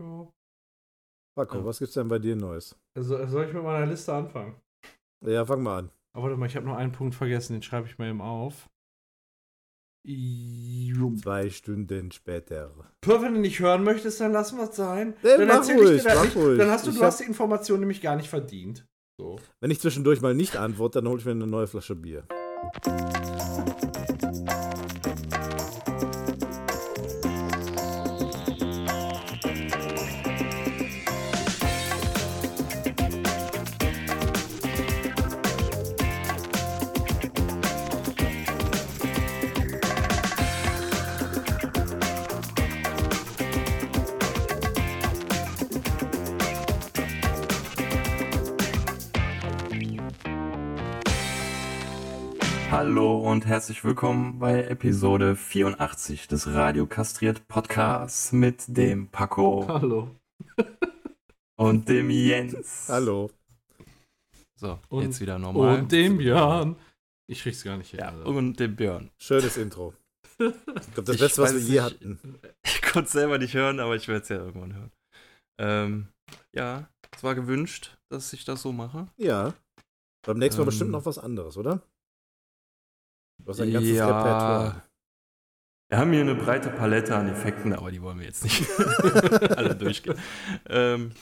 Ja. Paco, Ja. was gibt's denn bei dir Neues? Also, soll ich mit meiner Liste anfangen? Ja, fang mal an. Aber warte mal, ich habe noch einen Punkt vergessen, den schreibe ich mal eben auf. Zwei Stunden später. Pur, wenn du nicht hören möchtest, dann lassen wir es sein. Nee, dann mach erzähl ruhig, ich dir das mach nicht. ruhig. Dann hast du, Ich du hab- hast die Information nämlich gar nicht verdient. So. Wenn ich zwischendurch mal nicht antworte, dann hole ich mir eine neue Flasche Bier. Herzlich willkommen bei Episode 84 des Radio Kastriert Podcasts mit dem Paco Hallo. und dem Jens. Hallo. So, Und- jetzt wieder normal. Und dem Björn. Ich krieg's gar nicht hin. Ja, also. und dem Björn. Schönes Intro. Ich glaube, das Ich Beste, was wir je hatten. Ich konnte es selber nicht hören, aber ich werde es ja irgendwann hören. Ähm, ja, es war gewünscht, dass ich das so mache. Ja. Beim nächsten Mal Ähm, bestimmt noch was anderes, oder? Du hast ein ganzes Ja. Repertoire. Wir haben hier eine breite Palette an Effekten, aber die wollen wir jetzt nicht alle durchgehen. Ähm,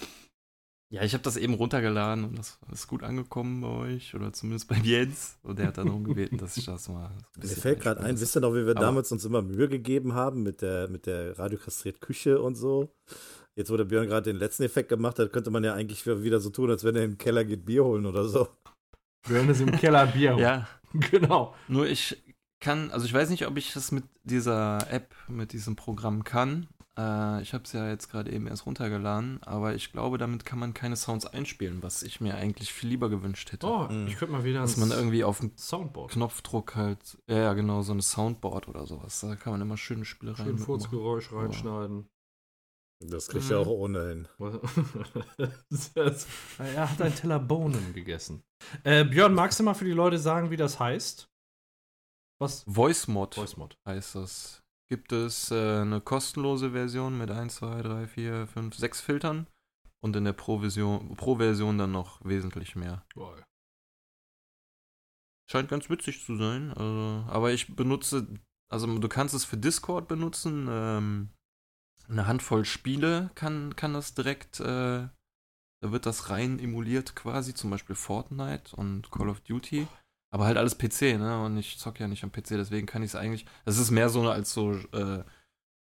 ja, ich habe das eben runtergeladen und das ist gut angekommen bei euch oder zumindest bei Jens. Und der hat dann darum gebeten, dass ich das mal. Mir fällt gerade ein, wisst ihr noch, wie wir Aber- damals uns immer Mühe gegeben haben mit der, mit der radiokastriert Küche und so? Jetzt, wo der Björn gerade den letzten Effekt gemacht hat, könnte man ja eigentlich wieder so tun, als wenn er in den Keller geht Bier holen oder so. Björn ist im Keller Bier. Ja, Genau. nur ich kann, also ich weiß nicht, ob ich das mit dieser App, mit diesem Programm kann. Äh, ich habe es ja jetzt gerade eben erst runtergeladen, aber ich glaube, damit kann man keine Sounds einspielen, was ich mir eigentlich viel lieber gewünscht hätte. Oh, Mhm. ich könnte mal wieder Dass man irgendwie auf dem Soundboard. Knopfdruck halt, ja, ja, genau, so eine Soundboard oder sowas. Da kann man immer schöne Spielereien Schön. Furzgeräusch reinschneiden. Das kriegt er Mhm. auch ohne hin. Das- er hat einen Teller Bohnen gegessen. Äh, Björn, magst du mal für die Leute sagen, wie das heißt? Was? VoiceMod VoiceMod. heißt das. Gibt es äh, eine kostenlose Version mit 1, 2, 3, 4, 5, 6 Filtern und in der Pro-Version Pro -Version dann noch wesentlich mehr. Geil. Scheint ganz witzig zu sein. Also, aber ich benutze, also du kannst es für Discord benutzen. Ähm, eine Handvoll Spiele kann, kann das direkt, äh, da wird das rein emuliert quasi, zum Beispiel Fortnite und Call of Duty. Aber halt alles PC, ne? Und ich zocke ja nicht am PC, deswegen kann ich es eigentlich. Es ist mehr so eine, als so, äh,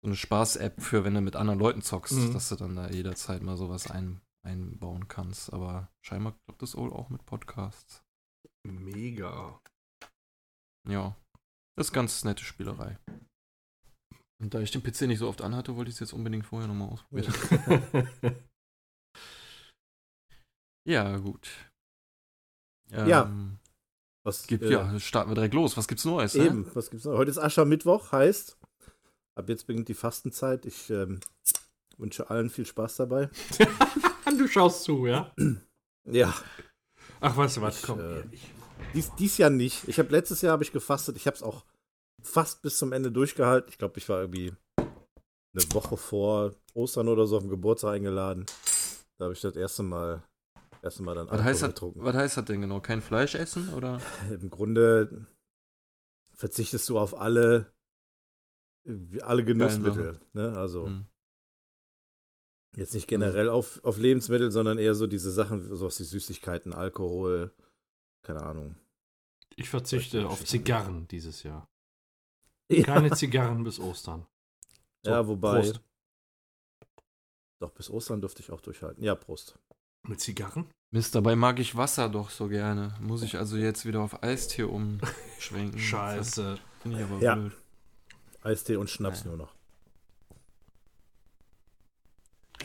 so eine Spaß-App für, wenn du mit anderen Leuten zockst, Mhm. dass du dann da jederzeit mal sowas ein, einbauen kannst. Aber scheinbar klappt das wohl auch mit Podcasts. Mega. Ja. Das ist ganz nette Spielerei. Und da ich den PC nicht so oft anhatte, wollte ich es jetzt unbedingt vorher nochmal ausprobieren. Ja, gut. Ja. Ähm, Was Gibt, äh, ja, starten wir direkt los. Was gibt's Neues? ne? Eben, was gibt's noch? Heute ist Aschermittwoch, heißt, ab jetzt beginnt die Fastenzeit. Ich ähm, wünsche allen viel Spaß dabei. du schaust zu, ja? Ja, Ach, weißt du was? Ich, Komm. äh, dies, dies Jahr nicht. Ich habe letztes Jahr habe ich gefastet. Ich habe es auch fast bis zum Ende durchgehalten. Ich glaube, ich war irgendwie eine Woche vor Ostern oder so auf den Geburtstag eingeladen. Da habe ich das erste Mal, erste Mal dann Was heißt, das, was heißt das denn genau? Kein Fleisch essen? Oder? Im Grunde verzichtest du auf alle, alle Genussmittel. Ne? Also Hm. jetzt nicht generell auf, auf Lebensmittel, sondern eher so diese Sachen, sowas wie Süßigkeiten, Alkohol, keine Ahnung. Ich verzichte auf. Zigarren dieses Jahr. Ja, Keine Zigarren bis Ostern. So, ja wobei. Prost. Doch, bis Ostern dürfte ich auch durchhalten. Ja, Prost. Mit Zigarren? Mist, dabei mag ich Wasser doch so gerne. Muss ich also jetzt wieder auf Eistee umschwenken? Scheiße. Finde ich aber Ja. blöd. Eistee und Schnaps Naja. nur noch.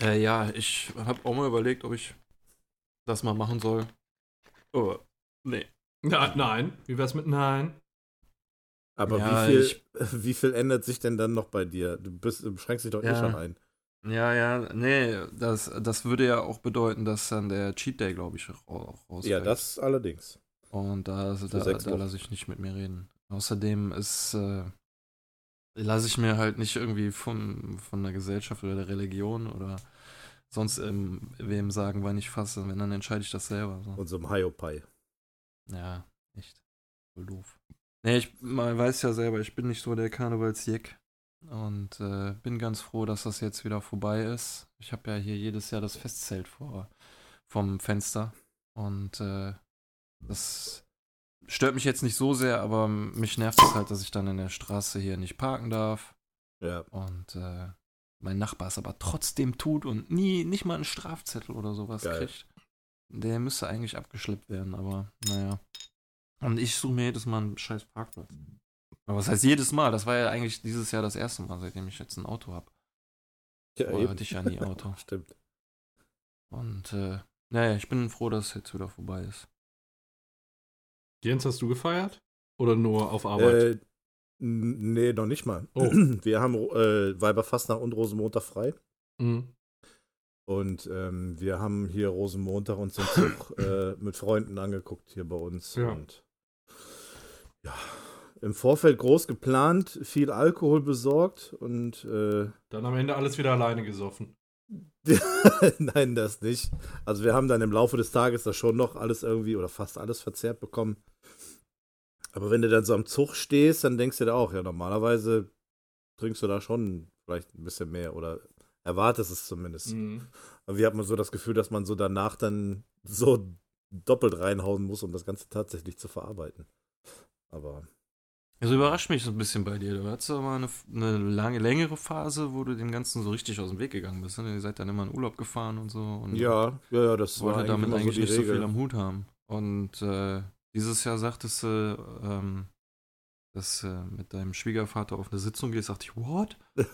Äh, ja, ich habe auch mal überlegt, ob ich das mal machen soll. Oh, nee. Ja, nein. Wie wär's mit Nein? Aber Ja, wie, viel, ich- wie viel ändert sich denn dann noch bei dir? Du, bist, du beschränkst dich doch eh Ja. schon ein. Ja, ja, nee, das, das würde ja auch bedeuten, dass dann der Cheat Day, glaube ich, auch rausfällt. Ja, das allerdings. Und da, da, da lasse ich nicht mit mir reden. Außerdem ist, äh, lasse ich mir halt nicht irgendwie von, von der Gesellschaft oder der Religion oder sonst ähm, wem sagen, wann ich fasse. Wenn, dann entscheide ich das selber. So. Und so einem Hiopai. Ja, echt. Voll doof. Nee, ich man weiß ja selber, ich bin nicht so der Karnevalsjeck. Und äh, bin ganz froh, dass das jetzt wieder vorbei ist. Ich habe ja hier jedes Jahr das Festzelt vor vom Fenster. Und äh, das stört mich jetzt nicht so sehr, aber mich nervt es halt, dass ich dann in der Straße hier nicht parken darf. Ja. Und äh, mein Nachbar es aber trotzdem tut und nie, nicht mal einen Strafzettel oder sowas Geil. kriegt. Der müsste eigentlich abgeschleppt werden, aber naja. Und ich suche mir jedes Mal einen scheiß Parkplatz. Aber was heißt jedes Mal? Das war ja eigentlich dieses Jahr das erste Mal, seitdem ich jetzt ein Auto habe. Ja, Vorher eben. hatte ich ja nie Auto. Stimmt. Und äh, naja, ich bin froh, dass es jetzt wieder vorbei ist. Jens, hast du gefeiert? Oder nur auf Arbeit? Äh, nee, noch nicht mal. Oh. Wir haben äh, Weiberfastnacht und Rosenmontag frei. Mhm. Und ähm, wir haben hier Rosenmontag uns den Zug äh, mit Freunden angeguckt hier bei uns. Ja. Und ja, im Vorfeld groß geplant, viel Alkohol besorgt und äh, Dann am Ende alles wieder alleine gesoffen. nein, das nicht. Also wir haben dann im Laufe des Tages das schon noch alles irgendwie oder fast alles verzehrt bekommen. Aber wenn du dann so am Zug stehst, dann denkst du dir auch, ja, normalerweise trinkst du da schon vielleicht ein bisschen mehr oder erwartest es zumindest. Mhm. Aber wir hatten so das Gefühl, dass man so danach dann so doppelt reinhauen muss, um das Ganze tatsächlich zu verarbeiten. Aber Also überrascht mich so ein bisschen bei dir. Du hattest aber eine, eine lange, längere Phase, wo du dem Ganzen so richtig aus dem Weg gegangen bist. Ne? Ihr seid dann immer in Urlaub gefahren und so. Und ja, ja, ja, das war wollte eigentlich damit immer eigentlich so die nicht so Regel. viel am Hut haben. Und äh, dieses Jahr sagtest du, ähm, dass äh, mit deinem Schwiegervater auf eine Sitzung gehst, dachte ich, what?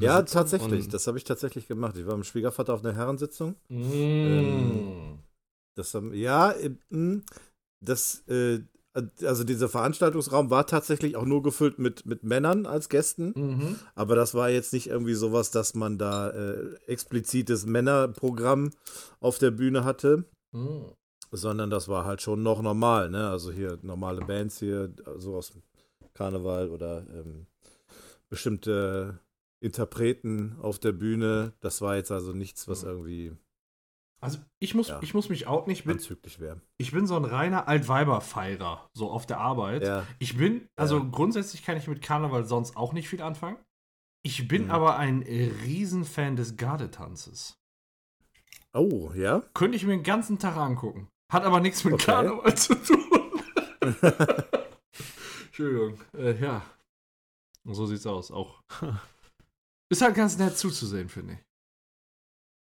Ja, Sitzung? tatsächlich. Das habe ich tatsächlich gemacht. Ich war mit dem Schwiegervater auf einer Herrensitzung. Mhm. Das haben, ja, äh, das, äh, also dieser Veranstaltungsraum war tatsächlich auch nur gefüllt mit, mit Männern als Gästen. Mhm. Aber das war jetzt nicht irgendwie sowas, dass man da äh, explizites Männerprogramm auf der Bühne hatte, Mhm. sondern das war halt schon noch normal, ne? Also hier normale Bands hier, so aus dem Karneval oder ähm, bestimmte Interpreten auf der Bühne. Das war jetzt also nichts, was Mhm. irgendwie Also ich muss, Ja. ich muss mich outen, ich bin, ich bin so ein reiner Altweiberfeierer, so auf der Arbeit. Ja, Ich bin, also Ja. grundsätzlich kann ich mit Karneval sonst auch nicht viel anfangen. Ich bin Mhm. aber ein Riesenfan des Gardetanzes. Oh, ja? Könnte ich mir den ganzen Tag angucken. Hat aber nichts mit Okay. Karneval zu tun. Entschuldigung. Äh, ja. Und so sieht's aus. Auch. Ist halt ganz nett zuzusehen, finde ich.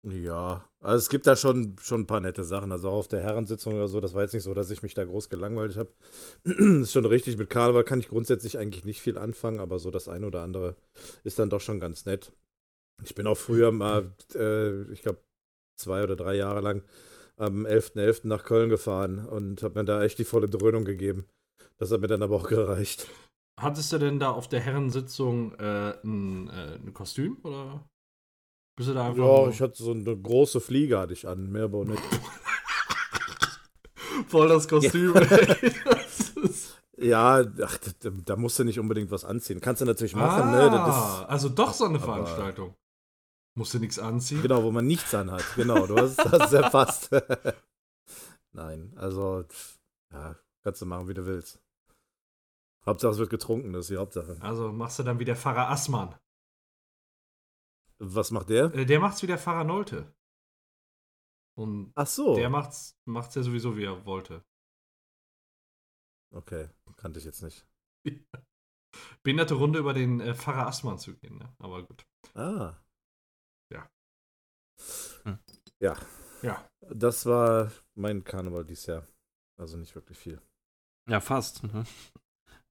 Ja, also es gibt da schon, schon ein paar nette Sachen. Also auch auf der Herrensitzung oder so, das war jetzt nicht so, dass ich mich da groß gelangweilt habe. ist schon richtig, mit Karneval kann ich grundsätzlich eigentlich nicht viel anfangen, aber so das eine oder andere ist dann doch schon ganz nett. Ich bin auch früher mal, äh, ich glaube, zwei oder drei Jahre lang am 11.11. nach Köln gefahren und habe mir da echt die volle Dröhnung gegeben. Das hat mir dann aber auch gereicht. Hattest du denn da auf der Herrensitzung äh, ein, äh, ein Kostüm oder bist du da einfach Ja, ich hatte so eine große Fliege hatte ich an, mehr aber nicht. voll das Kostüm? ey. das ist Ja, ach, da, da musst du nicht unbedingt was anziehen. Kannst du natürlich machen, ne? Ah, also doch so eine Veranstaltung. Musst du nichts anziehen? ist, genau, wo man nichts anhat. Genau, du hast das sehr passt. Nein, also, ja, kannst du machen, wie du willst. Hauptsache es wird getrunken, das ist die Hauptsache. Also machst du dann wie der Pfarrer Assmann. Was macht der? Äh, der macht's wie der Pfarrer Nolte. Und Ach so. der macht's, macht's ja sowieso, wie er wollte. Okay, kannte ich jetzt nicht. Behinderte Runde über den äh, Pfarrer Assmann zu gehen, ne? Aber gut. Ah. Ja. Hm. Ja. Ja. Das war mein Karneval dieses Jahr. Also nicht wirklich viel. Ja, fast. Ne?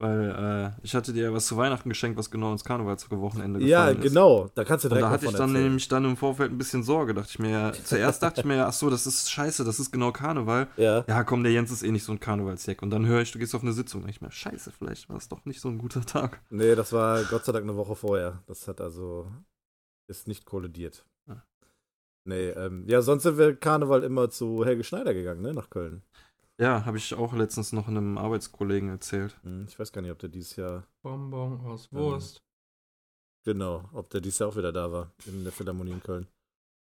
Weil äh, ich hatte dir ja was zu Weihnachten geschenkt, was genau ins Karnevalswochenende gefallen Ja, ist. genau. Da kannst du Und direkt da mal hatte ich dann erzählen. nämlich dann im Vorfeld ein bisschen Sorge, dachte ich mir, ja, zuerst dachte ich mir, ach so, das ist scheiße, das ist genau Karneval. Ja. Ja, komm, der Jens ist eh nicht so ein Karnevalsjack. Und dann höre ich, du gehst auf eine Sitzung. Und ich mir, scheiße, vielleicht war es doch nicht so ein guter Tag. Nee, das war Gott sei Dank eine Woche vorher. Das hat also, ist nicht kollidiert. Ah. Nee, ähm, ja, sonst sind wir Karneval immer zu Helge Schneider gegangen, ne, nach Köln. Ja, habe ich auch letztens noch einem Arbeitskollegen erzählt. Hm, ich weiß gar nicht, ob der dieses Jahr, Bonbon aus Ähm, Wurst. Genau, ob der dieses Jahr auch wieder da war, in der Philharmonie in Köln.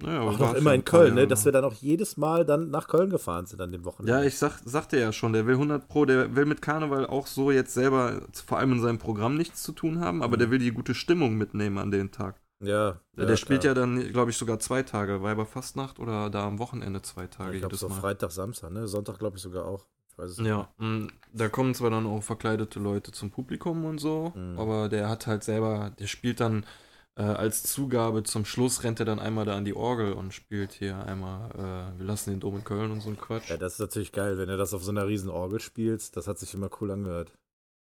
Naja, Auch noch immer in Köln, ne? Dass wir dann auch jedes Mal dann nach Köln gefahren sind an den Wochenenden. Ja, ich sag, sagte ja schon, der will 100 Pro, der will mit Karneval auch so jetzt selber vor allem in seinem Programm nichts zu tun haben, aber Mhm. der will die gute Stimmung mitnehmen an den Tag. Ja. der spielt ja dann, glaube ich, sogar zwei Tage, Weiberfastnacht oder da am Wochenende zwei Tage Ich glaube, so Mal. Freitag, Samstag, ne? Sonntag, glaube ich, sogar auch. Ich weiß es nicht. Ja, mh, da kommen zwar dann auch verkleidete Leute zum Publikum und so, Mhm. aber der hat halt selber, der spielt dann äh, als Zugabe zum Schluss rennt er dann einmal da an die Orgel und spielt hier einmal, äh, wir lassen den Dom in Köln und so ein Quatsch. Ja, das ist natürlich geil, wenn du das auf so einer riesen Orgel spielst. Das hat sich immer cool angehört.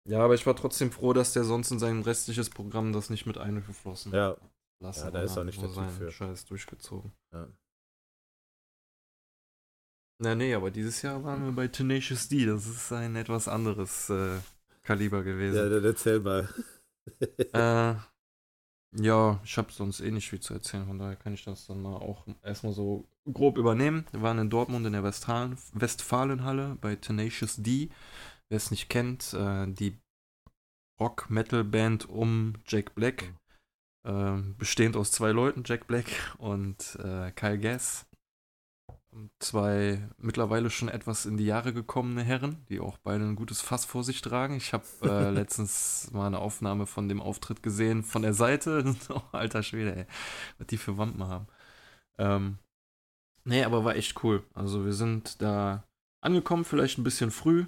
Ja, aber ich war trotzdem froh, dass der sonst in sein restliches Programm das nicht mit eingeflossen Ja, lassen. Ja, da ist auch nicht der Typ für. Scheiß durchgezogen. Ja. Na, nee, aber dieses Jahr waren wir bei Tenacious D. Das ist ein etwas anderes äh, Kaliber ja, gewesen. dann erzähl mal. äh, ja, ich habe sonst eh nicht viel zu erzählen, von daher kann ich das dann mal auch erstmal so grob übernehmen. Wir waren in Dortmund in der Westfalen Westfalenhalle bei Tenacious D. Wer es nicht kennt, äh, die Rock-Metal-Band um Jack Black. Ähm, bestehend aus zwei Leuten, Jack Black und äh, Kyle Gass. Zwei mittlerweile schon etwas in die Jahre gekommene Herren, die auch beide ein gutes Fass vor sich tragen. Ich habe äh, letztens mal eine Aufnahme von dem Auftritt gesehen von der Seite. oh, alter Schwede, ey. Was die für Wampen haben. Ähm, nee, aber war echt cool. Also wir sind da angekommen, vielleicht ein bisschen früh.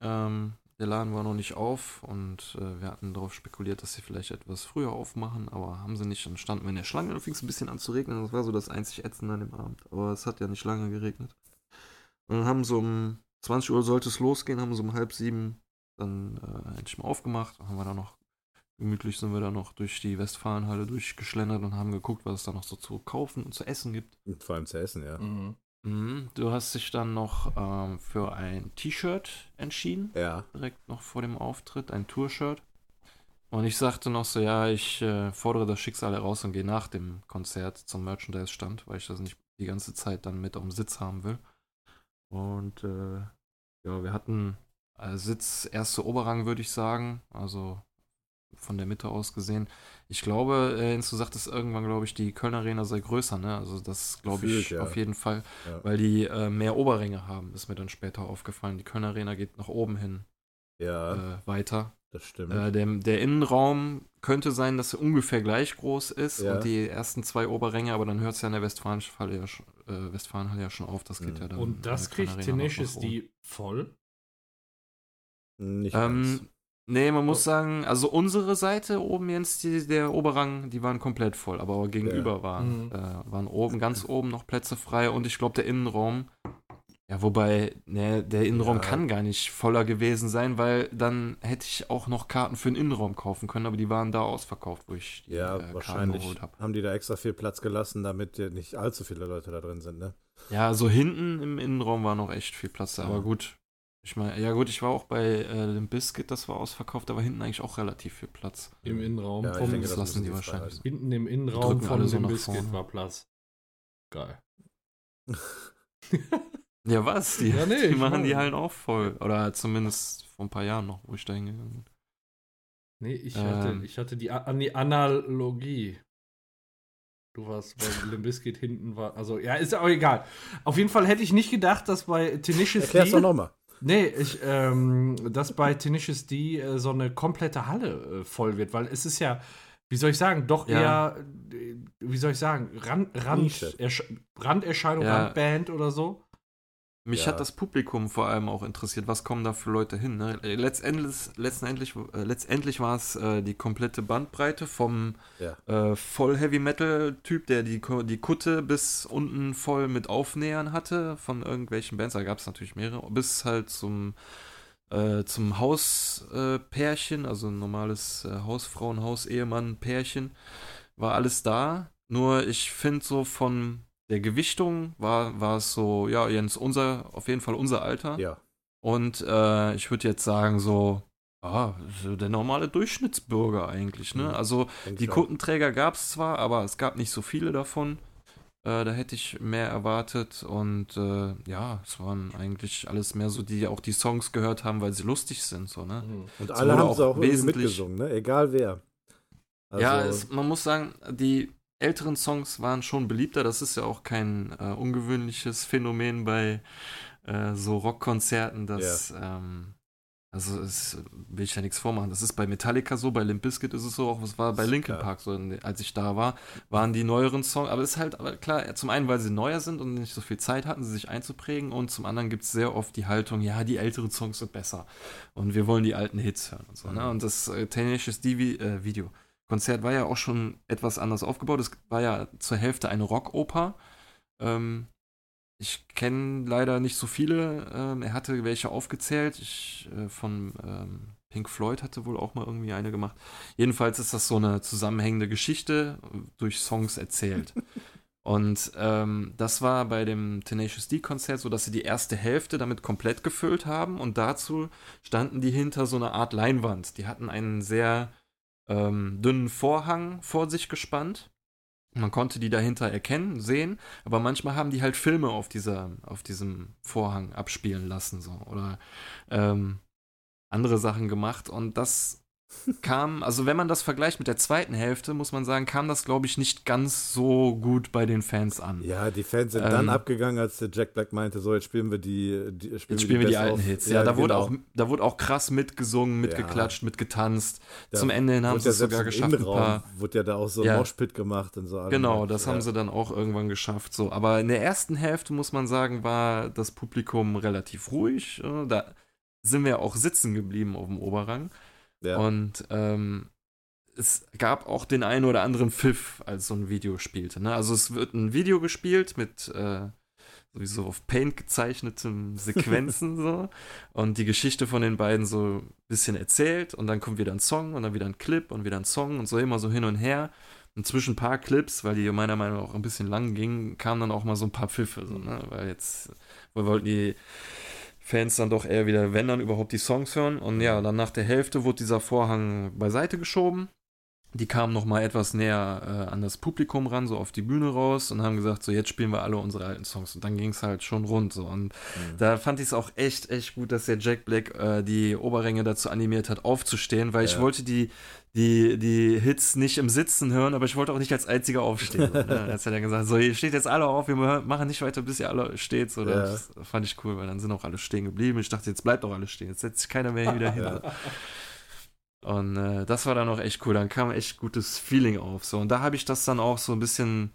Ähm, der Laden war noch nicht auf und äh, wir hatten darauf spekuliert, dass sie vielleicht etwas früher aufmachen, aber haben sie nicht. Dann standen wir in der Schlange, dann fing es ein bisschen an zu regnen. Das war so das einzig Ätzende an dem Abend. Aber es hat ja nicht lange geregnet. Und dann haben so um 20 Uhr sollte es losgehen, haben so um halb sieben dann äh, endlich mal aufgemacht. Dann haben wir da noch, gemütlich sind wir da noch durch die Westfalenhalle durchgeschlendert und haben geguckt, was es da noch so zu kaufen und zu essen gibt. Vor allem zu essen, ja. Mhm. Mhm. Du hast dich dann noch ähm, für ein T-Shirt entschieden Ja. direkt noch vor dem Auftritt, ein Tour-Shirt. Und ich sagte noch so, ja, ich äh, fordere das Schicksal heraus und gehe nach dem Konzert zum Merchandise-Stand, weil ich das nicht die ganze Zeit dann mit auf dem Sitz haben will. Und äh, ja, wir hatten äh, Sitz erste Oberrang, würde ich sagen. Also von der Mitte aus gesehen. Ich glaube, äh, du sagtest irgendwann, glaube ich, die Kölner Arena sei größer, ne? Also das glaube ich ja. auf jeden Fall, Ja. weil die äh, mehr Oberränge haben, ist mir dann später aufgefallen. Die Kölner Arena geht nach oben hin Ja, äh, weiter. das stimmt. Äh, der, der Innenraum könnte sein, dass er ungefähr gleich groß ist Ja. und die ersten zwei Oberränge, aber dann hört es ja in der Westfalenhalle ja, schon- äh, Westfalenhalle ja schon auf. Das geht Mhm. ja dann. Und das kriegt Tenacious nach oben. D voll. Nicht ganz. Ähm, nee, man muss Oh. sagen, also unsere Seite oben jetzt, die, der Oberrang, die waren komplett voll, aber gegenüber waren, Mhm. äh, waren oben, ganz oben noch Plätze frei und ich glaube, der Innenraum, ja, wobei, ne, der Innenraum Ja. kann gar nicht voller gewesen sein, weil dann hätte ich auch noch Karten für den Innenraum kaufen können, aber die waren da ausverkauft, wo ich die Ja, äh, Karten wahrscheinlich geholt habe. haben die da extra viel Platz gelassen, damit ja nicht allzu viele Leute da drin sind, ne? Ja, so hinten im Innenraum war noch echt viel Platz, da, Ja. aber gut. Ich meine, ja gut, ich war auch bei äh, dem Biscuit, das war ausverkauft, aber hinten eigentlich auch relativ viel Platz. Im Innenraum. Ja, vom, denke, das das lassen die wahrscheinlich. hinten im Innenraum drücken von alle so dem nach Biscuit vorne. war Platz. Geil. Ja, was? Die, Ja, nee, die machen meine- die Hallen auch voll. Oder zumindest vor ein paar Jahren noch, wo ich da hingegangen bin. Nee, ich, Ähm. hatte, ich hatte die, an die Analogie. Du warst bei Limp Bizkit hinten war. Also, ja, ist auch egal. Auf jeden Fall hätte ich nicht gedacht, dass bei Tenacious Erklär's doch D. nochmal. Nee, ich, ähm, dass bei Tenacious D äh, so eine komplette Halle äh, voll wird, weil es ist ja, wie soll ich sagen, doch Ja. eher, äh, wie soll ich sagen, Rand, Rand. Ersch Randerscheinung, Ja. Randband oder so. Mich Ja. hat das Publikum vor allem auch interessiert, was kommen da für Leute hin. Ne? Letztendlich, letztendlich, äh, letztendlich war es äh, die komplette Bandbreite vom Ja. äh, voll Heavy Metal Typ, der die, die Kutte bis unten voll mit Aufnähern hatte von irgendwelchen Bands, da gab es natürlich mehrere, bis halt zum äh, zum Hauspärchen, äh, also ein normales äh, Hausfrauen, Hausehemann-Pärchen, war alles da. Nur ich finde so von der Gewichtung war, war es so, ja, Jens, unser, auf jeden Fall unser Alter. Ja. Und äh, ich würde jetzt sagen, so, ah, so der normale Durchschnittsbürger eigentlich, ne? Mhm. Also die auch. Kuttenträger gab es zwar, aber es gab nicht so viele davon. Äh, da hätte ich mehr erwartet und äh, ja, es waren eigentlich alles mehr so, die auch die Songs gehört haben, weil sie lustig sind, so, ne? Und Es alle haben auch sie auch irgendwie wesentlich- mitgesungen, ne? Egal wer. Also, ja, es, man muss sagen, die älteren Songs waren schon beliebter. Das ist ja auch kein äh, ungewöhnliches Phänomen bei äh, so Rockkonzerten, dass ähm, also es will ich ja nichts vormachen. Das ist bei Metallica so, bei Limp Bizkit ist es so, auch was war bei Linkin. Park so, als ich da war, waren die neueren Songs, aber es ist halt aber klar, zum einen, weil sie neuer sind und nicht so viel Zeit hatten, sie sich einzuprägen und zum anderen gibt es sehr oft die Haltung, ja, die älteren Songs sind besser und wir wollen die alten Hits hören und so. Ne? Mhm. Und das äh, Tenacious D äh, Video Konzert war ja auch schon etwas anders aufgebaut. Es war ja zur Hälfte eine Rockoper. Ähm, ich kenne leider nicht so viele. Ähm, er hatte welche aufgezählt. Ich, äh, von ähm, Pink Floyd hatte wohl auch mal irgendwie eine gemacht. Jedenfalls ist das so eine zusammenhängende Geschichte äh, durch Songs erzählt. Und ähm, das war bei dem Tenacious D-Konzert so, dass sie die erste Hälfte damit komplett gefüllt haben und dazu standen die hinter so einer Art Leinwand. Die hatten einen sehr ähm, dünnen Vorhang vor sich gespannt. Man konnte die dahinter erkennen, sehen, aber manchmal haben die halt Filme auf, dieser, auf diesem Vorhang abspielen lassen, so, oder ähm, andere Sachen gemacht und das kam, also wenn man das vergleicht mit der zweiten Hälfte, muss man sagen, kam das, glaube ich, nicht ganz so gut bei den Fans an. ja, die Fans sind Ähm, dann abgegangen, als der Jack Black meinte, so, jetzt spielen wir die, die Jetzt spielen wir die Best alten. Hits. Ja, da, wurde genau. auch, da wurde auch krass mitgesungen, mitgeklatscht, mitgetanzt. Zum Ende hin haben wurde sie ja es sogar geschafft, ein Innenraum paar. Wurde ja da auch so ein Ja. Moshpit gemacht und so. Genau, das ja. haben sie dann auch irgendwann geschafft. So, aber in der ersten Hälfte muss man sagen, war das Publikum relativ ruhig. äh, Da sind wir auch sitzen geblieben auf dem Oberrang. Ja. Und ähm, es gab auch den einen oder anderen Pfiff, als so ein Video spielte. Ne? Also es wird ein Video gespielt mit äh, sowieso auf Paint gezeichneten Sequenzen so und die Geschichte von den beiden so ein bisschen erzählt und dann kommt wieder ein Song und dann wieder ein Clip und wieder ein Song und so immer so hin und her. Und zwischen ein paar Clips, weil die meiner Meinung nach auch ein bisschen lang gingen, kamen dann auch mal so ein paar Pfiffe, so, ne? weil jetzt wir wollten die Fans dann doch eher wieder, wenn dann überhaupt die Songs hören. Und ja, dann nach der Hälfte wurde dieser Vorhang beiseite geschoben. Die kamen noch mal etwas näher äh, an das Publikum ran, so auf die Bühne raus und haben gesagt, so jetzt spielen wir alle unsere alten Songs. Und dann ging es halt schon rund. So. Und Mhm. da fand ich es auch echt, echt gut, dass der Jack Black äh, die Oberränge dazu animiert hat, aufzustehen, weil ich Ja. wollte die, die, die Hits nicht im Sitzen hören, aber ich wollte auch nicht als einziger aufstehen. Ne? Da hat er dann gesagt, so, ihr steht jetzt alle auf, wir machen nicht weiter, bis ihr alle steht. So, Ja. Das fand ich cool, weil dann sind auch alle stehen geblieben. Ich dachte, jetzt bleibt auch alle stehen, jetzt setzt sich keiner mehr wieder hin. Und äh, das war dann auch echt cool. Dann kam echt gutes Feeling auf. So. Und da habe ich das dann auch so ein bisschen.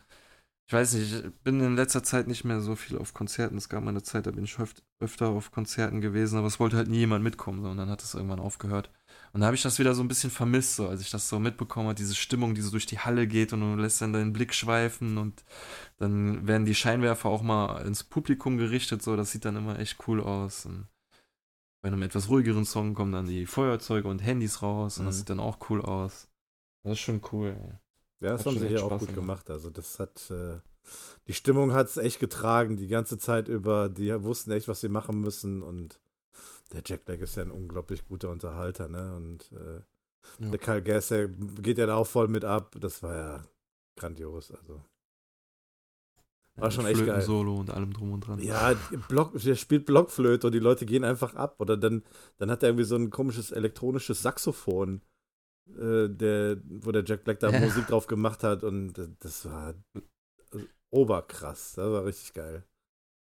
Ich weiß nicht, ich bin in letzter Zeit nicht mehr so viel auf Konzerten. Es gab mal eine Zeit, da bin ich öf öfter auf Konzerten gewesen, aber es wollte halt nie jemand mitkommen. So. Und dann hat es irgendwann aufgehört. Und da habe ich das wieder so ein bisschen vermisst, so, als ich das so mitbekommen habe, diese Stimmung, die so durch die Halle geht und du lässt dann deinen Blick schweifen und dann werden die Scheinwerfer auch mal ins Publikum gerichtet, so, das sieht dann immer echt cool aus. Und bei einem etwas ruhigeren Song kommen dann die Feuerzeuge und Handys raus und das Mhm. sieht dann auch cool aus. Das ist schon cool. Ja, das Hat haben sie hier auch gut gemacht. gemacht. Also das hat äh, die Stimmung hat es echt getragen, die ganze Zeit über. Die wussten echt, was sie machen müssen und der Jack Black ist ja ein unglaublich guter Unterhalter, ne? Und äh, Ja. der Kyle Gass, der geht ja da auch voll mit ab. Das war ja grandios. Also War Ja, schon echt geil. Solo und allem drum und dran. ja, Block, der spielt Blockflöte und die Leute gehen einfach ab. Oder dann, dann hat er irgendwie so ein komisches elektronisches Saxophon, äh, der, wo der Jack Black da Ja. Musik drauf gemacht hat und äh, das war äh, oberkrass. Das war richtig geil.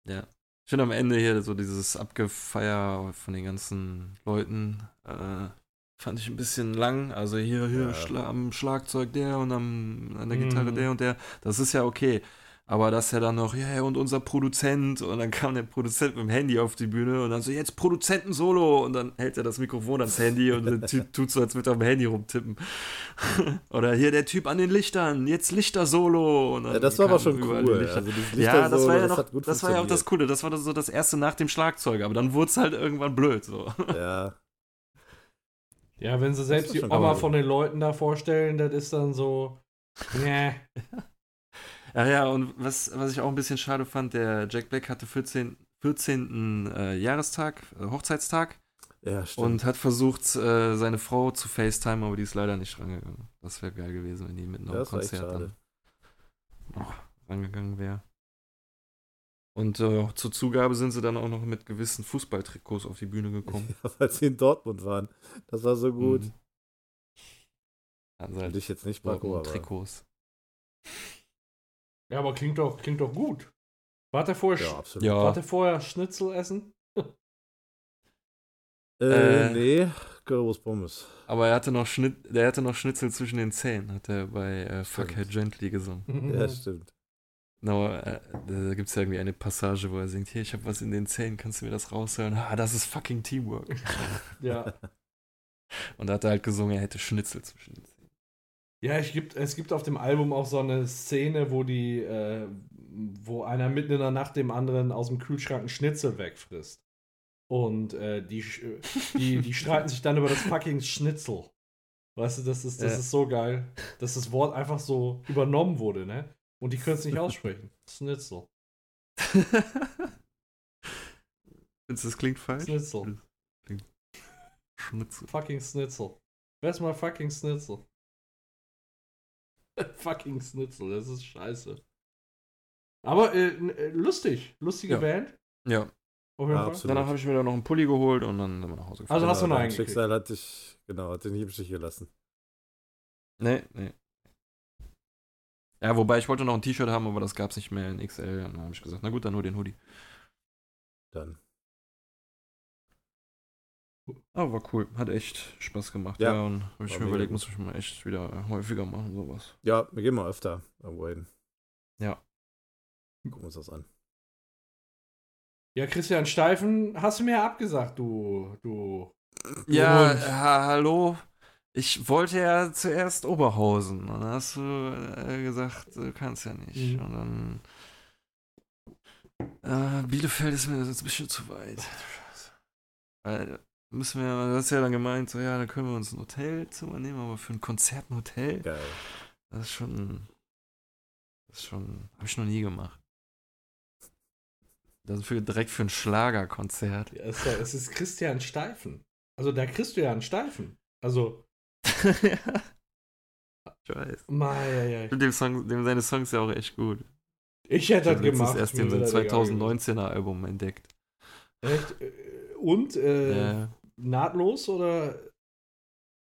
Ja. Ich finde am Ende hier so dieses Abgefeier von den ganzen Leuten, äh, fand ich ein bisschen lang. Also hier, hier Ja. Schla am Schlagzeug der und am, an der Gitarre Mhm. der und der. Das ist ja okay. Aber dass er dann noch, ja, ja, und unser Produzent, und dann kam der Produzent mit dem Handy auf die Bühne und dann so, jetzt Produzenten-Solo, und dann hält er das Mikrofon ans Handy und der Typ tut so, als würde er am Handy rumtippen. Oder hier der Typ an den Lichtern, jetzt Lichter-Solo. Und dann Ja, das war aber schon cool. Also Ja, das war ja noch, hat gut das war ja auch das. Coole. Das war so das erste nach dem Schlagzeug, aber dann wurde es halt irgendwann blöd. So. Ja, Ja, wenn sie selbst die Oma von den Leuten da vorstellen, das ist dann so. Nee. Ja, ja, und was, was ich auch ein bisschen schade fand, der Jack Black hatte 14, 14. Äh, Jahrestag, äh, Hochzeitstag ja, stimmt. und hat versucht, äh, seine Frau zu FaceTime, aber die ist leider nicht rangegangen. Das wäre geil gewesen, wenn die mitten am Konzert dann noch rangegangen wäre. Und äh, zur Zugabe sind sie dann auch noch mit gewissen Fußballtrikots auf die Bühne gekommen. Ja, weil sie in Dortmund waren. Das war so gut. Mhm. Für halt dich jetzt nicht, Paco, aber. Trikots. Ja, aber klingt doch, klingt doch gut. Wart ihr vorher, Ja, absolut. Ja. vorher Schnitzel essen? Äh, Äh. nee, Currywurst Pommes. Aber er hatte noch Schnitt, der hatte noch Schnitzel zwischen den Zähnen, hat er bei äh, Fuck Gently gesungen. Ja, stimmt. Genau, äh, da gibt es ja irgendwie eine Passage, wo er singt, hier, ich habe was in den Zähnen, kannst du mir das raushören? Ah, das ist fucking Teamwork. ja. Und da hat er halt gesungen, er hätte Schnitzel zwischen den Zähnen. Ja, es gibt, es gibt auf dem Album auch so eine Szene, wo die, äh, wo einer mitten in der Nacht dem anderen aus dem Kühlschrank einen Schnitzel wegfrisst. Und äh, die, die, die streiten sich dann über das fucking Schnitzel. Weißt du, das ist, das Ja. ist so geil, dass das Wort einfach so übernommen wurde, ne? Und die können es nicht aussprechen. Schnitzel. Das klingt falsch? Schnitzel. Schnitzel. Fucking Schnitzel. Wer ist mal fucking Schnitzel? fucking Schnitzel, das ist scheiße. Aber äh, äh, lustig. Lustige Ja. Band. Ja, Auf jeden Ja, danach habe ich mir dann noch einen Pulli geholt und dann sind wir nach Hause gefahren. Also hast du noch einen? Schicksal hat dich, genau, hat dich nicht im Stich gelassen. Nee, nee. Ja, wobei ich wollte noch ein T-Shirt haben, aber das gab es nicht mehr in XL. Und dann habe ich gesagt, na gut, dann nur den Hoodie. Dann. Aber war cool, hat echt Spaß gemacht. Ja, Ja, und habe ich mir überlegt, gut. muss ich mal echt wieder häufiger machen, sowas. Ja, wir gehen mal öfter irgendwo hin. Ja. Gucken uns das an. Ja, Christian Steifen, hast du mir abgesagt, du, du. Ja, Und- ha hallo. Ich wollte ja zuerst Oberhausen. Und dann hast du äh, gesagt, du kannst ja nicht. Mhm. Und dann. Äh, Bielefeld ist mir jetzt ein bisschen zu weit. Weil, müssen wir, du hast ja dann gemeint, so ja, da können wir uns ein Hotelzimmer nehmen, aber für ein Konzert ein Hotel, Geil. das ist schon. Das ist schon. Habe ich noch nie gemacht. Das ist für, direkt für ein Schlagerkonzert. Ja, es, ist, es ist Christian Steifen. Also da kriegst du ja einen Steifen. Also, ja. Ich weiß. mei, Ich finde dem Song, dem seine Songs ja auch echt gut. ich hätte Ich das gemacht. erst sein das egal 2019er Album entdeckt. Echt? Äh, Und äh, Ja. Nahtlos oder?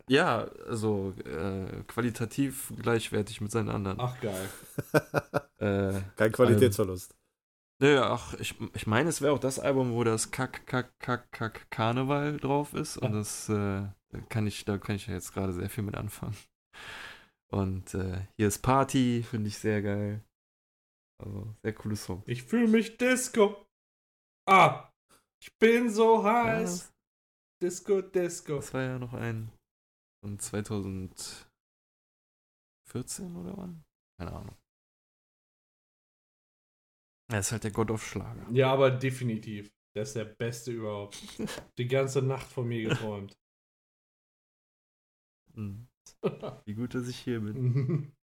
ja, also äh, qualitativ gleichwertig mit seinen anderen. Ach geil. Äh, Kein Qualitätsverlust. nö, ach, ich, ich meine, es wäre auch das Album, wo das Kack, Kack, Kack, Kack Karneval drauf ist. Und das äh, da kann ich, da kann ich ja jetzt gerade sehr viel mit anfangen. Und äh, hier ist Party, finde ich sehr geil. Also, sehr coole Song. Ich fühle mich Disco. Ah, ich bin so Ja, heiß. Das, Disco, Disco. das war ja noch ein von 2014 oder wann? Keine Ahnung. Er ist halt der Gott auf Schlager. Ja, aber definitiv. Der ist der Beste überhaupt. Die ganze Nacht von mir geträumt. Hm. Wie gut, dass ich hier bin.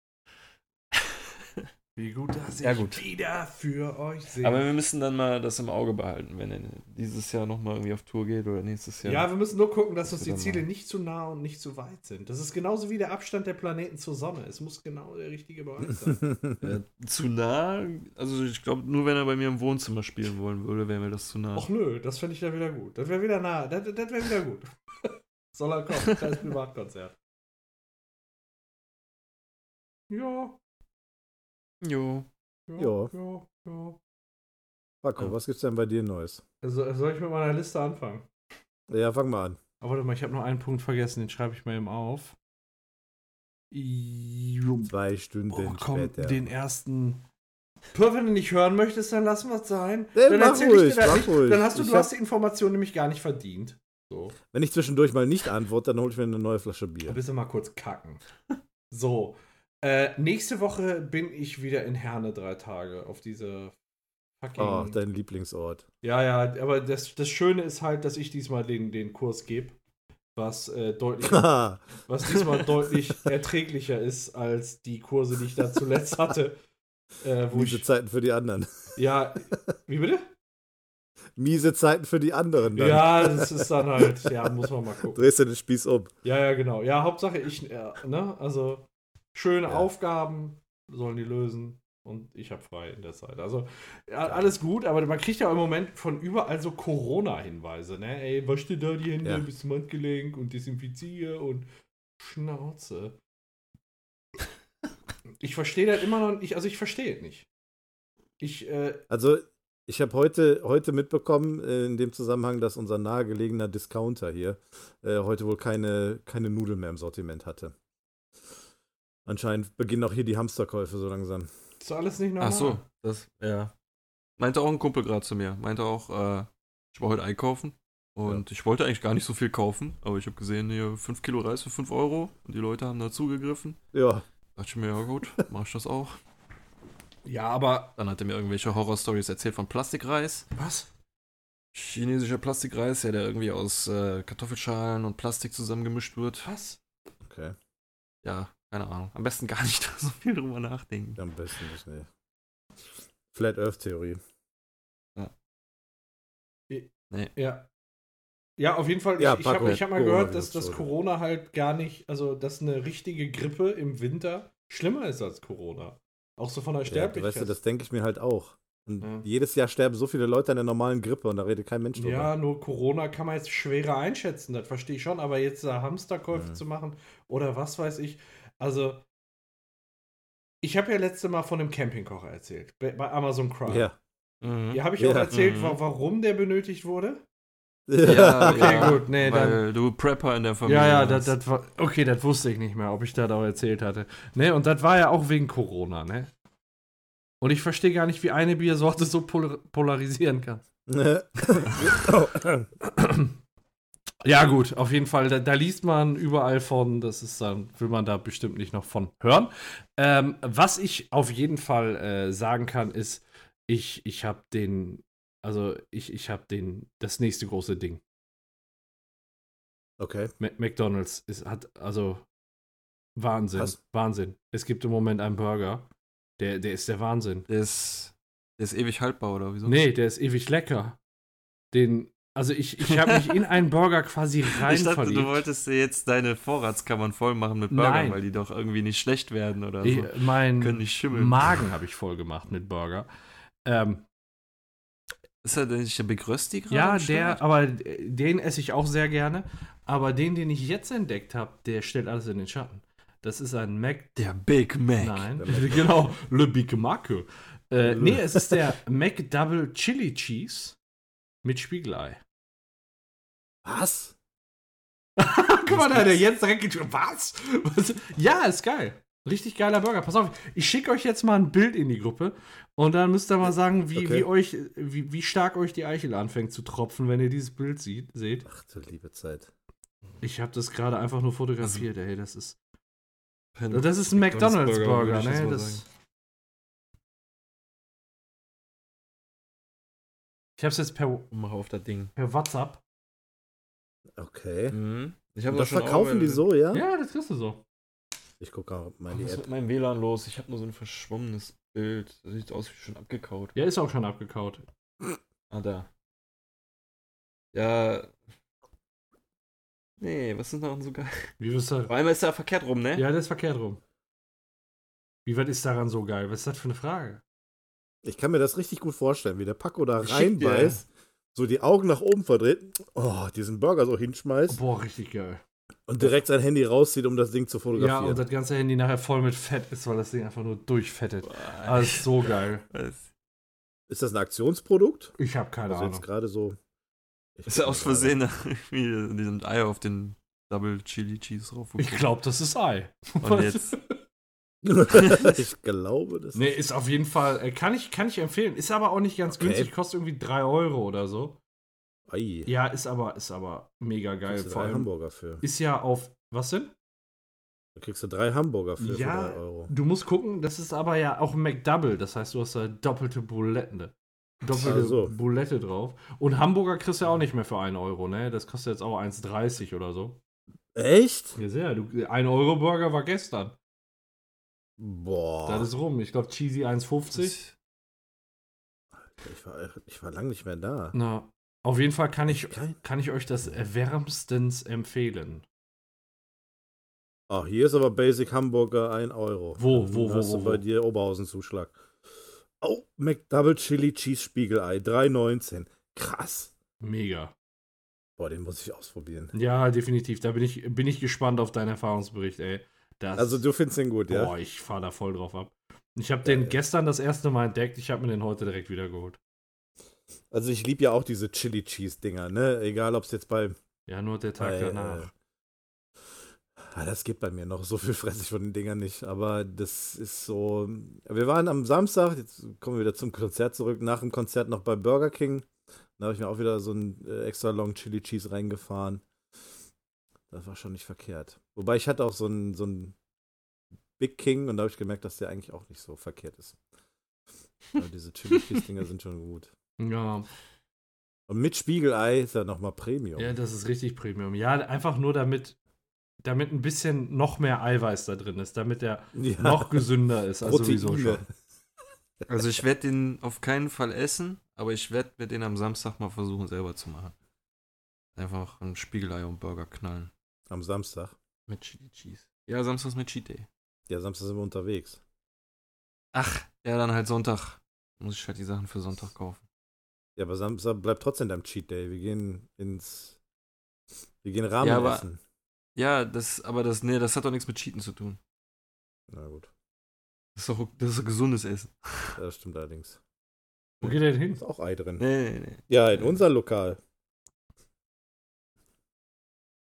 Wie gut, dass Ja, ich gut. wieder für euch sehe. Aber wir müssen dann mal das im Auge behalten, wenn er dieses Jahr nochmal irgendwie auf Tour geht oder nächstes Jahr. ja, wir müssen nur gucken, dass uns die Ziele mal. nicht zu nah und nicht zu weit sind. Das ist genauso wie der Abstand der Planeten zur Sonne. Es muss genau der richtige Bereich sein. Äh, zu nah, also ich glaube, nur wenn er bei mir im Wohnzimmer spielen wollen würde, wäre mir das zu nah. Och nö, das fände ich dann wieder gut. Das wäre wieder nah. Das, das wäre wieder gut. Soll er kommen? Kleines Privatkonzert. Ja, Jo. ja, Jo. ja, ja. Paco, Ja. was gibt's denn bei dir Neues? Also, soll ich mit meiner Liste anfangen? Ja, fang mal an. Aber warte mal, ich habe noch einen Punkt vergessen, den schreibe ich mal eben auf. Jo. Zwei Stunden Oh, komm, später. den ersten. Pur, wenn du nicht hören möchtest, dann lassen wir es sein. Nee, dann mach erzähl ruhig, ich dir das nicht. ruhig. Dann hast du, Ich du hab- hast die Information nämlich gar nicht verdient. So. Wenn ich zwischendurch mal nicht antworte, dann hole ich mir eine neue Flasche Bier. Dann bist du mal kurz kacken. So. Äh, nächste Woche bin ich wieder in Herne drei Tage auf diese fucking. Oh, dein Lieblingsort. ja, ja, aber das, das Schöne ist halt, dass ich diesmal den, den Kurs gebe, was äh, deutlich was diesmal deutlich erträglicher ist als die Kurse, die ich da zuletzt hatte. Äh, Miese ich, Zeiten für die anderen. ja, wie bitte? Miese Zeiten für die anderen. Dann. Ja, das ist dann halt, ja, muss man mal gucken. Drehst du den Spieß um. Ja, ja, genau. Ja, Hauptsache ich, ja, ne, also schöne Ja. Aufgaben sollen die lösen und ich habe frei in der Zeit. Also ja, alles gut, aber man kriegt ja im Moment von überall so Corona-Hinweise, ne? Ey, wasch dir da die Hände Ja. bis zum Handgelenk und desinfiziere und Schnauze. ich verstehe das immer noch nicht. Also ich verstehe es nicht. Ich, äh, Also, ich habe heute, heute mitbekommen, äh, in dem Zusammenhang, dass unser nahegelegener Discounter hier äh, heute wohl keine, keine Nudeln mehr im Sortiment hatte. Anscheinend beginnen auch hier die Hamsterkäufe so langsam. ist doch alles nicht normal. Ach so, das, ja. Meinte auch ein Kumpel gerade zu mir. Meinte auch, äh, ich war heute einkaufen und ich wollte eigentlich gar nicht so viel kaufen, aber ich habe gesehen, hier 5 Kilo Reis für 5 Euro und die Leute haben dazu gegriffen. Ja, Dachte ich mir, ja gut, mach ich das auch. Ja, aber. Dann hat er mir irgendwelche Horrorstories erzählt von Plastikreis. Was? Chinesischer Plastikreis, ja, der irgendwie aus äh, Kartoffelschalen und Plastik zusammengemischt wird. Was? okay. Ja, keine Ahnung. Am besten gar nicht so viel drüber nachdenken. Am besten nicht, nee. Flat Earth Theorie. Ja. Ja, auf jeden Fall. Ja, ich ich habe hab mal gehört, dass das. Corona halt gar nicht, also dass eine richtige Grippe im Winter schlimmer ist als Corona. Auch so von der Ja, Sterblichkeit. weißt du, das denke ich mir halt auch. Und Ja. jedes Jahr sterben so viele Leute an der normalen Grippe und da redet kein Mensch drüber. Ja, nur Corona kann man jetzt schwerer einschätzen, das verstehe ich schon, aber jetzt da Hamsterkäufe Mhm. zu machen oder was weiß ich, also ich habe ja letzte Mal von dem Campingkocher erzählt, bei Amazon Prime. Ja. Mhm. Ja, habe ich Ja. auch erzählt, Mhm. wa- warum der benötigt wurde? Ja, Okay, ja, gut, nee, weil du Prepper in der Familie Ja, ja, das, das war. Okay, das wusste ich nicht mehr, ob ich das auch erzählt hatte. Ne, und das war ja auch wegen Corona, ne? Und ich verstehe gar nicht, wie eine Biersorte so polar polarisieren kann. Ja, gut, auf jeden Fall, da, da liest man überall von, das ist dann, will man da bestimmt nicht noch von hören. Ähm, was ich auf jeden Fall äh, sagen kann, ist, ich, ich habe den, also ich, ich habe den, das nächste große Ding. okay. Ma- McDonalds ist, hat, also Wahnsinn, Was? Wahnsinn. Es gibt im Moment einen Burger, der, der ist der Wahnsinn. Der ist, der ist ewig haltbar, oder wieso? Nee, der ist ewig lecker. Den, also ich, ich habe mich in einen Burger quasi rein Ich dachte, verliebt. du wolltest dir jetzt deine Vorratskammern voll machen mit Burgern, Nein. weil die doch irgendwie nicht schlecht werden oder Ich, so. mein Können nicht schimmeln. Magen habe ich voll gemacht mit Burger. Ähm, Ist er denn nicht der Big Rösti gerade? ja, der, aber den esse ich auch sehr gerne. Aber den, den ich jetzt entdeckt habe, der stellt alles in den Schatten. Das ist ein Mac Der Big Mac. Nein, Mac- genau, Le Big Mac. Äh, nee, es ist der Mac Double Chili Cheese mit Spiegelei. Was? Guck mal, da hat er jetzt direkt getan. Was? Was? Ja, ist geil. Richtig geiler Burger. Pass auf, ich schicke euch jetzt mal ein Bild in die Gruppe und dann müsst ihr mal sagen, wie, Okay. wie, euch, wie, wie stark euch die Eichel anfängt zu tropfen, wenn ihr dieses Bild sieht, seht. Ach du liebe Zeit. Ich habe das gerade einfach nur fotografiert, ey. Das ist, das ist ein McDonalds Burger, ne? Das, ich habe es jetzt per, Mach auf das Ding. per WhatsApp. Okay. Mhm. Das schon verkaufen die so, ja? Ja, das kriegst du so. Ich gucke auch mal Was die ist App. mit meinem WLAN los? Ich habe nur so ein verschwommenes Bild. Das sieht aus wie schon abgekaut. Ja, ist auch schon abgekaut. Ah, da. Ja. Nee, was ist daran so geil? Wie wirst du Vor allem ist da verkehrt rum, ne? Ja, das ist verkehrt rum. Wie weit ist daran so geil? Was ist das für eine Frage? Ich kann mir das richtig gut vorstellen, wie der Paco da reinbeißt, so die Augen nach oben verdreht, oh, diesen Burger so hinschmeißt Boah, richtig geil. und direkt sein Handy rauszieht, um das Ding zu Ja, fotografieren. und das ganze Handy nachher voll mit Fett ist, weil das Ding einfach nur durchfettet. Ah, das ist so geil. Ist das ein Aktionsprodukt? Ich habe keine Also jetzt Ahnung. gerade so. Ich Ist ja aus Versehen irgendwie diesen Ei auf den Double Chili Cheese drauf. Ich glaube, das ist Ei. Und jetzt. ich glaube, das Nee, ist auf jeden Fall, äh, kann ich, kann ich empfehlen. Ist aber auch nicht ganz Okay. günstig, kostet irgendwie 3 Euro oder so. Ei, Ja, ist aber, ist aber mega geil. Vor drei allem Hamburger für. ist ja auf, was denn? Da kriegst du drei Hamburger für, Ja. für drei Euro. Du musst gucken, das ist aber ja auch McDouble. Das heißt, du hast da doppelte Buletten. Doppelte Ach so. Bulette drauf. Und Hamburger kriegst du ja auch nicht mehr für 1 Euro, ne? Das kostet jetzt auch 1,30 oder so. Echt? Ja, sehr. Du, 1 Euro Burger war gestern. Boah. Das ist rum. Ich glaube, Cheesy 1,50. ich, war, ich war lang nicht mehr da. Na, auf jeden Fall kann ich, kann ich euch das wärmstens empfehlen. Ah, hier ist aber Basic Hamburger 1 Euro. Wo, wo, wo, hast wo, du bei wo? dir Oberhausen-Zuschlag. Oh, McDouble Chili Cheese Spiegelei, 3,19. Krass. Mega. Boah, den muss ich ausprobieren. Ja, definitiv. Da bin ich, bin ich gespannt auf deinen Erfahrungsbericht, ey. Das, Also du findest den gut, ja? Boah, ich fahre da voll drauf ab. Ich habe den ja. gestern das erste Mal entdeckt, ich habe mir den heute direkt wieder geholt. Also ich liebe ja auch diese Chili Cheese Dinger, ne? Egal, ob es jetzt bei Ja, nur der Tag Bei, danach. äh, Ah, das geht bei mir noch. So viel fresse ich von den Dingern nicht. Aber das ist so. Wir waren am Samstag, jetzt kommen wir wieder zum Konzert zurück, nach dem Konzert noch bei Burger King. Da habe ich mir auch wieder so ein äh, extra Long Chili Cheese reingefahren. Das war schon nicht verkehrt. Wobei ich hatte auch so ein, so ein Big King und da habe ich gemerkt, dass der eigentlich auch nicht so verkehrt ist. Aber diese Chili Cheese Dinger sind schon gut. Ja, Und mit Spiegelei ist ja nochmal Premium. ja, das ist richtig Premium. Ja, einfach nur damit, damit ein bisschen noch mehr Eiweiß da drin ist, damit der Ja, noch gesünder ist als sowieso schon. Also ich werde den auf keinen Fall essen, aber ich werde mir den am Samstag mal versuchen selber zu machen. Einfach ein Spiegelei und Burger knallen. Am Samstag. Mit Chili Cheese. Ja, Samstag ist mit Cheat Day. Ja, Samstag sind wir unterwegs. Ach, ja, dann halt Sonntag. Muss ich halt die Sachen für Sonntag kaufen. Ja, aber Samstag bleibt trotzdem dein Cheat Day. Wir gehen ins. Wir gehen Rahmen Ja, aber- essen. Ja, das, aber das, nee, das hat doch nichts mit Cheaten zu tun. Na gut. Das ist doch, das ist doch gesundes Essen. Ja, Das stimmt allerdings. Wo geht der denn hin? Ist auch Ei drin. Nee, nee, nee. Ja, in unser Lokal.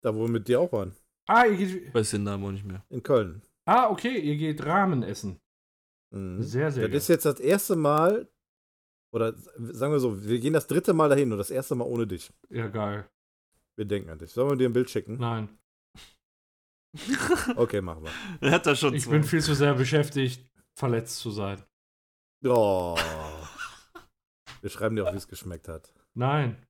Da, wo wir mit dir auch waren. Ah, ihr geht, Weiß den Namen auch nicht mehr. In Köln. ah, okay, ihr geht Ramen essen. Mhm. Sehr, sehr Das ist jetzt das erste Mal. Oder sagen wir so, wir gehen das dritte Mal dahin und das erste Mal ohne dich. Ja, geil. Wir denken an dich. Sollen wir dir ein Bild schicken? Nein, Okay, machen wir. Er hat da schon ich zwei. bin viel zu sehr beschäftigt, verletzt zu sein. Oh. Wir schreiben dir auch, wie es geschmeckt hat. Nein,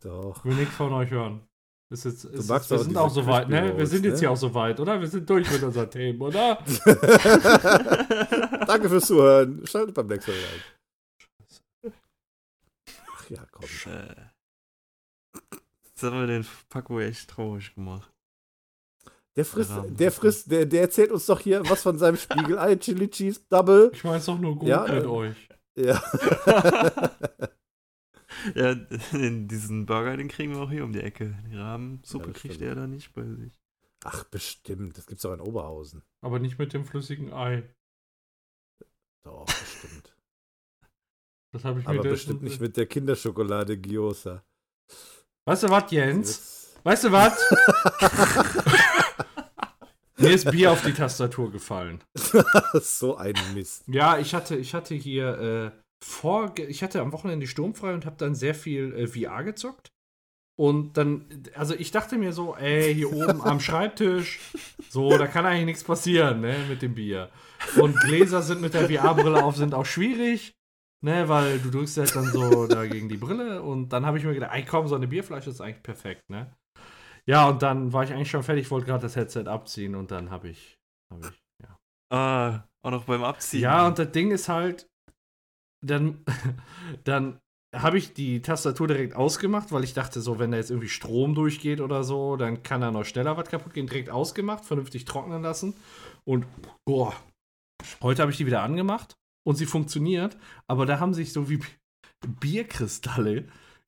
Doch. ich will nichts von euch hören. Ist jetzt, ist, wir auch sind auch so weit, ne? Wir sind jetzt ne? hier auch so weit, oder? Wir sind durch mit unseren Themen, oder? Danke fürs Zuhören. Schaltet beim nächsten Mal rein. Ach ja, komm. Jetzt haben wir den Paco echt traurig gemacht. Der frisst, der frisst, der, der erzählt uns doch hier was von seinem Spiegelei, Chili Cheese Double. Ich mein's doch nur gut Ja, mit äh, euch. Ja. ja, diesen Burger, den kriegen wir auch hier um die Ecke. Die Rahmensuppe Ja, kriegt er da nicht bei sich. Ach, bestimmt. Das gibt's auch in Oberhausen. Aber nicht mit dem flüssigen Ei. Doch, bestimmt. Das habe ich mir Aber bestimmt nicht mit der Kinderschokolade Gyoza. Weißt du was, Jens? Jetzt- Weißt du was? Mir ist Bier auf die Tastatur gefallen. so ein Mist. Ja, ich hatte, ich hatte hier äh, vor, ich hatte am Wochenende sturmfrei und habe dann sehr viel äh, VR gezockt. Und dann, also ich dachte mir so, ey, hier oben am Schreibtisch, so, da kann eigentlich nichts passieren, ne, mit dem Bier. Und Gläser sind mit der VR-Brille auf, sind auch schwierig, ne, weil du drückst halt dann so da gegen die Brille und dann habe ich mir gedacht, ey, komm, so eine Bierflasche ist eigentlich perfekt, ne. Ja, und dann war ich eigentlich schon fertig, wollte gerade das Headset abziehen und dann habe ich, hab ich, ja. Ah, auch noch beim Abziehen. Ja, und das Ding ist halt, dann, dann habe ich die Tastatur direkt ausgemacht, weil ich dachte, so, wenn da jetzt irgendwie Strom durchgeht oder so, dann kann da noch schneller was kaputt gehen. Direkt ausgemacht, vernünftig trocknen lassen. Und, boah, heute habe ich die wieder angemacht und sie funktioniert, aber da haben sich so wie Bierkristalle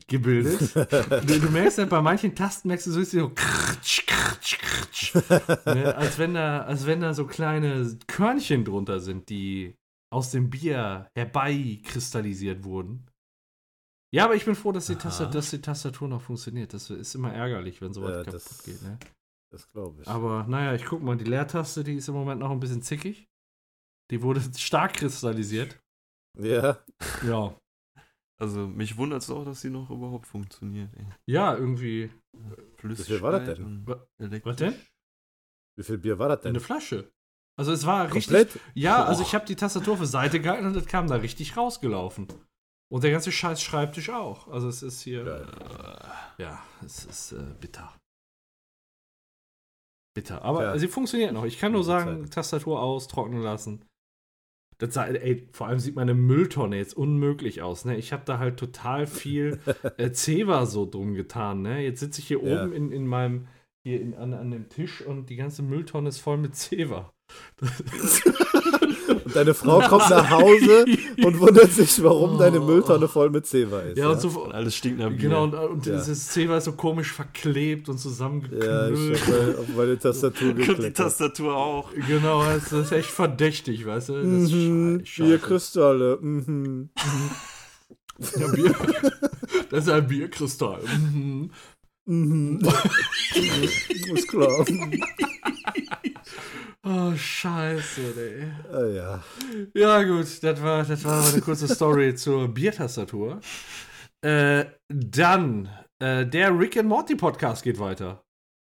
gebildet. du, du merkst ja, bei manchen Tasten merkst du so, so kratsch, kratsch, kratsch. ne, als, wenn da, als wenn da so kleine Körnchen drunter sind, die aus dem Bier herbeikristallisiert wurden. Ja, aber ich bin froh, dass die. Tastatur, dass die Tastatur noch funktioniert. Das ist immer ärgerlich, wenn sowas Ja, kaputt das- geht. Ne? Das glaube ich. Aber naja, ich guck mal, die Leertaste, die ist im Moment noch ein bisschen zickig. Die wurde stark kristallisiert. ja. Ja. Also, mich wundert es auch, dass sie noch überhaupt funktioniert, ey. Ja, irgendwie. Flüssigkeit war das denn? Was denn? Wie viel Bier war das denn? Eine Flasche. Also es war richtig. Komplett? Ja, Boah. also ich habe die Tastatur für Seite gehalten und das kam da richtig rausgelaufen. Und der ganze scheiß Schreibtisch auch. Also es ist hier. Äh, ja, es ist äh, bitter. Bitter. Aber Ja. sie funktioniert noch. Ich kann nur sagen, Zeiten. Tastatur aus, trocknen lassen. Das sah, ey, vor allem sieht meine Mülltonne jetzt unmöglich aus. Ne? Ich habe da halt total viel äh, Zewa so drum getan. Ne? Jetzt sitze ich hier Ja. oben in, in meinem, hier in, an, an dem Tisch und die ganze Mülltonne ist voll mit Zewa. Und deine Frau kommt nach Hause und wundert sich, warum deine Mülltonne voll mit Zewa ist. Ja, und so. Und alles stinkt nach Bier. Genau, und, und Ja. dieses Zebra ist so komisch verklebt und Ja, zusammengeknüllt. ich hab auf meine Tastatur Und die. Tastatur auch. genau, das ist echt verdächtig, weißt du? Das ist Mhm. Bierkristalle. Mhm. Ja, Bier. Das ist ein Bierkristall. Mhm. Mhm. Ist klar. Oh, scheiße, ey. Ah, ja. Ja, gut, das war, das war eine kurze Story zur Biertastatur. Äh, dann, äh, der Rick and Morty Podcast geht weiter.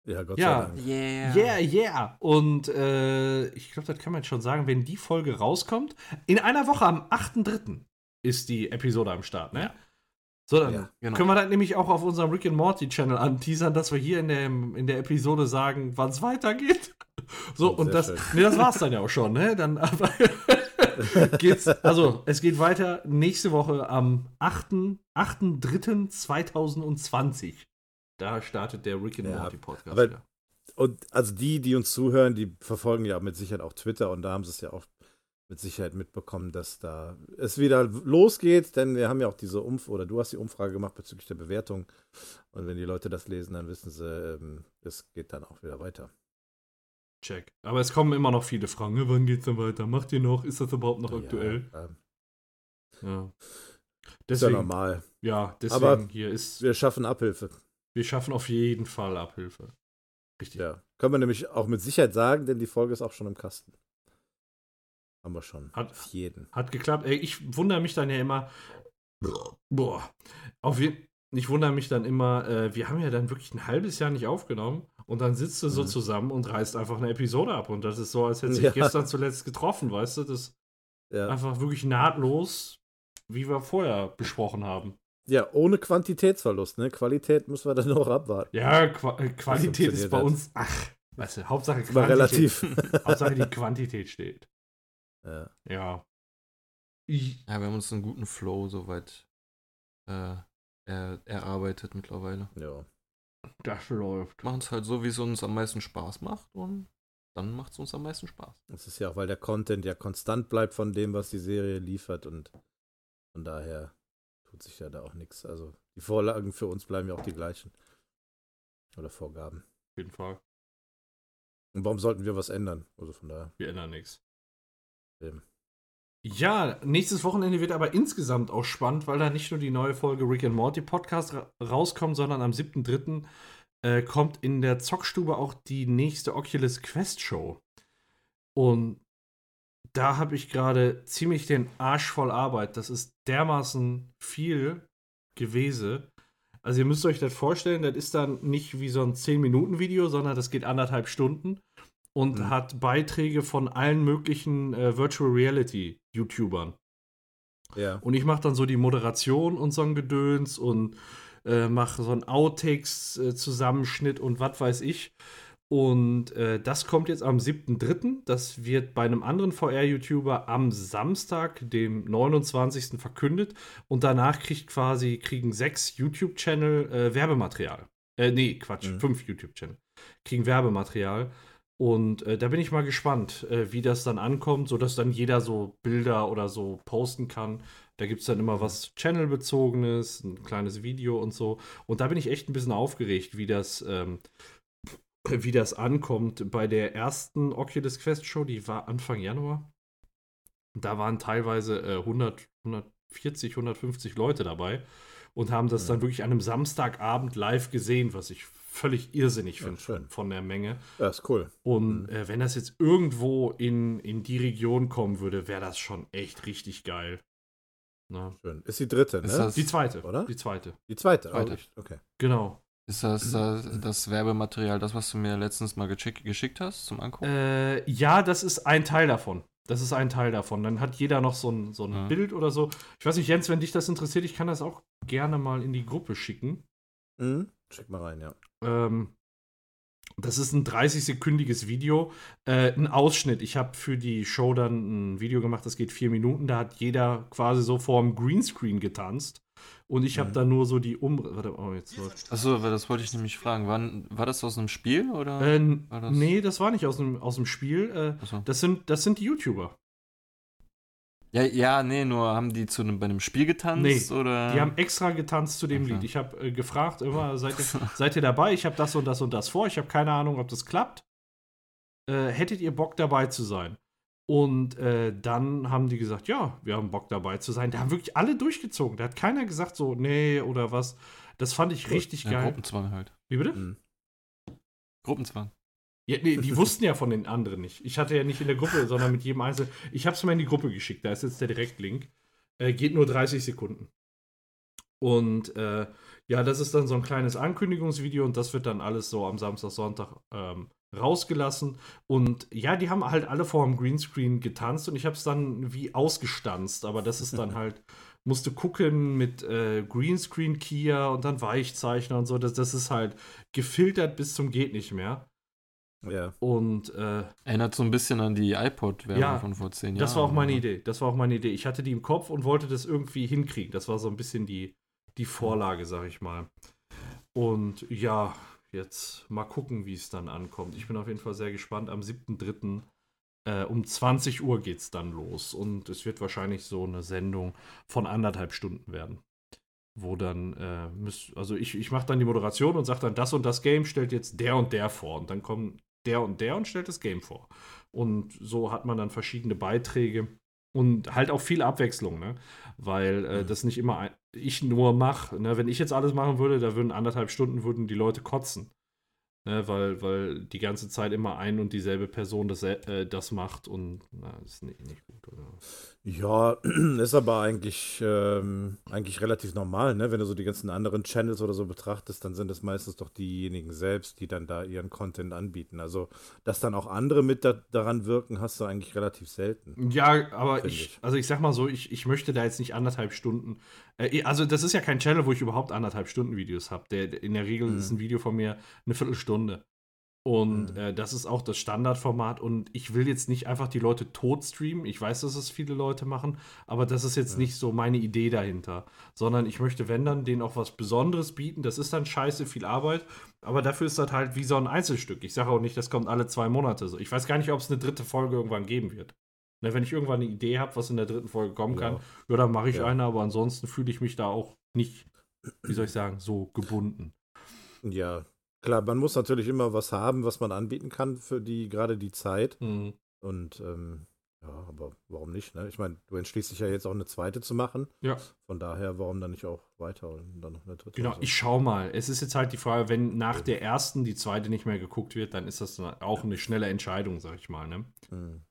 ja, Gott Ja. sei Dank. Yeah. Yeah, yeah. Und äh, ich glaube, das kann man jetzt schon sagen, wenn die Folge rauskommt. In einer Woche am 8.3. ist die Episode am Start, ne? So, dann Ja, genau. können wir das nämlich auch auf unserem Rick and Morty Channel anteasern, dass wir hier in der, in der Episode sagen, wann es weitergeht. So, Oh, und sehr das, schön. nee, das war's dann ja auch schon, ne? Dann aber geht's, also es geht weiter nächste Woche am 8. 8.3.2020. Da startet der Rick and Ja, Morty Podcast aber- wieder. Und also die, die uns zuhören, die verfolgen ja mit Sicherheit auch Twitter und da haben sie es ja auch mit Sicherheit mitbekommen, dass da es wieder losgeht, denn wir haben ja auch diese Umf oder du hast die Umfrage gemacht bezüglich der Bewertung und wenn die Leute das lesen, dann wissen sie, ähm, es geht dann auch wieder weiter. Check. Aber es kommen immer noch viele Fragen. ne? Wann geht's denn weiter? Macht ihr noch? Ist das überhaupt noch aktuell? Ja, ähm, Ja. ist ja Deswegen, normal. ja, deswegen Aber hier ist, Wir schaffen Abhilfe. wir schaffen auf jeden Fall Abhilfe. Richtig. Ja. Können wir nämlich auch mit Sicherheit sagen, denn die Folge ist auch schon im Kasten. Haben wir schon. Hat- Auf jeden. Hat geklappt. Ey, ich wundere mich dann ja immer. Boah. Auf jeden ich wundere mich dann immer, äh, wir haben ja dann wirklich ein halbes Jahr nicht aufgenommen und dann sitzt du so Mhm. zusammen und reißt einfach eine Episode ab. Und das ist so, als hätte sich Ja. gestern zuletzt getroffen, weißt du? Das ist Ja. einfach wirklich nahtlos, wie wir vorher besprochen haben. ja, ohne Quantitätsverlust. Ne? Qualität müssen wir dann noch abwarten. Ja, Qua äh, Qualität ist bei uns, ach, weißt du, Hauptsache Quantität. relativ. Hauptsache die Quantität steht. Ja. Ja. Ja, wir haben uns einen guten Flow soweit äh, er, erarbeitet mittlerweile. ja. das läuft. Machen es halt so, wie es uns am meisten Spaß macht und dann macht es uns am meisten Spaß. Das ist ja auch, weil der Content ja konstant bleibt von dem, was die Serie liefert und von daher tut sich ja da auch nichts. Also die Vorlagen für uns bleiben ja auch die gleichen. Oder Vorgaben. Auf jeden Fall. Und warum sollten wir was ändern? Also von daher. Wir ändern nichts. Eben. Ja, nächstes Wochenende wird aber insgesamt auch spannend, weil da nicht nur die neue Folge Rick and Morty Podcast ra rauskommt, sondern am 7.3. Äh, kommt in der Zockstube auch die nächste Oculus Quest Show. Und da habe ich gerade ziemlich den Arsch voll Arbeit. Das ist dermaßen viel gewesen. Also ihr müsst euch das vorstellen, das ist dann nicht wie so ein 10-Minuten-Video, sondern das geht anderthalb Stunden und Mhm. hat Beiträge von allen möglichen äh, Virtual Reality YouTubern. Ja. Und ich mache dann so die Moderation und so ein Gedöns und äh, mache so einen Outtakes-Zusammenschnitt und was weiß ich. Und äh, das kommt jetzt am 7.3. Das wird bei einem anderen VR-YouTuber am Samstag, dem 29. verkündet. Und danach kriegt quasi, kriegen sechs YouTube-Channel äh, Werbematerial. Äh, nee, Quatsch, Mhm. fünf YouTube-Channel. Kriegen Werbematerial. Und äh, da bin ich mal gespannt, äh, wie das dann ankommt, sodass dann jeder so Bilder oder so posten kann. Da gibt es dann immer was Channel-bezogenes, ein kleines Video und so. Und da bin ich echt ein bisschen aufgeregt, wie das, ähm, wie das ankommt. Bei der ersten Oculus Quest Show, die war Anfang Januar, da waren teilweise äh, 100, 140, 150 Leute dabei und haben das Ja. dann wirklich an einem Samstagabend live gesehen, was ich völlig irrsinnig Ja, finde schön. von der Menge. Ja, ist cool. Und Mhm. äh, wenn das jetzt irgendwo in, in die Region kommen würde, wäre das schon echt richtig geil. Na. Schön. Ist die dritte, ne? Ist das- Die zweite, Oder? Die zweite. die zweite. Zweite. Oh, okay. Genau. Ist das äh, das Werbematerial, das, was du mir letztens mal geschick, geschickt hast zum Angucken? Äh, ja, das ist ein Teil davon. Das ist ein Teil davon. Dann hat jeder noch so ein, so ein Ja. Bild oder so. Ich weiß nicht, Jens, wenn dich das interessiert, ich kann das auch gerne mal in die Gruppe schicken. Mhm. Schick mal rein, ja. Ähm, das ist ein 30-sekündiges Video, äh, ein Ausschnitt. Ich habe für die Show dann ein Video gemacht, das geht vier Minuten. Da hat jeder quasi so vorm Greenscreen getanzt. Und ich habe Mhm. da nur so die Um. Warte, oh, jetzt läuft. Achso, das wollte ich nämlich fragen. Wann, war das aus einem Spiel oder? Äh, War das- nee, das war nicht aus dem, aus dem Spiel. Äh, Achso. das, sind, das sind die YouTuber. Ja, ja, nee, nur haben die zu einem, bei einem Spiel getanzt Nee, oder? Die haben extra getanzt zu dem Okay. Lied. Ich habe äh, gefragt immer, seid ihr, seid ihr dabei? Ich habe das und das und das vor. Ich habe keine Ahnung, ob das klappt. Äh, hättet ihr Bock dabei zu sein? Und äh, dann haben die gesagt, ja, wir haben Bock dabei zu sein. Da haben wirklich alle durchgezogen. Da hat keiner gesagt so, nee oder was. Das fand ich richtig ja, geil. Gruppenzwang halt. Wie bitte? Mhm. Gruppenzwang. Ja, nee, die wussten ja von den anderen nicht. Ich hatte ja nicht in der Gruppe, sondern mit jedem Einzelnen. Ich habe es mal in die Gruppe geschickt. Da ist jetzt der Direktlink. Äh, geht nur 30 Sekunden. Und äh, ja, das ist dann so ein kleines Ankündigungsvideo und das wird dann alles so am Samstag, Sonntag ähm, rausgelassen. Und ja, die haben halt alle vor dem Greenscreen getanzt und ich habe es dann wie ausgestanzt. Aber das ist dann halt, musste gucken mit äh, Greenscreen Kia und dann Weichzeichner und so. Das, das ist halt gefiltert bis zum geht nicht mehr. Ja. Und äh, Erinnert so ein bisschen an die iPod-Werbung Ja, von vor zehn Jahren. das war auch meine oder? Idee. Das war auch meine Idee. Ich hatte die im Kopf und wollte das irgendwie hinkriegen. Das war so ein bisschen die, die Vorlage, sag ich mal. Und ja, jetzt mal gucken, wie es dann ankommt. Ich bin auf jeden Fall sehr gespannt. Am 7.3. Äh, um 20 Uhr geht's dann los. Und es wird wahrscheinlich so eine Sendung von anderthalb Stunden werden. Wo dann, äh, müsst, also ich, ich mache dann die Moderation und sage dann, das und das Game stellt jetzt der und der vor. Und dann kommen der und der und stellt das Game vor. Und so hat man dann verschiedene Beiträge und halt auch viel Abwechslung, ne? Weil äh, Mhm. das nicht immer ein, ich nur mache. Ne? Wenn ich jetzt alles machen würde, da würden anderthalb Stunden würden die Leute kotzen. Ne? Weil, weil die ganze Zeit immer ein und dieselbe Person das, äh, das macht und na, das ist nicht, nicht gut. Oder? Ja, ist aber eigentlich, ähm, eigentlich relativ normal, ne? Wenn du so die ganzen anderen Channels oder so betrachtest, dann sind es meistens doch diejenigen selbst, die dann da ihren Content anbieten. Also, dass dann auch andere mit da, daran wirken, hast du eigentlich relativ selten. Ja, aber ich, ich. also ich sag mal so, ich, ich möchte da jetzt nicht anderthalb Stunden. Äh, also, das ist ja kein Channel, wo ich überhaupt anderthalb Stunden Videos habe. In der Regel Mhm. ist ein Video von mir eine Viertelstunde. Und Mhm. äh, das ist auch das Standardformat. Und ich will jetzt nicht einfach die Leute tot streamen. Ich weiß, dass es viele Leute machen, aber das ist jetzt Ja. nicht so meine Idee dahinter. Sondern ich möchte, wenn dann, denen auch was Besonderes bieten. Das ist dann scheiße viel Arbeit. Aber dafür ist das halt wie so ein Einzelstück. Ich sage auch nicht, das kommt alle zwei Monate so. Ich weiß gar nicht, ob es eine dritte Folge irgendwann geben wird. Ne, wenn ich irgendwann eine Idee habe, was in der dritten Folge kommen kann, Ja. ja, dann mache ich Ja. eine, aber ansonsten fühle ich mich da auch nicht, wie soll ich sagen, so gebunden. Ja, klar, man muss natürlich immer was haben, was man anbieten kann für die, gerade die Zeit. Mhm. Und ähm, ja, aber warum nicht, ne? Ich meine, du entschließt dich ja jetzt auch eine zweite zu machen. Ja. Von daher, warum dann nicht auch weiter und dann noch eine dritte? Genau, ich schau mal. Es ist jetzt halt die Frage, wenn nach der ersten die zweite nicht mehr geguckt wird, dann ist das dann auch eine schnelle Entscheidung, sag ich mal. Ne? Hm.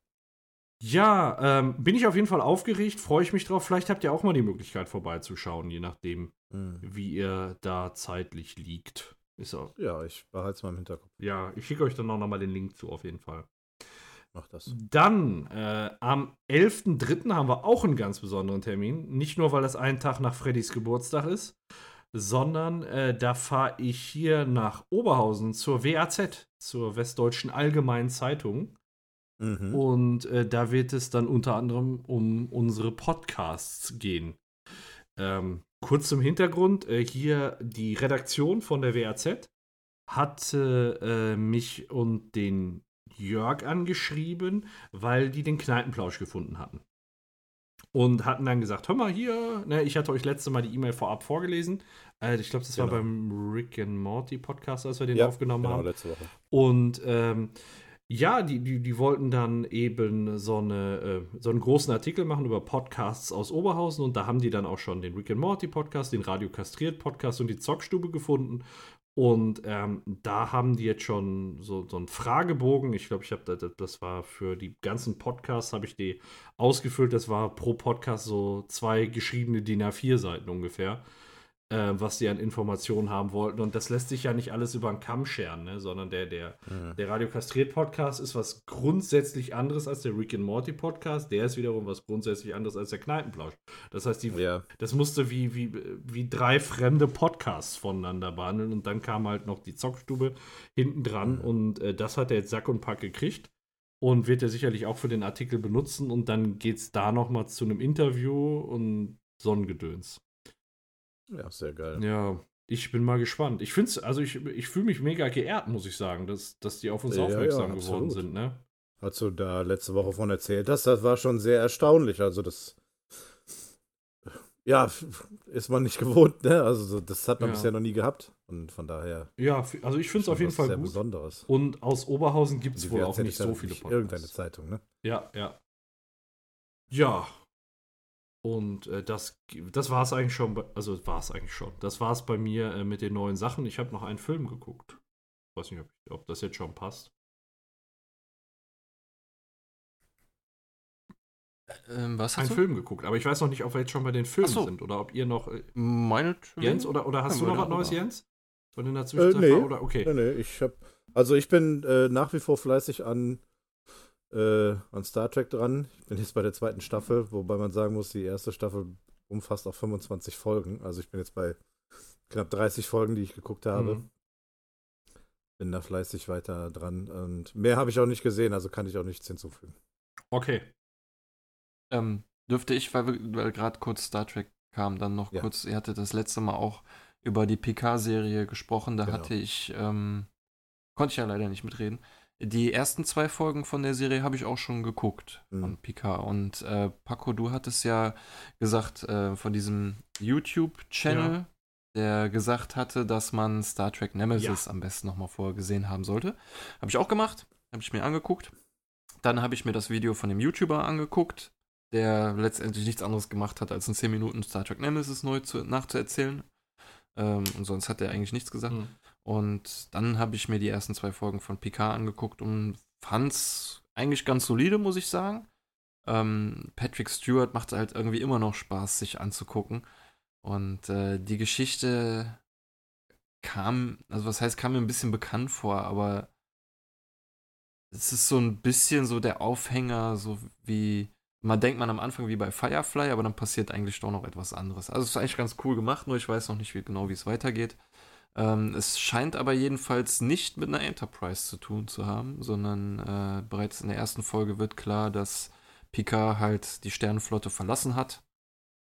Ja, ähm, bin ich auf jeden Fall aufgeregt, freue ich mich drauf. Vielleicht habt ihr auch mal die Möglichkeit vorbeizuschauen, je nachdem, Hm. wie ihr da zeitlich liegt. Ist auch, Ja, ich behalte es mal im Hinterkopf. ja, ich schicke euch dann auch nochmal den Link zu, auf jeden Fall. Mach das. Dann, äh, am 11.03. haben wir auch einen ganz besonderen Termin. Nicht nur, weil das ein Tag nach Freddys Geburtstag ist, sondern äh, da fahre ich hier nach Oberhausen zur WAZ, zur Westdeutschen Allgemeinen Zeitung. Mhm. Und äh, da wird es dann unter anderem um unsere Podcasts gehen. Ähm, kurz zum Hintergrund: äh, Hier die Redaktion von der WAZ hatte äh, mich und den Jörg angeschrieben, weil die den Kneipenplausch gefunden hatten. Und hatten dann gesagt: Hör mal hier, ne, ich hatte euch letzte Mal die E-Mail vorab vorgelesen. Äh, ich glaube, das war Genau. beim Rick and Morty Podcast, als wir den Ja, aufgenommen genau, haben. letzte Woche. Und ähm, ja, die, die, die wollten dann eben so, eine, äh, so einen großen Artikel machen über Podcasts aus Oberhausen und da haben die dann auch schon den Rick and Morty Podcast, den Radio Kastriert Podcast und die Zockstube gefunden. Und ähm, da haben die jetzt schon so, so einen Fragebogen. Ich glaube, ich habe das, das war für die ganzen Podcasts, habe ich die ausgefüllt. Das war pro Podcast so zwei geschriebene DIN A4-Seiten ungefähr äh, was sie an Informationen haben wollten. Und das lässt sich ja nicht alles über den Kamm scheren, ne? sondern der, der, Mhm. der Radio Kastriert Podcast ist was grundsätzlich anderes als der Rick and Morty Podcast. Der ist wiederum was grundsätzlich anderes als der Kneipenplausch. Das heißt, die, Ja, das musste wie, wie, wie drei fremde Podcasts voneinander behandeln. Und dann kam halt noch die Zockstube hinten dran. Mhm. Und äh, das hat er jetzt Sack und Pack gekriegt. Und wird er sicherlich auch für den Artikel benutzen. Und dann geht es da nochmal zu einem Interview und Sonnengedöns. Ja, sehr geil. Ja, ich bin mal gespannt. Ich finde also ich, ich fühle mich mega geehrt, muss ich sagen, dass, dass die auf uns Ja, aufmerksam ja, geworden sind, ne? als du da letzte Woche von erzählt hast, das war schon sehr erstaunlich. Also das, ja, ist man nicht gewohnt, ne? Also das hat man Ja. bisher noch nie gehabt. Und von daher Ja, also ich finde es auf jeden Fall sehr gut. Besonderes. Und aus Oberhausen gibt es wohl auch nicht so viele nicht Irgendeine Podcasts. Zeitung, ne? Ja, ja. Ja. Und äh, das, das war es eigentlich schon. Also war es eigentlich schon. Das war es bei mir äh, mit den neuen Sachen. Ich habe noch einen Film geguckt. Weiß nicht, ob, ob das jetzt schon passt. Ähm, was Einen hast du? Film geguckt. Aber ich weiß noch nicht, ob wir jetzt schon bei den Filmen so. sind oder ob ihr noch. Äh, Meinetwegen. Jens, oder, oder hast Können du noch was. Neues, Jens? Von in der Zwischenzeit? nee. war, Oder? Okay. Nee, nee, ich hab. Also ich bin äh, nach wie vor fleißig an, äh, an Star Trek dran. Ich bin jetzt bei der zweiten Staffel, wobei man sagen muss, die erste Staffel umfasst auch 25 Folgen. Also ich bin jetzt bei knapp 30 Folgen, die ich geguckt habe. Mhm. Bin da fleißig weiter dran. Und mehr habe ich auch nicht gesehen, also kann ich auch nichts hinzufügen. Okay. Ähm, dürfte ich, weil, weil gerade kurz Star Trek kam, dann noch Ja. kurz, ihr hattet das letzte Mal auch über die PK-Serie gesprochen, da Genau. hatte ich, ähm, konnte ich ja leider nicht mitreden. Die ersten zwei Folgen von der Serie habe ich auch schon geguckt Mhm. von PK. Und äh, Paco, du hattest ja gesagt, äh, von diesem YouTube-Channel, Ja. der gesagt hatte, dass man Star Trek Nemesis am besten nochmal vorher gesehen haben sollte. Habe ich auch gemacht, habe ich mir angeguckt. Dann habe ich mir das Video von dem YouTuber angeguckt, der letztendlich nichts anderes gemacht hat, als in 10 Minuten Star Trek Nemesis neu zu, nachzuerzählen. Ähm, und sonst hat er eigentlich nichts gesagt. Mhm. Und dann habe ich mir die ersten zwei Folgen von Picard angeguckt und fand's eigentlich ganz solide, muss ich sagen. Ähm, Patrick Stewart macht halt irgendwie immer noch Spaß, sich anzugucken. Und äh, die Geschichte kam, also was heißt, kam mir ein bisschen bekannt vor, aber es ist so ein bisschen so der Aufhänger, so wie, man denkt man am Anfang wie bei Firefly, aber dann passiert eigentlich doch noch etwas anderes. Also es ist eigentlich ganz cool gemacht, nur ich weiß noch nicht wie, genau, wie es weitergeht. Ähm, es scheint aber jedenfalls nicht mit einer Enterprise zu tun zu haben, sondern äh, bereits in der ersten Folge wird klar, dass Picard halt die Sternenflotte verlassen hat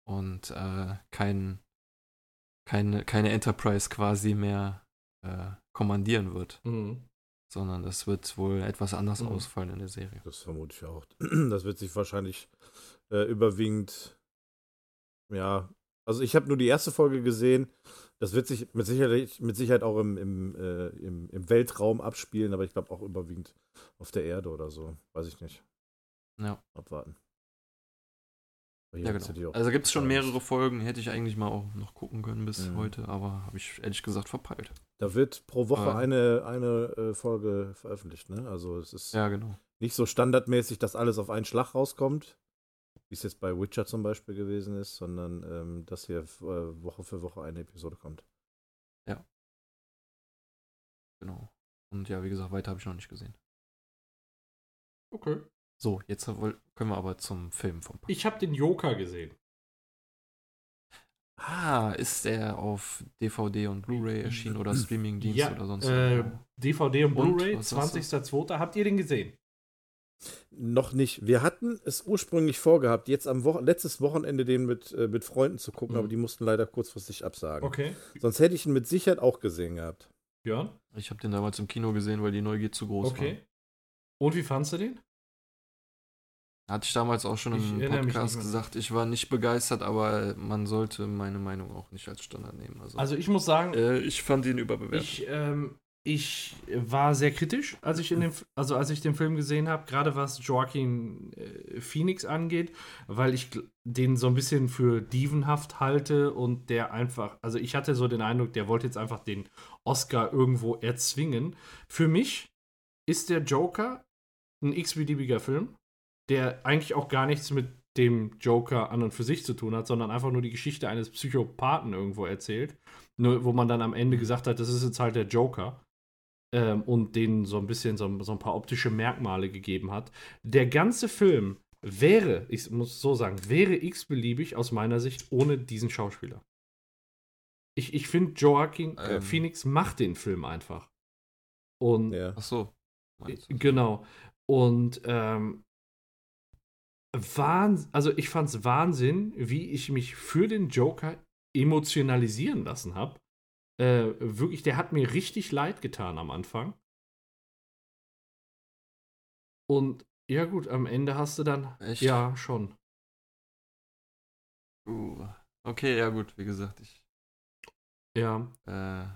und äh, kein, keine, keine Enterprise quasi mehr äh, kommandieren wird, Mhm. sondern das wird wohl etwas anders Mhm. ausfallen in der Serie. Das vermute ich auch. Das wird sich wahrscheinlich äh, überwiegend, ja, also ich habe nur die erste Folge gesehen. Das wird sich mit Sicherheit, mit Sicherheit auch im, im, äh, im, im Weltraum abspielen, aber ich glaube auch überwiegend auf der Erde oder so. Weiß ich nicht. Ja, Abwarten. Ja genau. Also gibt es schon mehrere Folgen, hätte ich eigentlich mal auch noch gucken können bis Mhm. heute, aber habe ich ehrlich gesagt verpeilt. Da wird pro Woche Äh. eine, eine äh, Folge veröffentlicht, ne? Also es ist Ja, genau. nicht so standardmäßig, dass alles auf einen Schlag rauskommt, wie es jetzt bei Witcher zum Beispiel gewesen ist, sondern ähm, dass hier äh, Woche für Woche eine Episode kommt. Genau. Und ja, wie gesagt, weiter habe ich noch nicht gesehen. Okay. So, jetzt können wir aber zum Film vom Paco. Ich habe den Joker gesehen. Ah, ist der auf DVD und Blu-ray erschienen oder Streamingdienst Ja, oder sonst äh, wo? DVD und Blu-ray, was sagst du? 20.02. Habt ihr den gesehen? Noch nicht. Wir hatten es ursprünglich vorgehabt, jetzt am Wochen letztes Wochenende den mit, äh, mit Freunden zu gucken, Mhm. aber die mussten leider kurzfristig absagen. Okay. Sonst hätte ich ihn mit Sicherheit auch gesehen gehabt. Björn? Ich habe den damals im Kino gesehen, weil die Neugier zu groß Okay. Und wie fandst du den? war. Hatte ich damals auch schon Ich im Podcast gesagt, ich war nicht begeistert, aber man sollte meine Meinung auch nicht als Standard nehmen. Also, Also ich muss sagen, äh, ich fand ihn überbewertet. ich, ähm, ich war sehr kritisch, als ich, in dem, also als ich den Film gesehen habe, gerade was Joaquin äh, Phoenix angeht, weil ich den so ein bisschen für dievenhaft halte und der einfach, also ich hatte so den Eindruck, der wollte jetzt einfach den Oscar irgendwo erzwingen. Für mich ist der Joker ein x-beliebiger Film, der eigentlich auch gar nichts mit dem Joker an und für sich zu tun hat, sondern einfach nur die Geschichte eines Psychopathen irgendwo erzählt. Nur, wo man dann am Ende gesagt hat, das ist jetzt halt der Joker. Ähm, und denen so ein bisschen so, so ein paar optische Merkmale gegeben hat. Der ganze Film wäre, ich muss so sagen, wäre x-beliebig aus meiner Sicht ohne diesen Schauspieler. Ich, ich finde, Joaquin äh, Ähm. Phoenix macht den Film einfach. Und Ja. Ach so. Genau. Und ähm, Wahnsinn, also ich fand's Wahnsinn, wie ich mich für den Joker emotionalisieren lassen habe. Äh, wirklich, der hat mir richtig leid getan am Anfang. Und ja, gut, am Ende hast du dann. Echt? Ja, schon. Uh, okay, ja gut, wie gesagt, ich Ja, äh,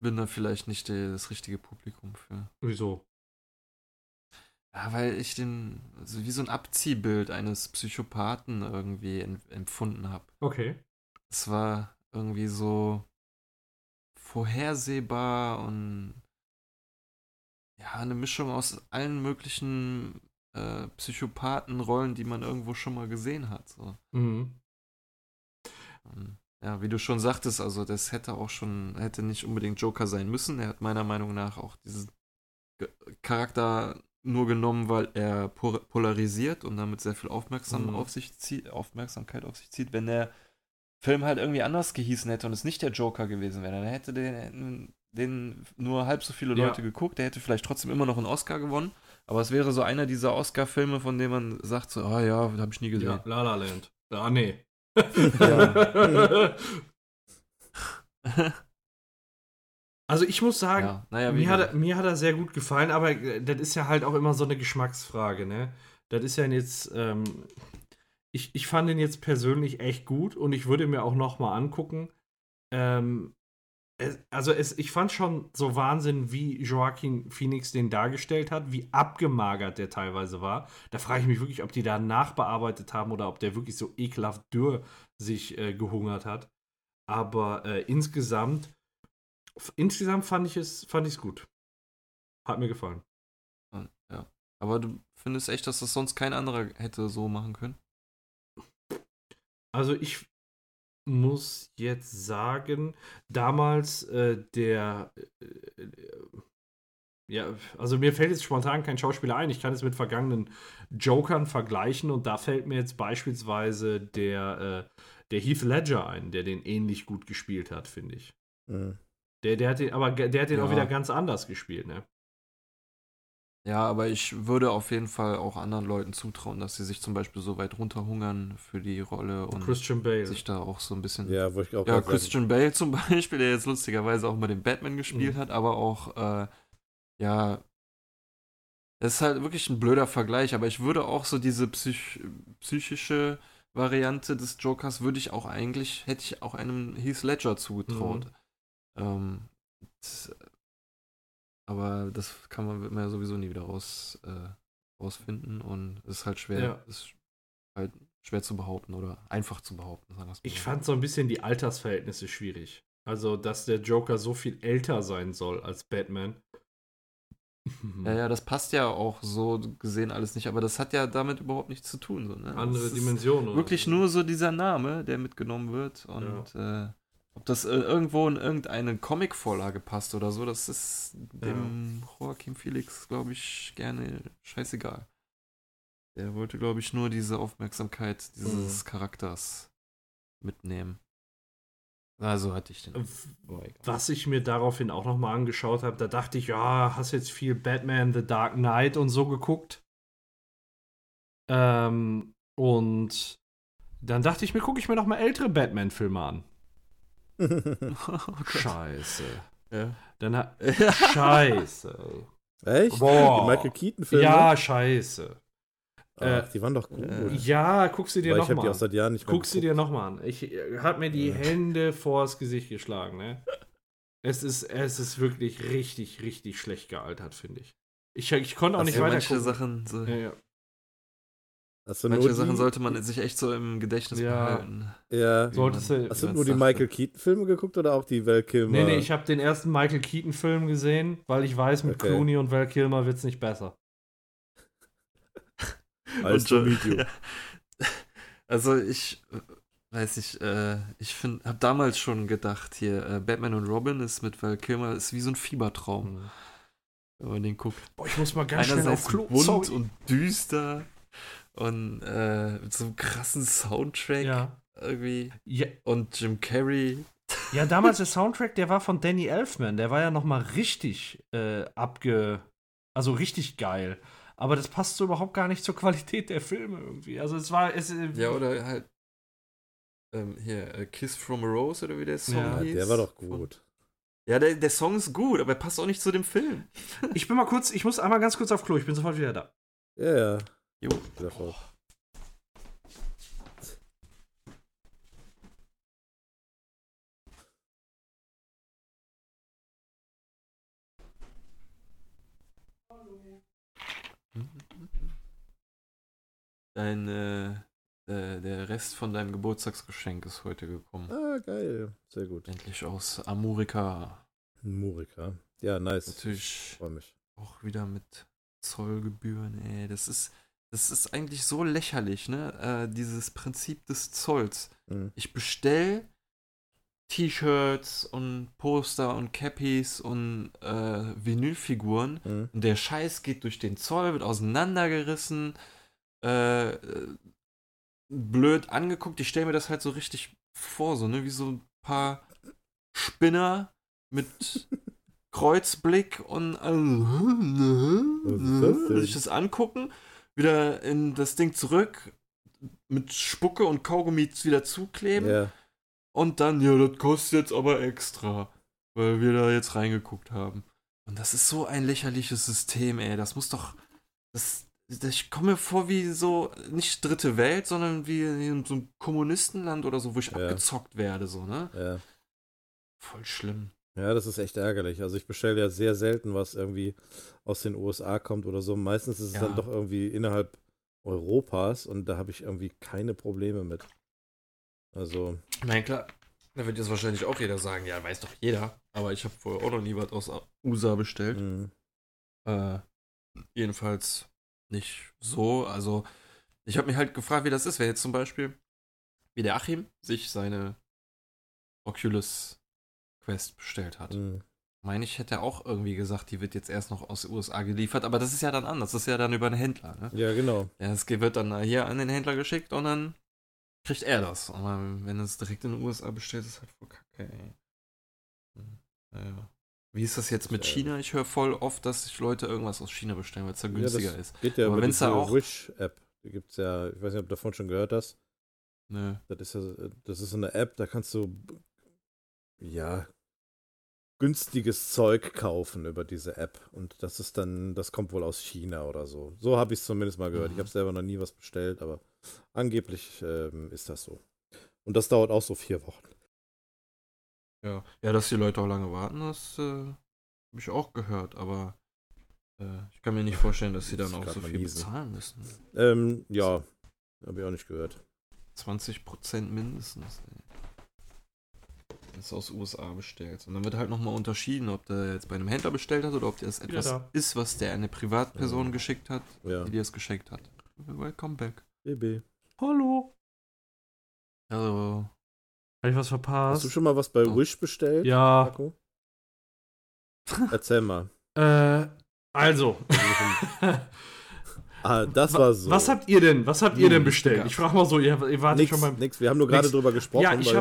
bin da vielleicht nicht der, das richtige Publikum für. wieso? Ja, weil ich den also wie so ein Abziehbild eines Psychopathen irgendwie en- empfunden habe. Okay. Es war irgendwie so vorhersehbar und ja, eine Mischung aus allen möglichen äh, Psychopathenrollen, die man irgendwo schon mal gesehen hat. So. Mhm. Und, ja, wie du schon sagtest, also das hätte auch schon, hätte nicht unbedingt Joker sein müssen. Er hat meiner Meinung nach auch diesen Charakter nur genommen, weil er po- polarisiert und damit sehr viel Aufmerksam Mhm. auf sich zieht, Aufmerksamkeit auf sich zieht. Wenn der Film halt irgendwie anders gehießen hätte und es nicht der Joker gewesen wäre, dann hätte den, den nur halb so viele Ja. Leute geguckt. Der hätte vielleicht trotzdem immer noch einen Oscar gewonnen. Aber es wäre so einer dieser Oscar-Filme, von denen man sagt so, ah ja, habe ich nie gesehen. Ja, La La Land. Ah, nee. also ich muss sagen, Ja, naja, mir, hat er, mir hat er sehr gut gefallen, aber äh, das ist ja halt auch immer so eine Geschmacksfrage, ne? Das ist ja jetzt, ähm, ich, ich fand ihn jetzt persönlich echt gut und ich würde mir auch noch mal angucken. Ähm, es, also es, ich fand schon so Wahnsinn, wie Joaquin Phoenix den dargestellt hat, wie abgemagert der teilweise war. Da frage ich mich wirklich, ob die da nachbearbeitet haben oder ob der wirklich so ekelhaft dürr sich äh, gehungert hat. Aber äh, insgesamt, insgesamt fand ich es, fand ich es gut. Hat mir gefallen. Ja. Aber du findest echt, dass das sonst kein anderer hätte so machen können? Also ich muss jetzt sagen, damals äh, der äh, äh, ja, also mir fällt jetzt spontan kein Schauspieler ein. Ich kann es mit vergangenen Jokern vergleichen und da fällt mir jetzt beispielsweise der, äh, der Heath Ledger ein, der den ähnlich gut gespielt hat, finde ich. Mhm. Der, der hat den, aber der hat den auch Ja. wieder ganz anders gespielt, ne? Ja, aber ich würde auf jeden Fall auch anderen Leuten zutrauen, dass sie sich zum Beispiel so weit runterhungern für die Rolle und Christian Bale. sich da auch so ein bisschen. Ja, wo ich auch Ja, grad sagen- Christian Bale zum Beispiel, der jetzt lustigerweise auch mal den Batman gespielt Mhm. hat, aber auch, äh, ja, das ist halt wirklich ein blöder Vergleich, aber ich würde auch so diese psych psychische Variante des Jokers würde ich auch eigentlich, hätte ich auch einem Heath Ledger zugetraut. Ähm, das, aber das kann man, wird man ja sowieso nie wieder raus, äh, rausfinden und es ist halt schwer, Ja. ist halt schwer zu behaupten oder einfach zu behaupten, Ich fand so ein bisschen die Altersverhältnisse schwierig. Also, dass der Joker so viel älter sein soll als Batman. Ja, ja, das passt ja auch so gesehen alles nicht, aber das hat ja damit überhaupt nichts zu tun. So, ne? Andere Dimensionen. Wirklich so. nur so dieser Name, der mitgenommen wird und äh, ob das äh, irgendwo in irgendeine Comic-Vorlage passt oder so, das ist dem Joaquin Felix, glaube ich, gerne scheißegal. Der wollte, glaube ich, nur diese Aufmerksamkeit dieses Mhm. Charakters mitnehmen. Also hatte ich den. Egal. Was ich mir daraufhin auch nochmal angeschaut habe, da dachte ich, ja, hast jetzt viel Batman, The Dark Knight und so geguckt. Ähm, und dann dachte ich mir, gucke ich mir nochmal ältere Batman-Filme an. Oh. Scheiße. Ja. Dann Scheiße. Echt? Boah. Die Michael Keaton-Filme? Ja, scheiße. Ach, die waren doch gut. äh, Ja, guck sie dir Aber ich habe die nochmal auch an. seit Jahren nicht mehr Guck sie dir nochmal an. Ich äh, hab mir die Ja. Hände vors Gesicht geschlagen, ne? Es ist, es ist wirklich richtig, richtig schlecht gealtert, finde ich. Ich, ich konnte auch Das nicht Ja, weiter manche gucken. Sachen, so, Ja, ja. Manche nur Sachen die, sollte man sich echt so im Gedächtnis Ja. behalten. Ja. Solltest man- du- Hast du nur die. Michael Keaton-Filme geguckt oder auch die Val Kilmer? Nee, nee, ich habe den ersten Michael Keaton-Film gesehen, weil ich weiß, mit Okay. Clooney und Val Kilmer wird es nicht besser. Schon- meet you. Ja. Also ich äh, weiß nicht, äh, ich finde, habe damals schon gedacht, hier äh, Batman und Robin ist mit Val Kilmer ist wie so ein Fiebertraum, wenn man den guckt. Boah, ich muss mal ganz schnell auf Einerseits Klo. bunt Sorry. und düster und äh, mit so einem krassen Soundtrack Ja. irgendwie ja. und Jim Carrey. Ja, damals der Soundtrack, der war von Danny Elfman. Der war ja noch mal richtig äh, abge... Also richtig geil. Aber das passt so überhaupt gar nicht zur Qualität der Filme irgendwie. Also es war... Es, äh, Ja, oder halt ähm, hier äh, Kiss from a Rose oder wie der Song Ja, Ja, hieß. der war doch gut. Ja, der, der Song ist gut, aber er passt auch nicht zu dem Film. Ich bin mal kurz, ich muss einmal ganz kurz auf Klo, ich bin sofort wieder da. Ja, ja. Jo. Wieder fort. Dein, äh, der Rest von deinem Geburtstagsgeschenk ist heute gekommen. Ah, geil. Sehr gut. Endlich aus Amurika. Murika. Ja, nice. Natürlich Freue mich. auch wieder mit Zollgebühren, ey. Das ist, das ist eigentlich so lächerlich, ne? Äh, dieses Prinzip des Zolls. Mhm. Ich bestell T-Shirts und Poster und Cappies und äh, Vinylfiguren Mhm. und der Scheiß geht durch den Zoll, wird auseinandergerissen, äh, blöd angeguckt. Ich stelle mir das halt so richtig vor, so, ne, wie so ein paar Spinner mit Kreuzblick und ist das denn? sich das angucken, wieder in das Ding zurück, mit Spucke und Kaugummi wieder zukleben Ja. und dann, ja, das kostet jetzt aber extra, weil wir da jetzt reingeguckt haben. Und das ist so ein lächerliches System, ey. Das muss doch. Das, das, ich komme mir vor wie so, nicht dritte Welt, sondern wie in so einem Kommunistenland oder so, wo ich Ja. abgezockt werde, so, ne? Ja. Voll schlimm. Ja, das ist echt ärgerlich. Also ich bestelle ja sehr selten, was irgendwie aus den USA kommt oder so. Meistens ist es Ja. dann doch irgendwie innerhalb Europas und da habe ich irgendwie keine Probleme mit. Also, meine, klar, da wird jetzt wahrscheinlich auch jeder sagen, ja, weiß doch jeder. Aber ich habe vorher auch noch nie was aus USA bestellt. mh, Äh, jedenfalls nicht so. Also, ich habe mich halt gefragt, wie das ist, wenn jetzt zum Beispiel, wie der Achim sich seine Oculus Quest bestellt hat. mh. Meine ich, hätte auch irgendwie gesagt, die wird jetzt erst noch aus den USA geliefert, aber das ist ja dann anders. Das ist ja dann über einen Händler. Ne? ja, genau. Ja, es wird dann hier an den Händler geschickt und dann kriegt er das. Aber wenn es direkt in den USA bestellt, ist halt voll kacke, ey. Hm, Naja. Wie ist das jetzt mit Ja. China? Ich höre voll oft, dass sich Leute irgendwas aus China bestellen, weil es da günstiger das ist. Geht ja Aber über wenn's da auch- Wish-App. Die gibt es ja, ich weiß nicht, ob du davon schon gehört hast. Nö. Das ist ja, das ist eine App, da kannst du ja günstiges Zeug kaufen über diese App. Und das ist dann, das kommt wohl aus China oder so. So habe ich es zumindest mal gehört. Ich Mhm. habe selber noch nie was bestellt, aber angeblich ähm, ist das so. Und das dauert auch so vier Wochen. Ja. ja, dass die Leute auch lange warten, das äh, habe ich auch gehört, aber äh, ich kann mir nicht vorstellen, dass sie dann auch so viel niesen. bezahlen müssen. Ähm, ja, habe ich auch nicht gehört. 20% mindestens. Ey. Du aus USA bestellst. Und dann wird halt nochmal unterschieden, ob der jetzt bei einem Händler bestellt hat oder ob das Wieder etwas da. ist, was der eine Privatperson Ja. geschickt hat, Ja, die dir es geschickt hat. Welcome back. BB. Hallo. Also, Habe ich was Hast du verpasst? schon mal was bei Oh. Wish bestellt? Ja, Marco? Erzähl mal. äh, also. Ah, das war so. Was habt ihr denn, was habt ihr denn bestellt? ja. Ich frage mal so, ihr, ihr wartet nix, schon beim. nix. Wir haben nur gerade drüber gesprochen. Ja, ich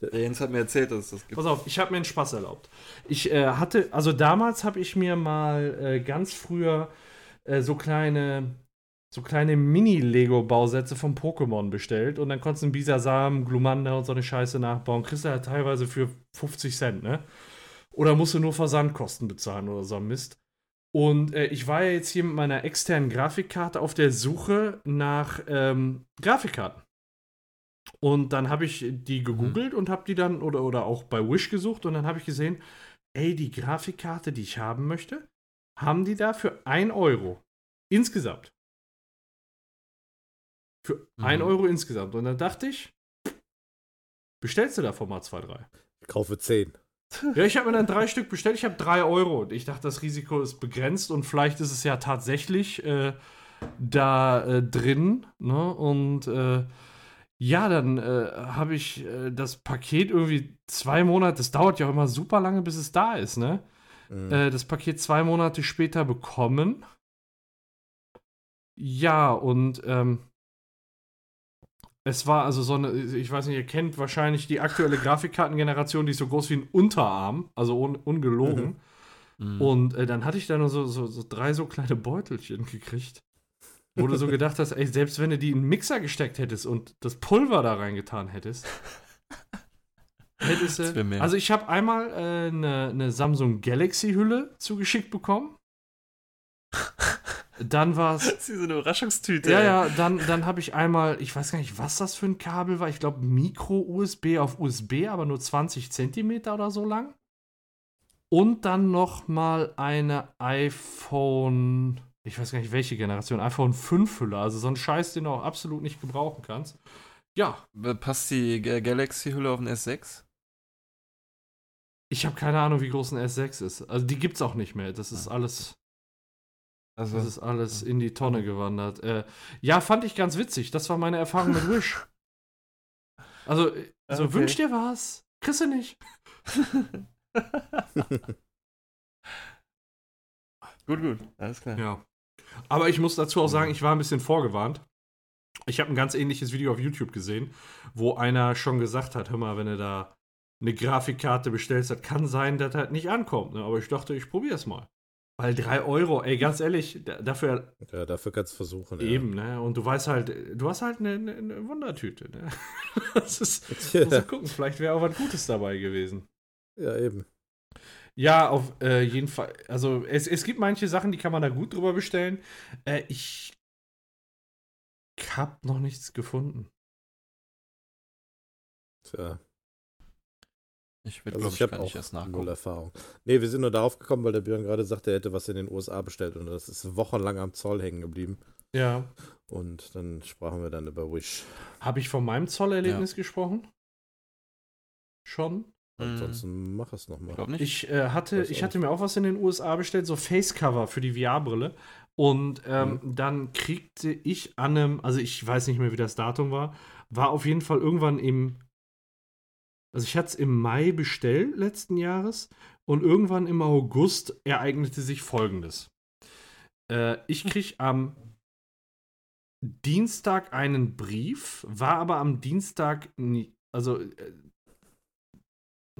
der Jens hat mir erzählt, dass es das gibt. Pass auf, ich habe mir einen Spaß erlaubt. Ich äh, hatte, also damals habe ich mir mal äh, ganz früher äh, so kleine, so kleine Mini-Lego-Bausätze von Pokémon bestellt und dann konntest du einen Bisasam, Glumanda und so eine Scheiße nachbauen. Kriegst du halt teilweise für 50 Cent, ne? Oder musst du nur Versandkosten bezahlen oder so ein Mist. Und äh, ich war ja jetzt hier mit meiner externen Grafikkarte auf der Suche nach ähm, Grafikkarten. Und dann habe ich die gegoogelt und habe die dann, oder, oder auch bei Wish gesucht und dann habe ich gesehen, ey, die Grafikkarte, die ich haben möchte, haben die da für 1 Euro. Insgesamt. Für Mhm. 1 Euro insgesamt. Und dann dachte ich, bestellst du davon mal zwei, drei? Ich kaufe 10. Ja, ich habe mir dann drei Stück bestellt. Ich habe drei Euro. Und ich dachte, das Risiko ist begrenzt und vielleicht ist es ja tatsächlich äh, da äh, drin. Ne? Und äh, ja, dann äh, habe ich äh, das Paket irgendwie zwei Monate, das dauert ja auch immer super lange, bis es da ist, ne? Mhm. Äh, das Paket zwei Monate später bekommen. Ja, und ähm, es war also so eine, ich weiß nicht, ihr kennt wahrscheinlich die aktuelle Grafikkartengeneration, die ist so groß wie ein Unterarm, also un, ungelogen. Mhm. Und äh, dann hatte ich da nur so, so, so drei so kleine Beutelchen gekriegt, wo du so gedacht hast, ey, selbst wenn du die in den Mixer gesteckt hättest und das Pulver da reingetan hättest, hättest du. Also ich habe einmal eine äh, ne- ne Samsung Galaxy Hülle zugeschickt bekommen. Dann war es Das ist so eine Überraschungstüte. Ja, ja, dann, dann habe ich einmal, ich weiß gar nicht, was das für ein Kabel war. Ich glaube, Micro-USB auf USB, aber nur 20 Zentimeter oder so lang. Und dann noch mal eine iPhone, ich weiß gar nicht, welche Generation, iPhone 5 Hülle. Also so ein Scheiß, den du auch absolut nicht gebrauchen kannst. Ja, Passt die Ga- Galaxy-Hülle auf den S6? ich habe keine Ahnung, wie groß ein S6 ist. Also die gibt's auch nicht mehr. Das ist alles, Also, das ist alles in die Tonne gewandert. Äh, ja, fand ich ganz witzig. Das war meine Erfahrung mit Wish. Also, äh, so Okay. wünsch dir was. Kriegst du nicht. gut, gut. Alles klar. Ja. Aber ich muss dazu auch sagen, ich war ein bisschen vorgewarnt. Ich habe ein ganz ähnliches Video auf YouTube gesehen, wo einer schon gesagt hat, hör mal, wenn du da eine Grafikkarte bestellst, das kann sein, dass das nicht ankommt. Ne? Aber ich dachte, ich probiere es mal. Weil 3 Euro, ey, ganz ehrlich, da- dafür ja, dafür kannst du versuchen. eben, ne? Und du weißt halt, du hast halt eine, eine, Wundertüte, ne? Das ist, Ja, gucken, vielleicht wäre auch was Gutes dabei gewesen. ja eben. Ja, auf äh, jeden Fall. Also es, es gibt manche Sachen, die kann man da gut drüber bestellen. Äh, ich hab noch nichts gefunden. Tja. Ich will, Also glaube ich ich, habe auch erst null nachgucken. Erfahrung. Nee, wir sind nur darauf gekommen, weil der Björn gerade sagte, er hätte was in den USA bestellt und das ist wochenlang am Zoll hängen geblieben. Ja. Und dann sprachen wir dann über Wish. Habe ich von meinem Zollerlebnis gesprochen? Schon? Mhm. Ansonsten mach es Ich nochmal. glaube nicht. Ich, äh, hatte, ich auch hatte mir auch was in den USA bestellt, so Facecover für die VR-Brille. Und ähm, dann kriegte ich an einem, also ich weiß nicht mehr, wie das Datum war, war auf jeden Fall irgendwann im, also ich hatte es im Mai bestellt letzten Jahres und irgendwann im August ereignete sich Folgendes. Äh, ich krieg am Dienstag einen Brief, war aber am Dienstag nie, also äh,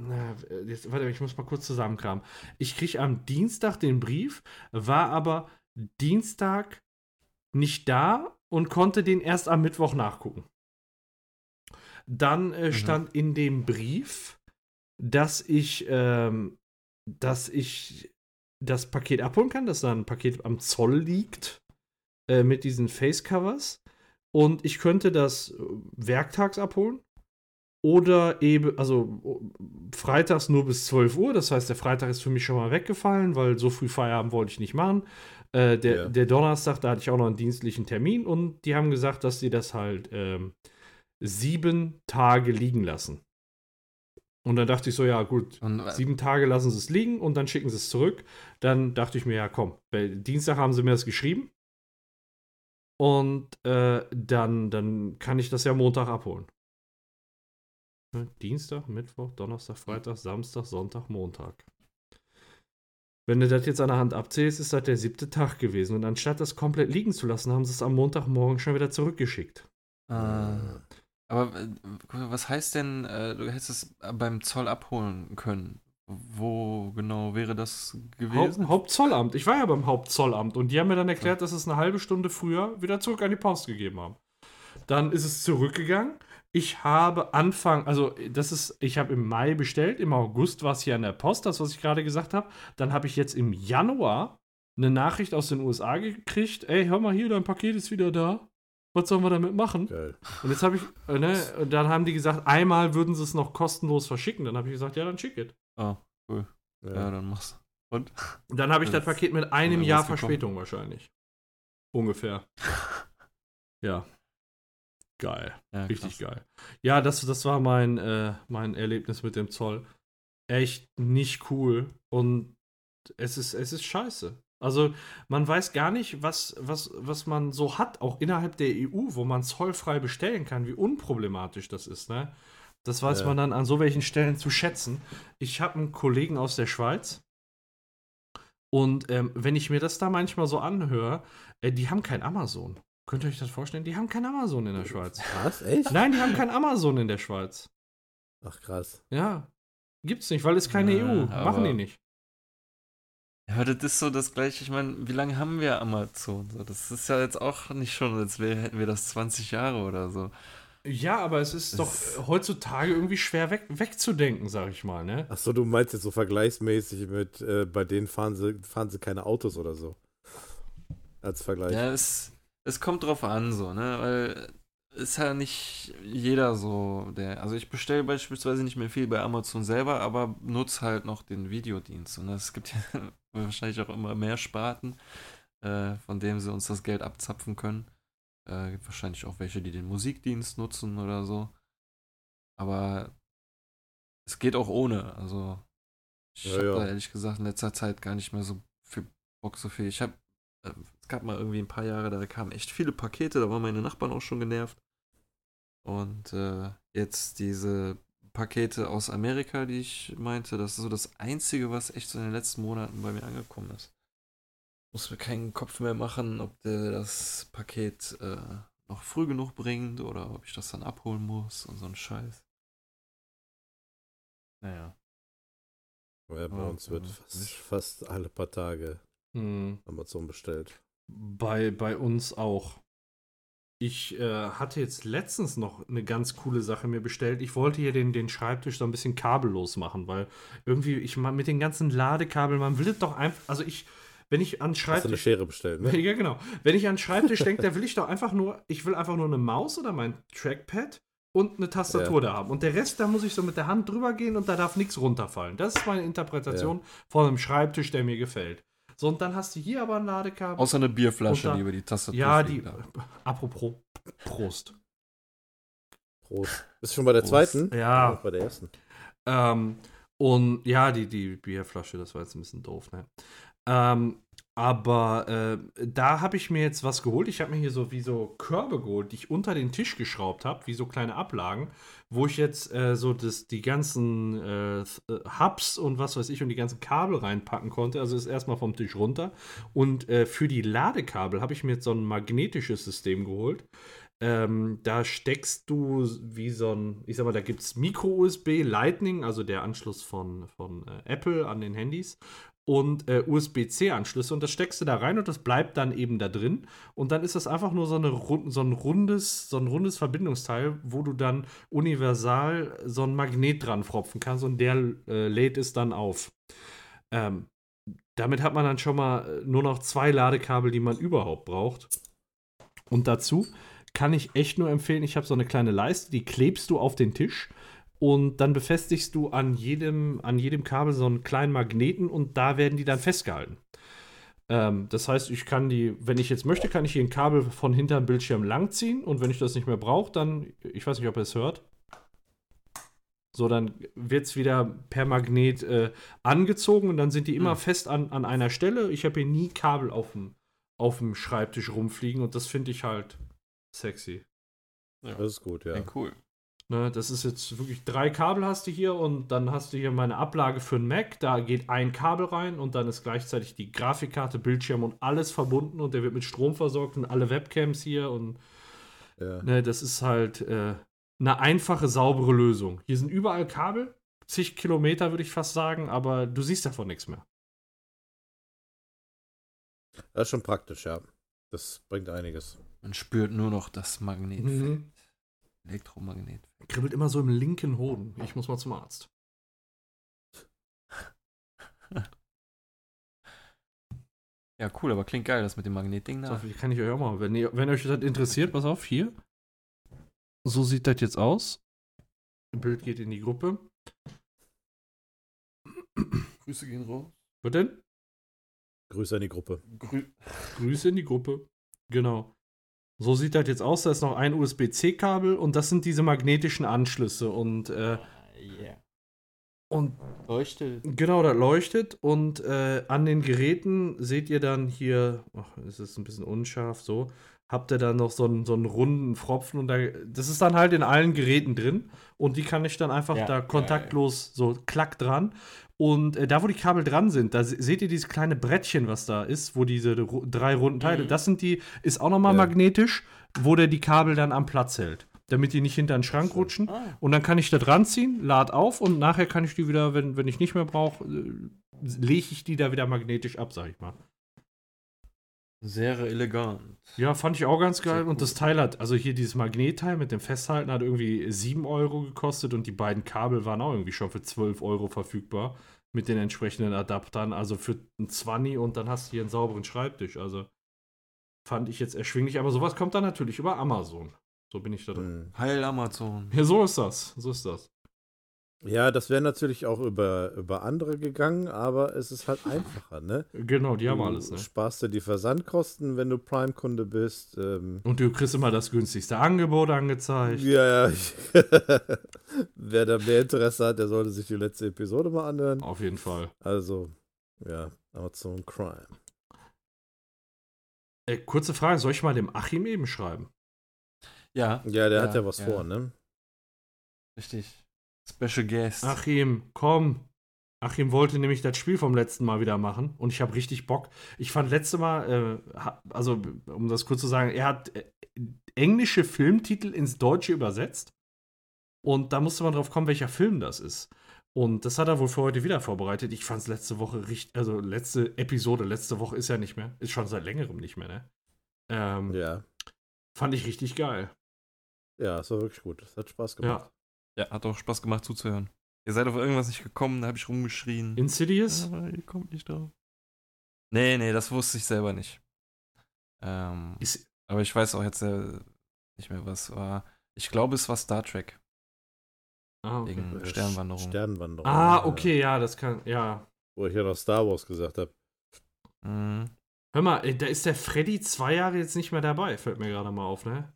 na, jetzt, warte, ich muss mal kurz zusammenkramen. Ich krieg am Dienstag den Brief, war aber Dienstag nicht da und konnte den erst am Mittwoch nachgucken. Dann äh, Mhm. stand in dem Brief, dass ich, ähm, dass ich das Paket abholen kann, dass da ein Paket am Zoll liegt äh, mit diesen Facecovers und ich könnte das äh, werktags abholen oder eben, also freitags nur bis 12 Uhr. Das heißt, der Freitag ist für mich schon mal weggefallen, weil so früh Feierabend wollte ich nicht machen. Äh, der, Ja. der Donnerstag, da hatte ich auch noch einen dienstlichen Termin und die haben gesagt, dass sie das halt ähm, sieben Tage liegen lassen. Und dann dachte ich so, ja gut, Und, äh, sieben Tage lassen sie es liegen und dann schicken sie es zurück. Dann dachte ich mir, ja komm, weil Dienstag haben sie mir das geschrieben. Und äh, dann, dann kann ich das ja Montag abholen. Ne, Dienstag, Mittwoch, Donnerstag, Freitag, Samstag, Sonntag, Montag. Wenn du das jetzt an der Hand abzählst, ist das der siebte Tag gewesen. Und anstatt das komplett liegen zu lassen, haben sie es am Montagmorgen schon wieder zurückgeschickt. äh, aber äh, was heißt denn, äh, du hättest es beim Zoll abholen können? Wo genau wäre das gewesen? Haupt, Hauptzollamt. Ich war ja beim Hauptzollamt und die haben mir dann erklärt, dass es eine halbe Stunde früher wieder zurück an die Post gegeben haben. Dann ist es zurückgegangen. Ich habe Anfang, also das ist, ich habe im Mai bestellt, im August war es hier an der Post, das, was ich gerade gesagt habe. Dann habe ich jetzt im Januar eine Nachricht aus den USA gekriegt, ey, hör mal hier, dein Paket ist wieder da. Was sollen wir damit machen? Geil. Und jetzt habe ich, äh, ne, und dann haben die gesagt, einmal würden sie es noch kostenlos verschicken. Dann habe ich gesagt, ja, dann schick es. Ah, cool. Ja. Ja, dann mach's. Und? Und dann habe ich das Das- Paket mit einem Ja, Jahr. Verspätung wahrscheinlich. Ungefähr. Ja. Geil. Ja, Richtig krass. geil. Ja, das, das war mein, äh, mein Erlebnis mit dem Zoll. Echt nicht cool. Und es ist, es ist scheiße. Also, man weiß gar nicht, was, was, was man so hat, auch innerhalb der EU, wo man zollfrei bestellen kann, wie unproblematisch das ist, ne? Das weiß Ja. man dann an so welchen Stellen zu schätzen. Ich habe einen Kollegen aus der Schweiz. Und ähm, wenn ich mir das da manchmal so anhöre, äh, die haben kein Amazon. Könnt ihr euch das vorstellen? Die haben kein Amazon in der Schweiz. Was? Echt? Nein, die haben kein Amazon in der Schweiz. Ach krass. Ja. Gibt's nicht, weil es keine Ja, EU. Machen die nicht. Ja, aber das ist so das gleiche. Ich meine, wie lange haben wir Amazon? So, das ist ja jetzt auch nicht schon, als wär, hätten wir das 20 Jahre oder so. Ja, aber es ist doch heutzutage irgendwie schwer weg, wegzudenken, sag ich mal, ne? Achso, du meinst jetzt so vergleichsmäßig mit, äh, bei denen fahren sie, fahren sie keine Autos oder so. Als Vergleich. Ja, es, es kommt drauf an, so, ne? Weil ist ja nicht jeder so, der. Also ich bestelle beispielsweise nicht mehr viel bei Amazon selber, aber nutze halt noch den Videodienst. Und es gibt ja wahrscheinlich auch immer mehr Sparten, äh, von denen sie uns das Geld abzapfen können. Äh, gibt wahrscheinlich auch welche, die den Musikdienst nutzen oder so. Aber es geht auch ohne. Also ich Ja, habe ja. da ehrlich gesagt in letzter Zeit gar nicht mehr so viel Bock, so viel. Ich habe, äh, es gab mal irgendwie ein paar Jahre, da kamen echt viele Pakete, da waren meine Nachbarn auch schon genervt. Und äh, jetzt diese Pakete aus Amerika, die ich meinte, das ist so das Einzige, was echt so in den letzten Monaten bei mir angekommen ist. Muss mir keinen Kopf mehr machen, ob der das Paket äh, noch früh genug bringt oder ob ich das dann abholen muss und so ein Scheiß. Naja. Ja, bei uns wird fast, fast alle paar Tage Hm. Amazon bestellt. Bei, bei uns auch. Ich äh, hatte jetzt letztens noch eine ganz coole Sache mir bestellt. Ich wollte hier den, den Schreibtisch so ein bisschen kabellos machen, weil irgendwie, ich mal mit den ganzen Ladekabeln, man will es doch einfach, also ich, wenn ich an Hast du eine Schreibtisch. Schere bestellt, ne? Ja, genau. Wenn ich an Schreibtisch denke, da will ich doch einfach nur, ich will einfach nur eine Maus oder mein Trackpad und eine Tastatur da haben. Und der Rest, da muss ich so mit der Hand drüber gehen und da darf nichts runterfallen. Das ist meine Interpretation von einem Schreibtisch, der mir gefällt. So, und dann hast du hier aber ein Ladekabel. Außer eine Bierflasche, Und da- die über die Tastatur ja, die. aber- Apropos Prost. Prost. Bist du schon bei der Prost. zweiten? Ja. Bei der ersten. Ähm, und ja, die, die Bierflasche, das war jetzt ein bisschen doof, ne? Ähm, aber äh, da habe ich mir jetzt was geholt. Ich habe mir hier so wie so Körbe geholt, die ich unter den Tisch geschraubt habe, wie so kleine Ablagen, wo ich jetzt äh, so das, die ganzen äh, äh, Hubs und was weiß ich und die ganzen Kabel reinpacken konnte. Also ist erstmal vom Tisch runter. Und äh, für die Ladekabel habe ich mir jetzt so ein magnetisches System geholt. Ähm, da steckst du wie so ein, ich sag mal, da gibt es Micro-USB, Lightning, also der Anschluss von, von äh, Apple an den Handys und äh, USB-C-Anschlüsse und das steckst du da rein und das bleibt dann eben da drin und dann ist das einfach nur so, eine, so, ein, rundes, so ein rundes Verbindungsteil, wo du dann universal so ein Magnet dran fropfen kannst und der äh, lädt es dann auf. Ähm, damit hat man dann schon mal äh, nur noch zwei Ladekabel, die man überhaupt braucht. Und dazu kann ich echt nur empfehlen, ich habe so eine kleine Leiste, die klebst du auf den Tisch und dann befestigst du an jedem, an jedem Kabel so einen kleinen Magneten und da werden die dann festgehalten. Ähm, das heißt, ich kann die, wenn ich jetzt möchte, kann ich hier ein Kabel von hinterm Bildschirm langziehen und wenn ich das nicht mehr brauche, dann, ich weiß nicht, ob ihr es hört, so, dann wird es wieder per Magnet äh, angezogen und dann sind die immer Hm. fest an, an einer Stelle. Ich habe hier nie Kabel auf dem, auf dem Schreibtisch rumfliegen und das finde ich halt sexy. Das ist gut, ja. Ja, cool. Ne, das ist jetzt wirklich drei Kabel hast du hier und dann hast du hier meine Ablage für einen Mac. Da geht ein Kabel rein und dann ist gleichzeitig die Grafikkarte, Bildschirm und alles verbunden und der wird mit Strom versorgt und alle Webcams hier und ja. ne, das ist halt äh, eine einfache, saubere Lösung. Hier sind überall Kabel, zig Kilometer würde ich fast sagen, aber du siehst davon nichts mehr. Das ist schon praktisch, ja. Das bringt einiges. Man spürt nur noch das Magnetfeld. Mhm. Elektromagnet. Kribbelt immer so im linken Hoden. Ich muss mal zum Arzt. Ja, cool, aber klingt geil, das mit dem Magnetding So, da. wie kann ich euch auch mal, wenn, ihr, wenn euch das interessiert, pass auf, hier. So sieht das jetzt aus. Bild geht in die Gruppe. Grüße gehen raus. Was denn? Grüße an die Gruppe. Grü Grüße in die Gruppe. Genau. So sieht das jetzt aus. Da ist noch ein USB-C-Kabel und das sind diese magnetischen Anschlüsse. Und, äh, yeah. und Leuchtet. genau, das leuchtet. Und äh, an den Geräten seht ihr dann hier, ach, es ist ein bisschen unscharf so, habt ihr dann noch so einen, so einen runden Pfropfen und da, das ist dann halt in allen Geräten drin und die kann ich dann einfach Ja, da kontaktlos so klack dran. Und äh, da, wo die Kabel dran sind, da se- seht ihr dieses kleine Brettchen, was da ist, wo diese drei runden Teile, Mhm. das sind die, ist auch nochmal Ja. magnetisch, wo der die Kabel dann am Platz hält, damit die nicht hinter den Schrank rutschen. Ah, Und dann kann ich da dran ziehen, lad auf und nachher kann ich die wieder, wenn, wenn ich nicht mehr brauche, äh, lege ich die da wieder magnetisch ab, sag ich mal. Sehr elegant. Ja, fand ich auch ganz geil. Sehr Und das. Teil hat, also hier dieses Magnetteil mit dem Festhalten hat irgendwie 7 Euro gekostet und die beiden Kabel waren auch irgendwie schon für 12 Euro verfügbar mit den entsprechenden Adaptern. Also für ein 20 und dann hast du hier einen sauberen Schreibtisch. Also fand ich jetzt erschwinglich. Aber sowas kommt dann natürlich über Amazon. So bin ich da drin. Hm. Heil Amazon. Ja, so ist das. So ist das. Ja, das wäre natürlich auch über, über andere gegangen, aber es ist halt einfacher, ne? Genau, die haben du alles, ne? sparst dir die Versandkosten, wenn du Prime-Kunde bist. Ähm, Und du kriegst immer das günstigste Angebot angezeigt. ja, ja. Wer da mehr Interesse hat, der sollte sich die letzte Episode mal anhören. Auf jeden Fall. Also, ja, Amazon Crime. Äh, kurze Frage, soll ich mal dem Achim eben schreiben? Ja, Ja, der Ja, hat ja was ja. vor, ne? richtig. Special Guest. Achim, komm. Achim wollte nämlich das Spiel vom letzten Mal wieder machen und ich habe richtig Bock. Ich fand letzte Mal, äh, also um das kurz zu sagen, er hat äh, englische Filmtitel ins Deutsche übersetzt und da musste man drauf kommen, welcher Film das ist. Und das hat er wohl für heute wieder vorbereitet. Ich fand es letzte Woche richtig, also letzte Episode, letzte Woche ist ja nicht mehr, ist schon seit längerem nicht mehr, ne? Ähm, Ja. Fand ich richtig geil. Ja, es war wirklich gut. Es hat Spaß gemacht. Ja. Ja, hat auch Spaß gemacht zuzuhören. Ihr seid auf irgendwas nicht gekommen, da habe ich rumgeschrien. Insidious? Aber ihr kommt nicht drauf. Nee, nee, das wusste ich selber nicht. Ähm, Ist, aber ich weiß auch jetzt äh, nicht mehr, was war. Ich glaube, es war Star Trek. ah, okay. Wegen Äh, Sternwanderung. Sternwanderung. ah, okay, ja, das kann, ja. Wo ich ja noch Star Wars gesagt habe. Mhm. Hör mal, da ist der Freddy zwei Jahre jetzt nicht mehr dabei, fällt mir gerade mal auf, ne?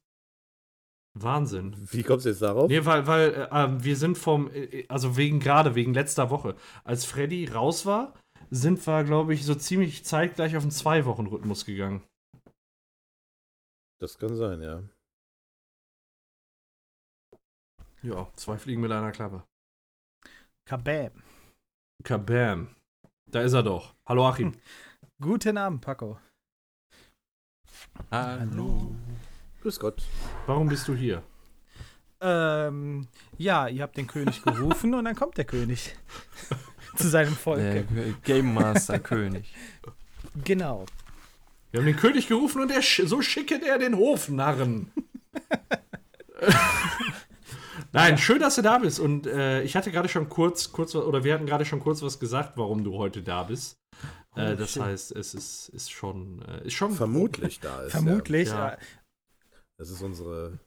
Wahnsinn. Wie kommst du jetzt darauf? Nee, weil, weil äh, ähm, wir sind vom, äh, also wegen gerade, wegen letzter Woche. Als Freddy raus war, sind wir, glaube ich, so ziemlich zeitgleich auf einen Zwei-Wochen-Rhythmus gegangen. Das kann sein, ja. Ja, zwei Fliegen mit einer Klappe. Kabam. Kabam. Da ist er doch. Hallo Achim. Guten Abend, Paco. Hallo. Grüß Gott. Warum bist du hier? Ähm, ja, ihr habt den König gerufen und dann kommt der König zu seinem Volk. Der Game Master König. Genau. Wir haben den König gerufen und er sch so schicket er den Hofnarren. Nein, schön, dass du da bist. Und äh, ich hatte gerade schon kurz, kurz, oder wir hatten gerade schon kurz was gesagt, warum du heute da bist. Äh, das schön. heißt, es ist, ist schon, äh, ist schon Vermutlich da ist. Vermutlich. Ja. äh, Das ist unsere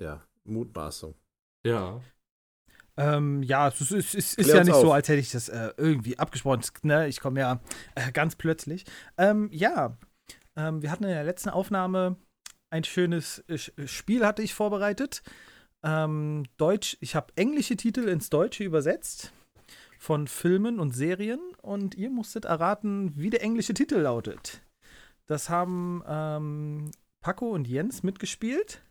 ja, Mutmaßung. Ja. Ähm, ja, es ist, es ist, ist ja nicht so, auf. als hätte ich das äh, irgendwie abgesprochen. Ne? Ich komme ja äh, ganz plötzlich. Ähm, ja, ähm, wir hatten in der letzten Aufnahme ein schönes äh, Sch- Spiel, hatte ich vorbereitet. Ähm, Deutsch, ich habe englische Titel ins Deutsche übersetzt von Filmen und Serien und ihr musstet erraten, wie der englische Titel lautet. Das haben ähm, Paco und Jens mitgespielt.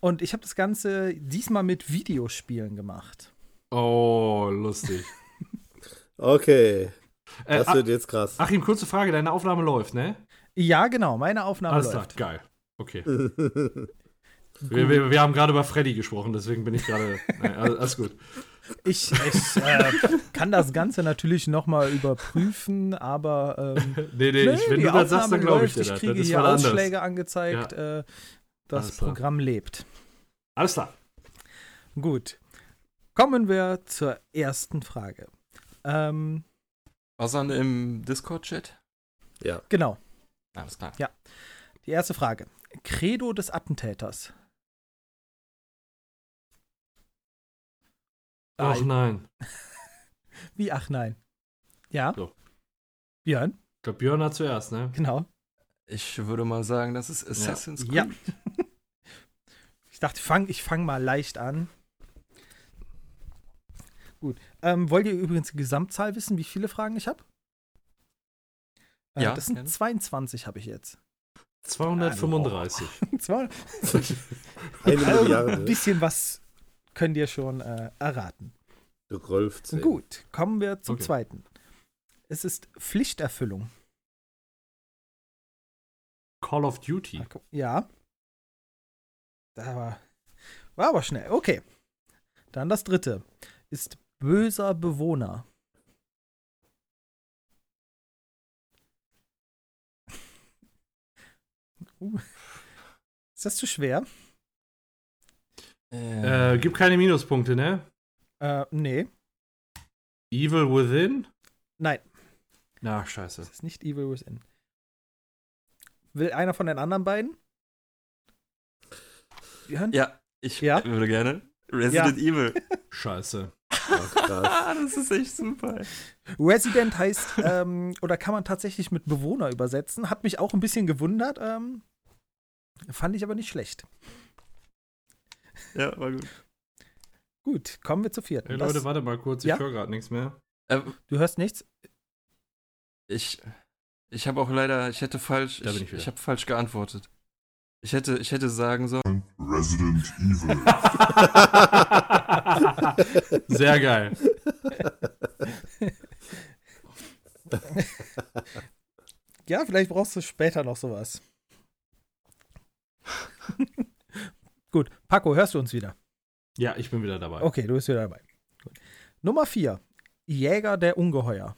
Und ich habe das Ganze diesmal mit Videospielen gemacht. Oh, lustig. Okay, äh, das wird jetzt krass. Achim, kurze Frage, deine Aufnahme läuft, ne? Ja, genau, meine Aufnahme Alles klar, läuft. geil. Okay. Wir, wir, wir haben gerade über Freddy gesprochen, deswegen bin ich gerade. Alles gut. Ich, ich äh, kann das Ganze natürlich nochmal überprüfen, aber ähm, Nee, nee, nee, ich, wenn die du das sagst, dann glaube ich läuft. dir Ich das. kriege Das ist hier. Ausschläge angezeigt. Äh, das Alles klar. Programm lebt. Alles klar. Gut. Kommen wir zur ersten Frage. Ähm, Was dann im Discord-Chat? ja, genau, Alles klar. die erste Frage. Credo des Attentäters. Ach nein. Wie? Ach nein. Ja? So. Björn, Ich glaube, Björn hat zuerst, ne? genau. Ich würde mal sagen, das ist Assassin's Creed. Ja. Ich dachte, fang, ich fange mal leicht an. Gut. Ähm, wollt ihr übrigens die Gesamtzahl wissen, wie viele Fragen ich habe? Äh, Ja, Das sind gerne. 22 habe ich jetzt. 235. Zwei- eine Also, ein Milliarde. bisschen was könnt ihr schon äh, erraten. 12. Gut, kommen wir zum Okay. zweiten. Es ist Pflichterfüllung. Call of Duty. Ja. Da war, war aber schnell. Okay. Dann das dritte. Ist böser Bewohner. Uh. Ist das zu schwer? Äh, gibt keine Minuspunkte, ne? Äh, nee. Evil Within? Nein, Na, scheiße. das ist nicht Evil Within. Will einer von den anderen beiden? Björn? ja, ich Ja? würde gerne. Resident Evil. Scheiße. Ach, krass. Ah, das ist echt super. Resident heißt, ähm, oder kann man tatsächlich mit Bewohner übersetzen. Hat mich auch ein bisschen gewundert. Ähm, fand ich aber nicht schlecht. Ja, war gut. Gut, kommen wir zur vierten. Ey, Das- Leute, warte mal kurz, ich Ja? höre gerade nichts mehr. Äh, du hörst nichts? ich ich habe auch leider, ich hätte falsch, Da ich, ich ich habe falsch geantwortet. Ich hätte, ich hätte sagen sollen, Resident Evil. Sehr geil. Ja, vielleicht brauchst du später noch sowas. Gut, Paco, hörst du uns wieder? Ja, ich bin wieder dabei. Okay, du bist wieder dabei. Gut. Nummer 4. Jäger der Ungeheuer.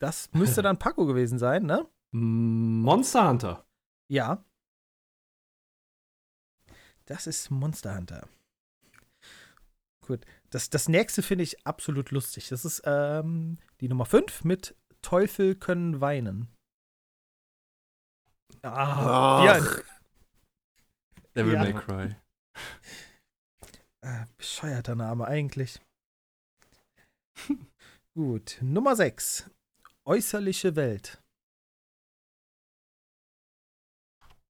Das müsste dann Paco gewesen sein, ne? Monster Hunter. Ja. Das ist Monster Hunter. Gut. Das, das nächste finde ich absolut lustig. Das ist ähm, die Nummer 5 mit Teufel können weinen. Ah, ja, Ach, Devil Ja. May Cry. bescheuerter Name eigentlich. Gut. Nummer 6. Äußerliche Welt.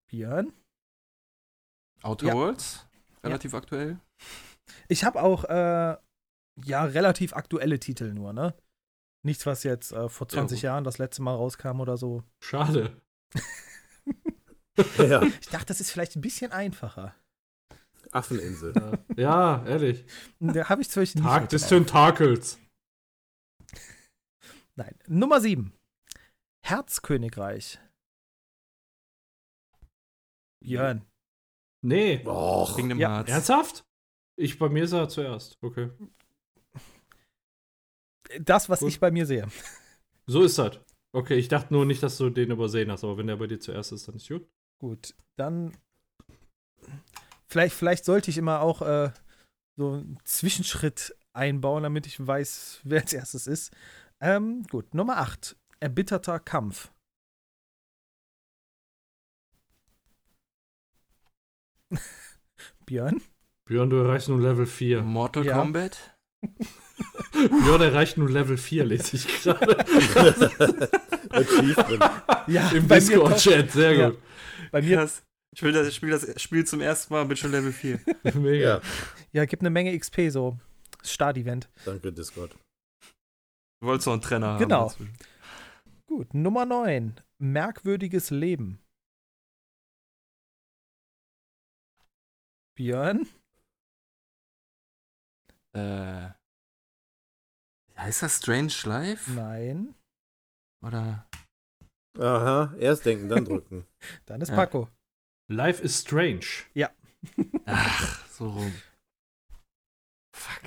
Björn? Outer Ja. Worlds? Relativ aktuell. Ich habe auch äh, ja relativ aktuelle Titel nur, ne? Nichts, was jetzt äh, vor 20 gut. Jahren das letzte Mal rauskam oder so. Schade. ja, Ich dachte, das ist vielleicht ein bisschen einfacher. Affeninsel. Ja, ehrlich. Da habe ich zwischen Tag des Tentakels. Nein. Nummer 7. Herzkönigreich. Björn. Nee. Och, Kingdom Ja, Hearts. Ernsthaft? Ich, bei mir ist er zuerst. Okay. Das, was Gut. ich bei mir sehe. So ist das. Okay, ich dachte nur nicht, dass du den übersehen hast, aber wenn der bei dir zuerst ist, dann ist gut. Gut, dann. Vielleicht, vielleicht sollte ich immer auch äh, so einen Zwischenschritt einbauen, damit ich weiß, wer als erstes ist. Ähm, gut, Nummer 8. Erbitterter Kampf. Björn? Björn, du erreichst nun Level 4. Mortal Ja. Kombat? Björn erreicht nun Level 4, lese ich gerade. Achievement. Ja, Im Discord-Chat, sehr Ja. Bei mir, Krass. Ich will das, ich spiel das Spiel zum ersten Mal, bin schon Level 4. Mega. Ja, gibt eine Menge XP so. Start-Event. danke, Discord. Du wolltest noch einen Trenner haben. Genau. Gut, Nummer 9. Merkwürdiges Leben. Björn? Äh. Heißt das Strange Life? Nein. Oder? Aha, erst denken, dann drücken. Dann ist Ja. Paco. Life is strange. Ach, so rum. Fuck.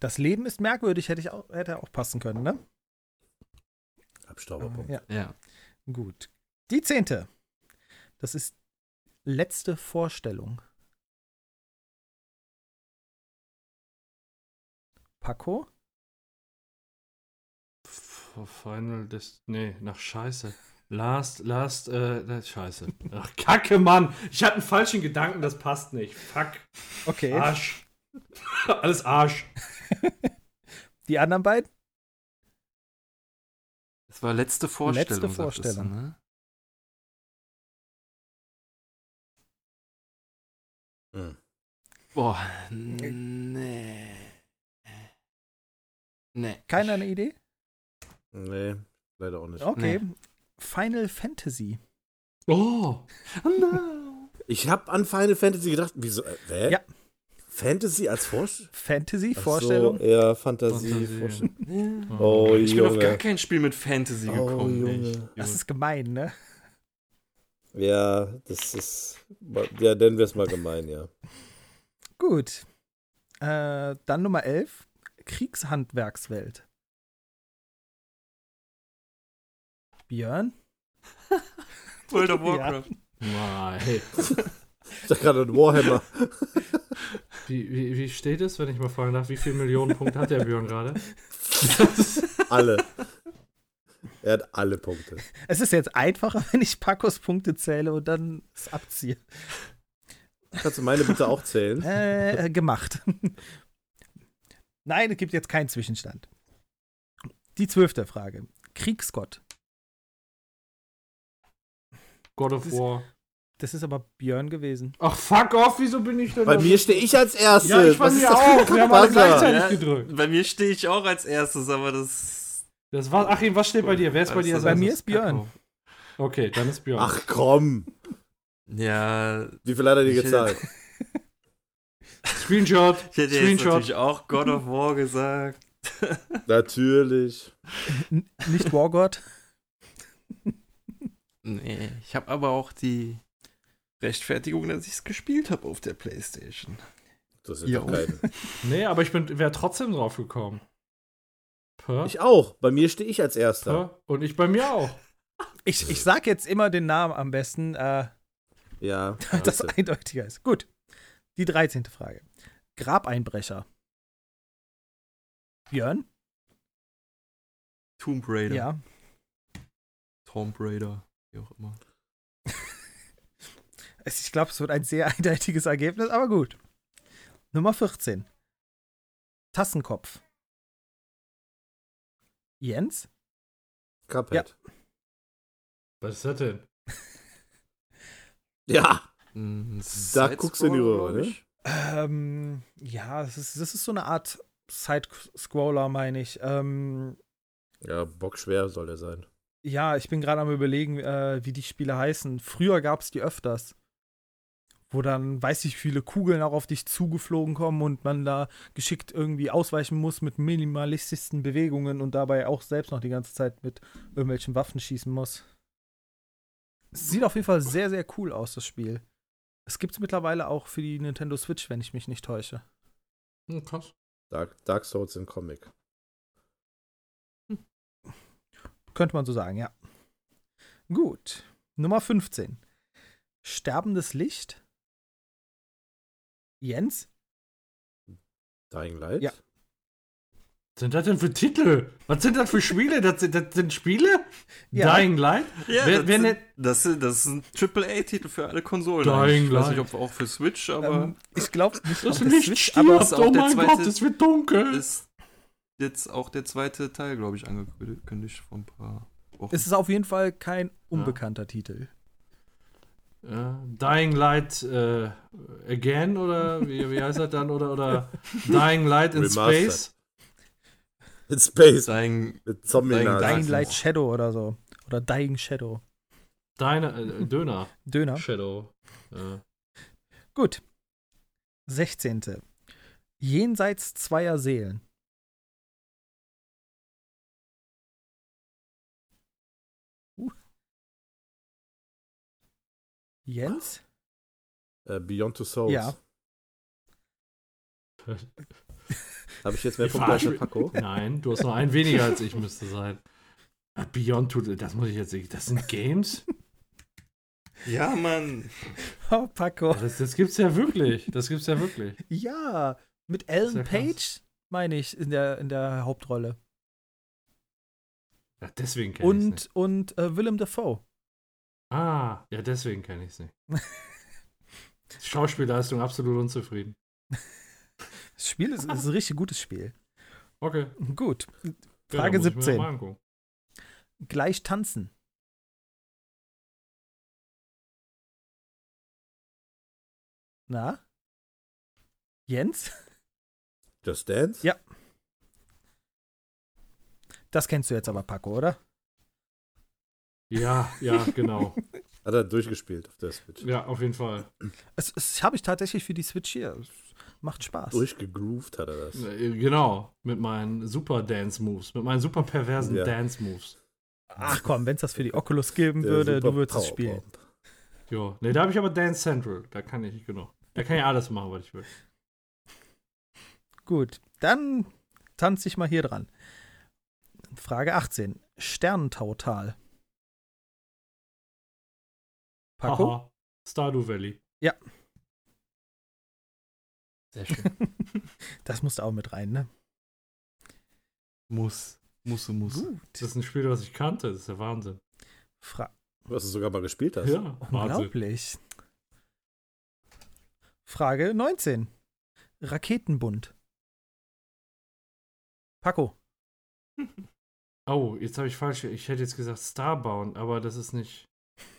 Das Leben ist merkwürdig, hätte, ich auch, hätte auch passen können, ne? Abstauberpunkt. Ja, Ja. gut. Die zehnte. Das ist letzte Vorstellung. Paco? Final Dest Nee, nach Scheiße. Last, last, äh, Scheiße. Ach, Kacke, Mann. Ich hatte einen falschen Gedanken, das passt nicht. Fuck. Okay. Arsch. Alles Arsch. Die anderen beiden? Das war letzte Vorstellung. Letzte du, Vorstellung. ne? Hm. Boah, nee. Nee. Keiner eine Idee? Nee, leider auch nicht. Okay. Final Fantasy. Oh. Oh no. Ich habe an Final Fantasy gedacht, wieso, äh, hä? Ja. Fantasy als Vorstellung? Fantasy, Vorstellung. So, ja, Fantasie, Fantasie. Vorstellung. Ja. Oh, Ich bin auf Junge. gar kein Spiel mit Fantasy Oh, gekommen. Junge. echt. Das ist gemein, ne? Ja, das ist, ja, nennen wir es mal gemein, ja. Gut. Äh, dann Nummer 11. Kriegshandwerkswelt. Björn? World of Ja. Warcraft. Nein. Ich dachte gerade ein Warhammer. Wie, wie, wie steht es, wenn ich mal fragen darf, wie viele Millionen Punkte hat der Björn gerade? Alle. Er hat alle Punkte. Es ist jetzt einfacher, wenn ich Pacos Punkte zähle und dann es abziehe. Kannst du meine bitte auch zählen? Äh, äh, gemacht. Nein, es gibt jetzt keinen Zwischenstand. Die zwölfte Frage. Kriegsgott. God of Das- War. Das ist aber Björn gewesen. Ach, fuck off, wieso bin ich denn Bei da- mir stehe ich als Erste. Ja, ich Was ist das auch. Wir haben alle gleichzeitig Ja, gedrückt. Bei mir stehe ich auch als erstes, aber das. Das war, Achim, was steht bei dir? Wer ist bei dir? als Bei mir erstes? ist Björn. Okay, dann ist Björn. Ach komm. Ja, Wie viel hat er dir gezahlt? Screenshot. ich hätte jetzt Screenshot. natürlich auch God of War gesagt. Natürlich. N nicht Wargott. Nee, ich habe aber auch die Rechtfertigung, dass ich es gespielt habe auf der Playstation. Das Jo. doch keine. Nee, aber ich wäre trotzdem drauf gekommen. Pö, Ich auch. Bei mir stehe ich als Erster. pö, und ich bei mir auch. Ich, ich sag jetzt immer den Namen am besten, äh, Ja. das eindeutiger ist. Gut. Die 13. Frage. Grabeinbrecher. Björn? Tomb Raider. Ja. Tomb Raider, wie auch immer. Ich glaube, es wird ein sehr eindeutiges Ergebnis, aber gut. Nummer 14. Tassenkopf. Jens? Cuphead. Was ist das denn? Ja. Ein Da guckst du in die Röhre, ne? Ähm, ja, das ist, das ist so eine Art Side-Scroller, meine ich. Ähm, Ja, bockschwer soll er sein. Ja, ich bin gerade am überlegen, äh, wie die Spiele heißen. Früher gab es die öfters. Wo dann, weiß ich, viele Kugeln auch auf dich zugeflogen kommen und man da geschickt irgendwie ausweichen muss mit minimalistischsten Bewegungen und dabei auch selbst noch die ganze Zeit mit irgendwelchen Waffen schießen muss. Es sieht auf jeden Fall sehr, sehr cool aus, das Spiel. Es gibt es mittlerweile auch für die Nintendo Switch, wenn ich mich nicht täusche. Hm, krass. Dark, Dark Souls im Comic. Könnte man so sagen, ja. Gut. Nummer 15. Sterbendes Licht. Jens? Dying Light? Ja. Was sind das denn für Titel? Was sind das für Spiele? Das sind, das sind Spiele? Ja. Dying Light? Ja, Wer- das, wer sind, das, sind, das ist ein AAA-Titel für alle Konsolen. Dying. Ich weiß Light. nicht, ob auch für Switch, aber Ähm, ich glaube nicht Das der Licht Switch, stirbt. aber ist oh mein zweite- Gott, es wird dunkel. ist jetzt auch der zweite Teil, glaube ich, angekündigt vor ein paar Wochen. es ist auf jeden Fall kein unbekannter Titel. Ja, Dying Light äh, Again oder wie, wie heißt das dann? Oder, oder Dying Light in Remastered. Space? In Space. Dying, Mit zombie Dying Dying Light. Dying Light Shadow oder so. Oder Dying Shadow. Deine, äh, Döner. Döner. Shadow. Ja. Gut. 16. Jenseits zweier Seelen. Jens? Äh, Beyond Two Souls. Ja. Habe ich jetzt mehr Punkte als Paco? Nein, du hast noch einen weniger als ich müsste sein. Ah, Beyond Two, das muss ich jetzt nicht. Das sind Games? ja, Mann. Oh, Paco. Das, das gibt's ja wirklich. Das gibt's ja wirklich. Ja, mit Ellen krass. Page, meine ich, in der, in der Hauptrolle. Ja, deswegen kenne ich nicht. Und, und äh, Willem Dafoe. Ah, ja, deswegen kenne ich es nicht. Schauspielleistung absolut unzufrieden. Das Spiel ist, ist ein richtig gutes Spiel. Okay. Gut. Ja, Frage mir 17. mal angucken. Gleich tanzen. Na? Jens? Just Dance? Ja. Das kennst du jetzt aber, Paco, oder? Ja, ja, genau. Hat er durchgespielt auf der Switch. Ja, auf jeden Fall. Es, es habe ich tatsächlich für die Switch hier. Es macht Spaß. Durchgegroovt hat er das. Äh, Genau. Mit meinen super Dance-Moves. Mit meinen super perversen Ja. Dance-Moves. Ach komm, wenn es das für die Oculus geben Der würde, du würdest es spielen. Jo. Ne, da habe ich aber Dance Central. Da kann ich, genau. Da kann ich alles machen, was ich will. Gut, dann tanze ich mal hier dran. Frage 18. Sternentautal. Paco? Haha. Stardew Valley. Sehr schön. Das musste auch mit rein, ne? muss. Muss, muss. Gut. Das ist ein Spiel, was ich kannte. Das ist der Wahnsinn. Fra Was du sogar mal gespielt hast. Ja, Wahnsinn. Unglaublich. Frage 19. Raketenbund. Paco. Oh, jetzt habe ich falsch. Ich hätte jetzt gesagt Starbound, aber das ist nicht.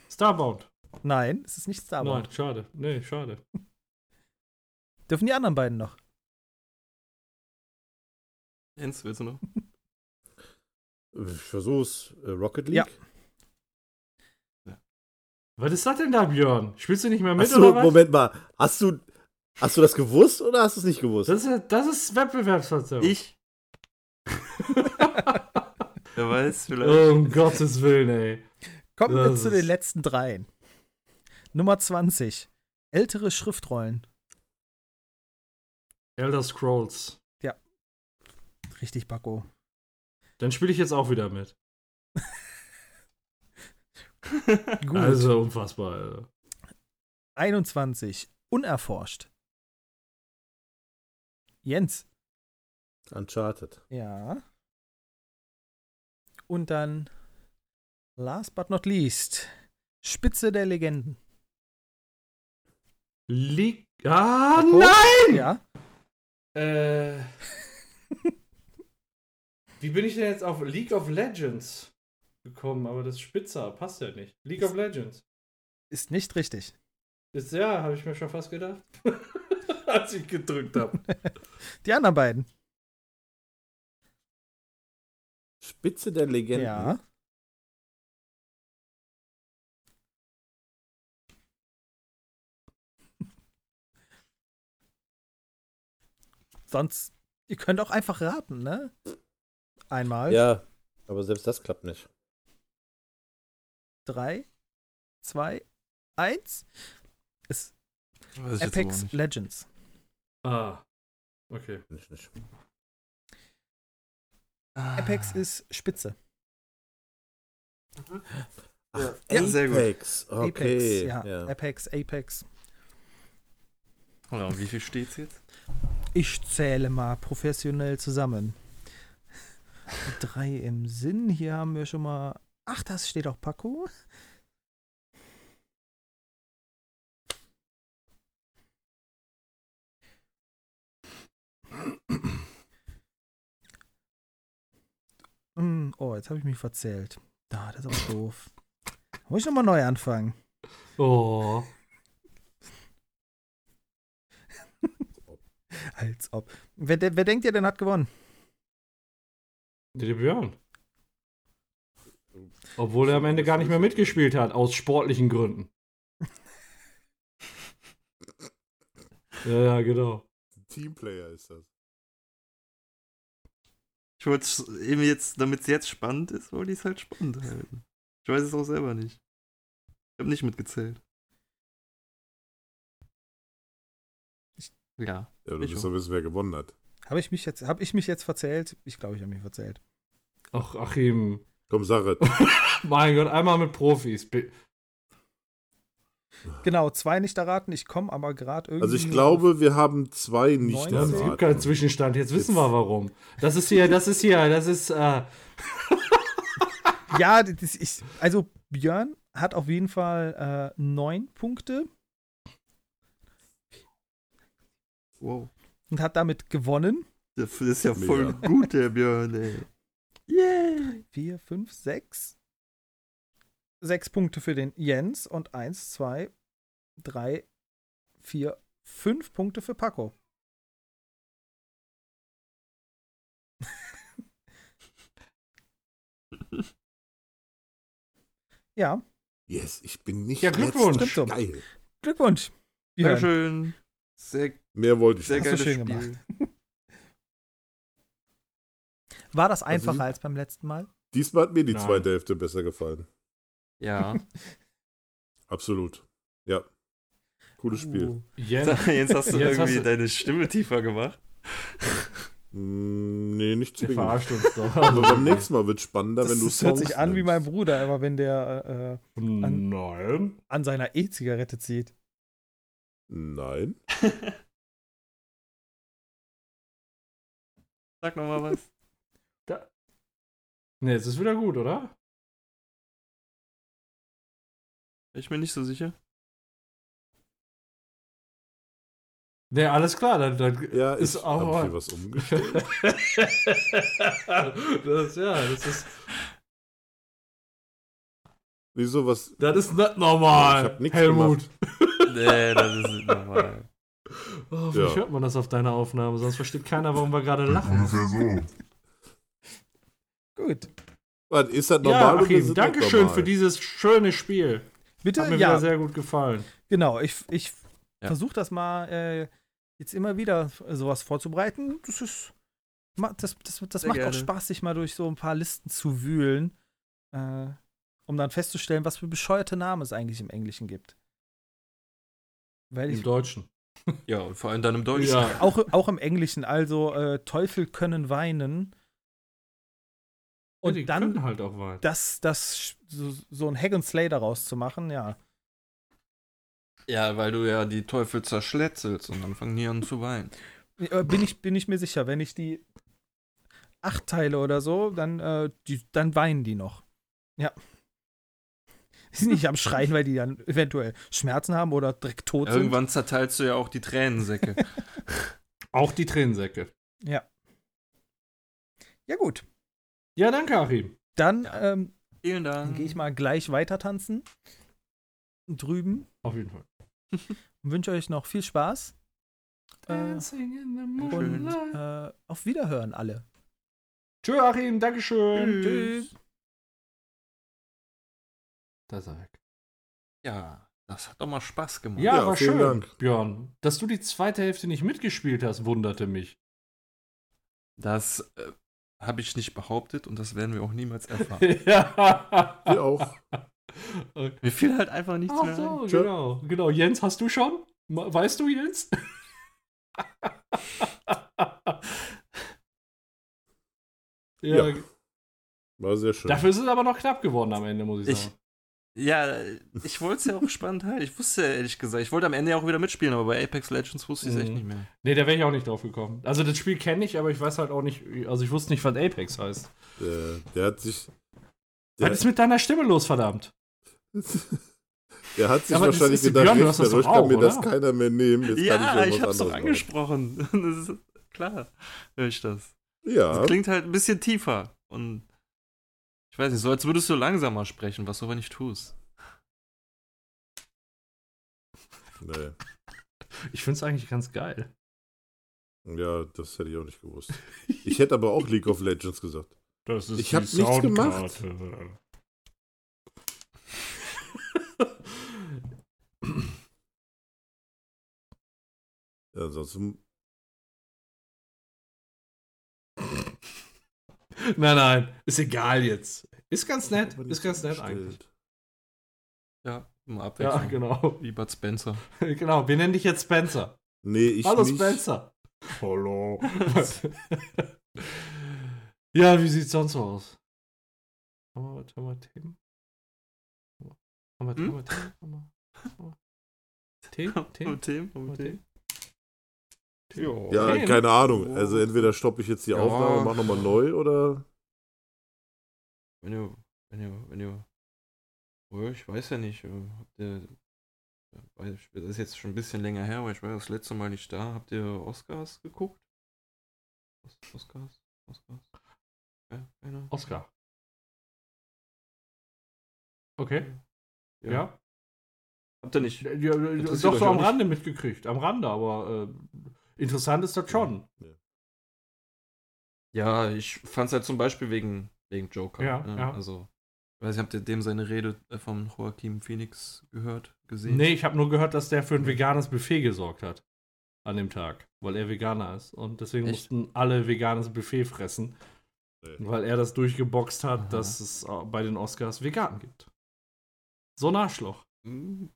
Starbound. Nein, es ist nicht Starbound. Nein, schade. Nee, schade. Dürfen die anderen beiden noch? Jens, willst du noch? Ich versuch's. Äh, Rocket League? Ja. Was ist das denn da, Björn? Spielst du nicht mehr mit Hast du, oder was? Moment mal, hast du, hast du das gewusst oder hast du es nicht gewusst? Das ist, das ist Wettbewerbsverzerrung. Ich? Wer weiß, vielleicht. Um Gottes Willen, ey. Kommen wir zu den letzten dreien. Nummer 20. Ältere Schriftrollen. Elder Scrolls. Richtig, Paco. Dann spiele ich jetzt auch wieder mit. Gut. Also unfassbar, Alter. 21. Unerforscht. Jens. Uncharted. Ja. Und dann, last but not least, Spitze der Legenden. League. Ah, nein! Ja. Äh. Wie bin ich denn jetzt auf League of Legends gekommen? Aber das Spitzer passt ja nicht. League of Legends. Ist nicht richtig. Ist ja, habe ich mir schon fast gedacht. Als ich gedrückt habe. Die anderen beiden. Spitze der Legenden. Ja. Sonst, ihr könnt auch einfach raten, ne? Einmal. Ja, aber selbst das klappt nicht. Drei, zwei, eins. Ist Apex nicht. Legends. Ah. Okay. Bin ich nicht. Ah. Apex ist Spitze. Ach, Ja, sehr gut. Apex. Okay. Apex, ja. ja. Apex, Apex. Ja, und wie viel steht's jetzt? Ich zähle mal professionell zusammen. Drei im Sinn. Hier haben wir schon mal. Ach, das steht auch Paco. Hm, Oh, jetzt habe ich mich verzählt. Da, das ist aber doof. Muss ich nochmal neu anfangen? Oh. Als ob. Wer, de- wer denkt ihr denn hat gewonnen? Der Björn. Obwohl er am Ende gar nicht mehr mitgespielt hat, aus sportlichen Gründen. Ja, ja, genau. Teamplayer ist das. Ich wollte es eben jetzt, damit es jetzt spannend ist, wollte ich es halt spannend halten. Ich weiß es auch selber nicht. Ich habe nicht mitgezählt. Ja. Ja, du Ich willst doch wissen, wer gewonnen hat. Habe ich mich jetzt, habe ich mich jetzt verzählt? Ich glaube, ich habe mich verzählt. Ach, Achim. Komm, sag es. Mein Gott, einmal mit Profis. Genau, zwei nicht erraten. Ich komme aber gerade irgendwie. Also ich glaube, wir haben zwei nicht. Ja, es gibt keinen erraten. Zwischenstand. Jetzt wissen wir warum. Das ist hier, das ist hier, das ist. Äh, ja, das ist, also Björn hat auf jeden Fall äh, neun Punkte Wow. und hat damit gewonnen. Das ist ja voll Mega. gut, der Björn, ey. Yeah. Vier, fünf, sechs. Sechs Punkte für den Jens und eins, zwei, drei, vier, fünf Punkte für Paco. ja, Yes, ich bin nicht Ja, Glückwunsch. letzter. Geil. Glückwunsch. Björn. Dankeschön. Sehr, Mehr wollte ich sehr nicht. Hast du geiles schön Spiel. War das Also einfacher wie- als beim letzten Mal? Diesmal hat mir die Nein. zweite Hälfte besser gefallen. Ja. Absolut. Ja. Cooles Spiel. Uh. Jens, Jetzt hast du Jetzt hast irgendwie du- deine Stimme tiefer gemacht. Mm, nee, nicht Der zwingend. verarscht uns doch. Aber beim nächsten Mal wird es spannender, wenn du Das hört Songs sich an wie mein. Bruder, aber wenn der äh, Nein. an seiner E-Zigarette zieht. Nein. Sag noch mal was. Ne, jetzt ist wieder gut, oder? Ich bin nicht so sicher. Ne, alles klar, dann, dann Ja, ist ist auch hab ich hier was umgestellt. das, ja, das ist, Wieso was? das ist nicht normal, Ich hab nix Helmut. Nee, das ist nicht normal. Oh, Ja. hört man das auf deiner Aufnahme? Sonst versteht keiner, warum wir gerade lachen. Ungefähr so. Gut. Was, ist das Ja, normal oder ist Achim, Dankeschön normal? für dieses schöne Spiel. Bitte, Hat mir ja, wieder sehr gut gefallen. genau. Ich, ich Ja. versuche das mal äh, jetzt immer wieder sowas vorzubereiten. Das ist, das, das, das macht auch gerne. Spaß, sich mal durch so ein paar Listen zu wühlen, äh, um dann festzustellen, was für bescheuerte Namen es eigentlich im Englischen gibt. Weil Im ich Deutschen. Ja, und vor allem dann im Deutschen. Ja. auch, auch im Englischen, also äh, Teufel können weinen. Und die dann können halt auch weit. das, das so, so ein Hack and Slay daraus zu machen, ja. Ja, weil du ja die Teufel zerschletzelst und dann fangen die an zu weinen. Äh, Bin ich, bin ich mir sicher, wenn ich die acht teile oder so, dann, äh, die, dann weinen die noch. Ja. Die sind nicht am Schreien, weil die dann eventuell Schmerzen haben oder direkt tot sind. Irgendwann zerteilst du ja auch die Tränensäcke. Auch die Tränensäcke. Ja. Ja, gut. Ja, danke, Achim. Dann Ja. ähm, Vielen Dank. gehe ich mal gleich weiter tanzen. Drüben. Auf jeden Fall. Und wünsche euch noch viel Spaß. Dancing in the Schön. moonlight. äh, auf Wiederhören alle. Tschö, Achim, Dankeschön. Tschüss. Da ist er weg. Ja, das hat doch mal Spaß gemacht. Ja, Ja, war schön, Dank. Björn. Dass du die zweite Hälfte nicht mitgespielt hast, wunderte mich. Das äh, habe ich nicht behauptet und das werden wir auch niemals erfahren. ja. Wir auch. Mir fiel halt einfach nichts Ach mehr so, ein. Genau. Genau, Jens, hast du schon? Weißt du, Jens? ja, Ja. War sehr schön. Dafür ist es aber noch knapp geworden am Ende, muss ich Ich- sagen. Ja, ich wollte es ja auch spannend halten. Ich wusste ehrlich gesagt, ich wollte am Ende ja auch wieder mitspielen, aber bei Apex Legends wusste ich es echt Mhm. nicht mehr. Nee, da wäre ich auch nicht drauf gekommen. Also das Spiel kenne ich, aber ich weiß halt auch nicht, also ich wusste nicht, was Apex heißt. der, der hat sich. Der, Was ist mit deiner Stimme los, verdammt? der hat sich das wahrscheinlich gedacht, Björn, das rechnerisch doch kann auch, mir das oder? keiner mehr nehmen. Jetzt ja, kann ich, ich hab's doch doch angesprochen. Das ist klar, höre ich das. Ja, Das klingt halt ein bisschen tiefer und ich weiß nicht, so als würdest du langsamer sprechen, was du aber nicht tust. nee. Ich finde es eigentlich ganz geil. ja, das hätte ich auch nicht gewusst. Ich hätte aber auch League of Legends gesagt. Das ist Ich hab die nichts gemacht. Ansonsten, nein, nein, ist egal jetzt. Ist ganz nett, ist ganz nett eigentlich. Ja, immer Ja, Abwechslung. genau. Wie Bud Spencer. genau, wir nennen dich jetzt Spencer. Nee, ich Hallo nicht. Spencer. Hallo. ja, wie sieht's sonst so aus? Haben wir, was- haben wir Themen? Haben wir, Hm? haben wir Themen? Haben wir, haben wir Themen? Themen? Themen? Haben wir Themen? Themen? Ja, keine Ahnung. Also entweder stoppe ich jetzt die Ja. Aufnahme und mache nochmal neu oder. Wenn ihr, wenn ihr, wenn ihr, oh, ich weiß ja nicht, habt ihr, ja, das ist jetzt schon ein bisschen länger her, aber ich war das letzte Mal nicht da. Habt ihr Oscars geguckt? Os- Oscars? Oscars? Ja, keine? Oscar. Okay, ja. Habt ihr nicht? ja. ja doch so am nicht? Rande mitgekriegt. Am Rande, aber äh, interessant ist das schon. Ja. Ja, ich fand's halt zum Beispiel wegen, wegen Joker. Ja, ne? ja. Also, ich weiß nicht, habt ihr dem seine Rede äh, von Joaquin Phoenix gehört, gesehen? Nee, ich habe nur gehört, dass der für ein veganes Buffet gesorgt hat. An dem Tag. Weil er Veganer ist. Und deswegen Echt? mussten alle veganes Buffet fressen. Nee. Weil er das durchgeboxt hat, Aha. dass es äh, bei den Oscars vegan gibt. So ein Arschloch. Hm,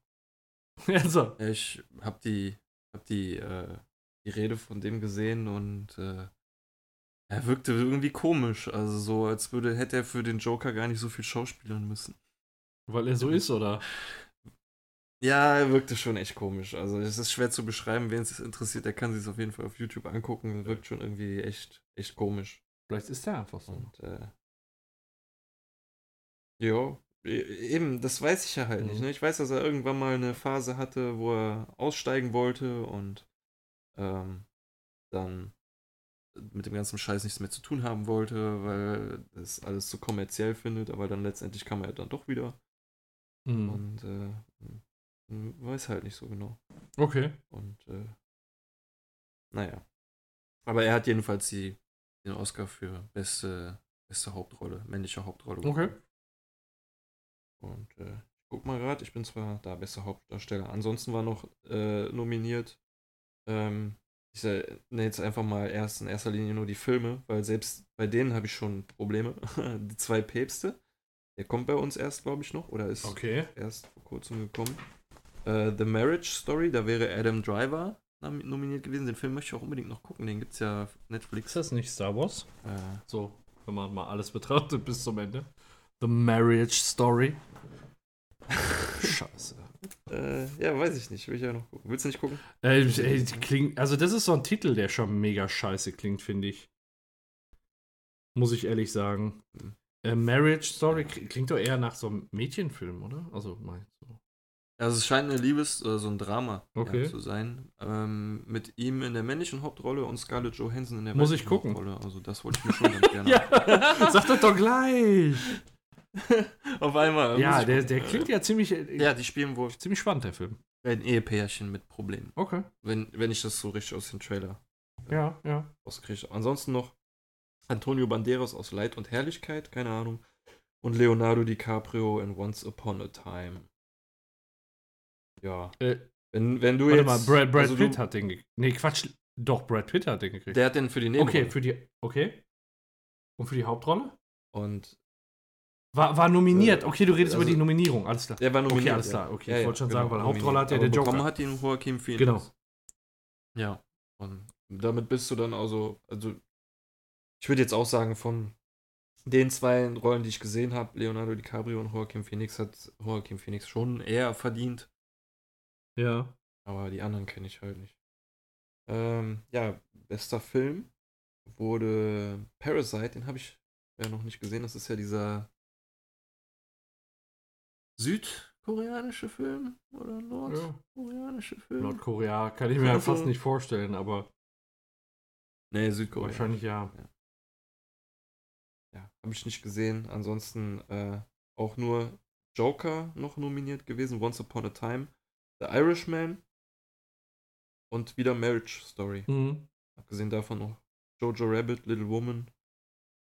Also, ich hab die, hab die, äh, die Rede von dem gesehen und äh, Er wirkte irgendwie komisch, also so, als würde, hätte er für den Joker gar nicht so viel schauspielern müssen. Weil er so ist, oder? Ja, er wirkte schon echt komisch. Also es ist schwer zu beschreiben, wen es interessiert, der kann sich es auf jeden Fall auf YouTube angucken. Wirkt schon irgendwie echt, echt komisch. Vielleicht ist er einfach so. Und äh, jo, e- eben, das weiß ich ja halt Mhm. nicht. Ne? Ich weiß, dass er irgendwann mal eine Phase hatte, wo er aussteigen wollte und ähm, dann mit dem ganzen Scheiß nichts mehr zu tun haben wollte, weil das alles zu kommerziell findet, aber dann letztendlich kam er dann doch wieder Mhm. und äh, weiß halt nicht so genau. Okay. Und äh, naja. Aber er hat jedenfalls die, den Oscar für beste, beste Hauptrolle, männliche Hauptrolle. Okay. Und äh, ich guck mal gerade, ich bin zwar da bester Hauptdarsteller. Ansonsten war noch äh, nominiert. Ähm, ich nenne jetzt einfach mal erst in erster Linie nur die Filme, weil selbst bei denen habe ich schon Probleme. die zwei Päpste. Der kommt bei uns erst, glaube ich, noch. Oder ist Okay. erst vor kurzem gekommen. Äh, The Marriage Story, da wäre Adam Driver nom- nominiert gewesen. Den Film möchte ich auch unbedingt noch gucken. Den gibt es ja auf Netflix. Ist das nicht Star Wars? Äh, So, wenn man mal alles betrachtet bis zum Ende. The Marriage Story. Scheiße. Äh, ja, weiß ich nicht. Will ich ja noch gucken. Willst du nicht gucken? Äh, ey, die klingt, also das ist so ein Titel, der schon mega scheiße klingt, finde ich. Muss ich ehrlich sagen. Hm. Äh, Marriage Story kli- klingt doch eher nach so einem Mädchenfilm, oder? Also mal so. Also es scheint eine Liebes-, oder so ein Drama Okay. ja, zu sein. Ähm, mit ihm in der männlichen Hauptrolle und Scarlett Johansson in der Muss ich weiblichen gucken. Hauptrolle. Also das wollte ich mir schon ganz gerne. Ja, sag das doch gleich. Auf einmal. Ja, der, der klingt ja ziemlich, äh, Ja, die spielen wohl ziemlich spannend, der Film. ein Ehepärchen mit Problemen. Okay. Wenn, wenn ich das so richtig aus dem Trailer Ja, ja. rauskriege. Ansonsten noch Antonio Banderas aus Leid und Herrlichkeit, keine Ahnung. Und Leonardo DiCaprio in Once Upon a Time. Ja. Äh, Wenn, wenn du Warte jetzt. mal, Brad, Brad also Pitt du, hat den gekriegt. Nee, Quatsch. Doch, Brad Pitt hat den gekriegt. Der hat den für die okay, Nebenrolle. für die. Okay. Und für die Hauptrolle? Und War, war nominiert. Äh, Okay, du redest also- über die Nominierung. Alles klar. der war nominiert. Okay, alles ja. klar. Okay, Ja, ich ja, wollte schon genau, sagen, weil nominiert. Hauptrolle hat ja der Joker. Bekommen hat ihn Joaquin Phoenix. Genau. Ja. Und damit bist du dann also, also ich würde jetzt auch sagen, von den zwei Rollen, die ich gesehen habe, Leonardo DiCaprio und Joaquin Phoenix, hat Joaquin Phoenix schon eher verdient. Ja. Aber die anderen kenne ich halt nicht. Ähm, ja, bester Film wurde Parasite, den habe ich ja noch nicht gesehen. Das ist ja dieser südkoreanische Film oder nordkoreanische Film? Nordkorea kann ich mir Also- fast nicht vorstellen, aber Nee, Südkorea. wahrscheinlich ja. Ja, habe ich nicht gesehen. Ansonsten äh, auch nur Joker noch nominiert gewesen, Once Upon a Time, The Irishman und wieder Marriage Story. Mhm. Abgesehen davon noch Jojo Rabbit, Little Woman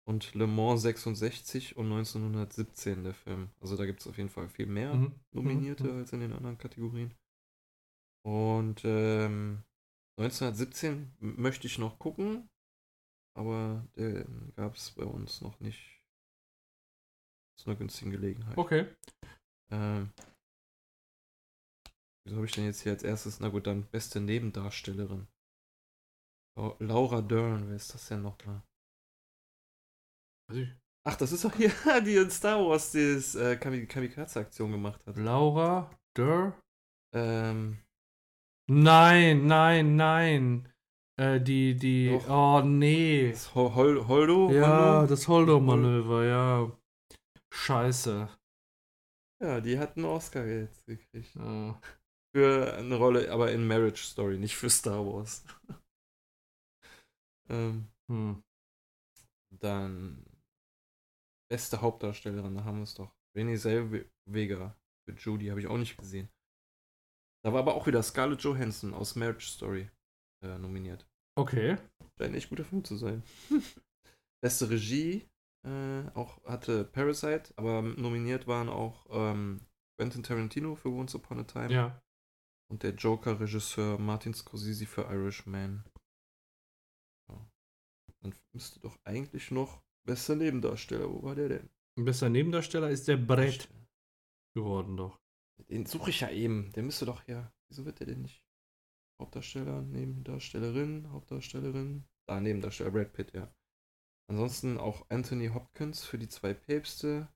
und Le Mans 66 und 1917 der Film. Also da gibt es auf jeden Fall viel mehr Mhm. Nominierte Mhm. als in den anderen Kategorien. Und ähm, 1917 m- möchte ich noch gucken, aber den gab es bei uns noch nicht zu einer günstigen Gelegenheit. Okay. Ähm, wieso habe ich denn jetzt hier als erstes? Na gut, dann beste Nebendarstellerin. Lau- Laura Dern, wer ist das denn nochmal? Ach, das ist doch hier, die in Star Wars die äh, Kami- Kamikaze-Aktion gemacht hat. Laura Dörr? Ähm, Nein, nein, nein. Äh, die, die. Doch. Oh, nee. das Hol Hol Holdo? Ja, Holdo? das Holdo-Manöver, ja. Scheiße. Ja, die hat einen Oscar jetzt gekriegt. Ja. Für eine Rolle, aber in Marriage Story, nicht für Star Wars. ähm, Hm. dann beste Hauptdarstellerin, da haben wir es doch. Renée Zellweger für Judy, habe ich auch nicht gesehen. Da war aber auch wieder Scarlett Johansson aus Marriage Story äh, nominiert. Okay. Scheint ein echt guter Film zu sein. Beste Regie äh, auch hatte Parasite, aber nominiert waren auch ähm, Quentin Tarantino für Once Upon a Time Ja. und der Joker-Regisseur Martin Scorsese für Irishman. Ja. Dann müsste doch eigentlich noch bester Nebendarsteller. Wo war der denn? Bester Nebendarsteller ist der Brett geworden, doch. Den suche ich ja eben. Der müsste doch ja. Wieso wird der denn nicht? Hauptdarsteller, Nebendarstellerin, Hauptdarstellerin. Ah, Nebendarsteller, Brad Pitt, ja. ansonsten auch Anthony Hopkins für die zwei Päpste.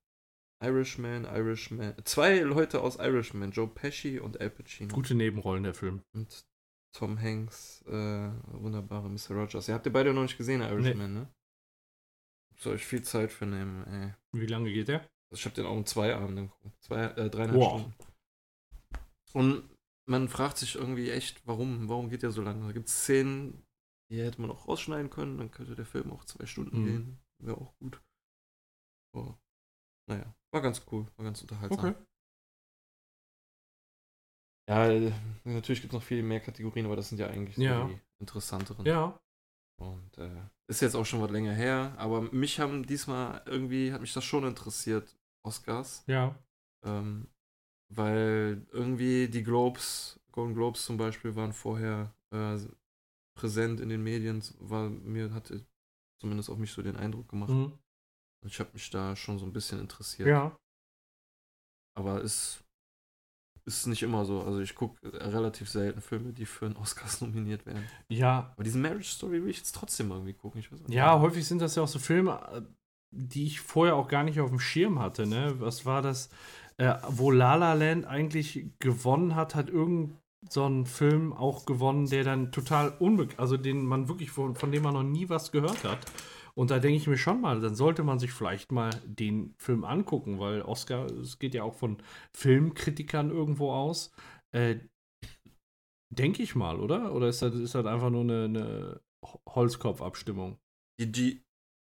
Irishman, Irishman. Zwei Leute aus Irishman, Joe Pesci und Al Pacino. Gute Nebenrollen der Film. Und Tom Hanks, äh, wunderbare Mr. Rogers. Ihr habt ihr beide noch nicht gesehen, Irishman, ne? Soll ich viel Zeit für nehmen, ey. Wie lange geht der? Also ich habe den auch um zwei Abenden geguckt. Zwei, äh, dreieinhalb Wow. Stunden. Und man fragt sich irgendwie echt, warum, warum geht der so lange? Da gibt es Szenen, die hätte man auch rausschneiden können, dann könnte der Film auch zwei Stunden Mhm. gehen. Wäre auch gut. Oh. Naja, war ganz cool, war ganz unterhaltsam. Okay. Ja, natürlich gibt es noch viel mehr Kategorien, aber das sind ja eigentlich so Ja. die interessanteren. Ja. Und äh, ist jetzt auch schon was länger her, aber mich haben diesmal irgendwie, hat mich das schon interessiert, Oscars. Ja. Ähm, weil irgendwie die Globes, Golden Globes zum Beispiel, waren vorher äh, präsent in den Medien, war mir hatte zumindest auf mich so den Eindruck gemacht. Mhm. Ich habe mich da schon so ein bisschen interessiert. Ja. Aber es ist nicht immer so. Also ich gucke relativ selten Filme, die für einen Oscars nominiert werden. Ja. Aber diesen Marriage Story will ich jetzt trotzdem irgendwie gucken. Ich weiß auch nicht. Ja, häufig sind das ja auch so Filme, äh, die ich vorher auch gar nicht auf dem Schirm hatte. Ne? Was war das? Äh, wo La La Land eigentlich gewonnen hat, hat irgend so ein Film auch gewonnen, der dann total unbekannt, also den man wirklich von, von dem man noch nie was gehört hat. Und da denke ich mir schon mal, dann sollte man sich vielleicht mal den Film angucken, weil Oscar, es geht ja auch von Filmkritikern irgendwo aus. Äh, denke ich mal, oder? Oder ist das, ist das einfach nur eine, eine Holzkopfabstimmung? Die, G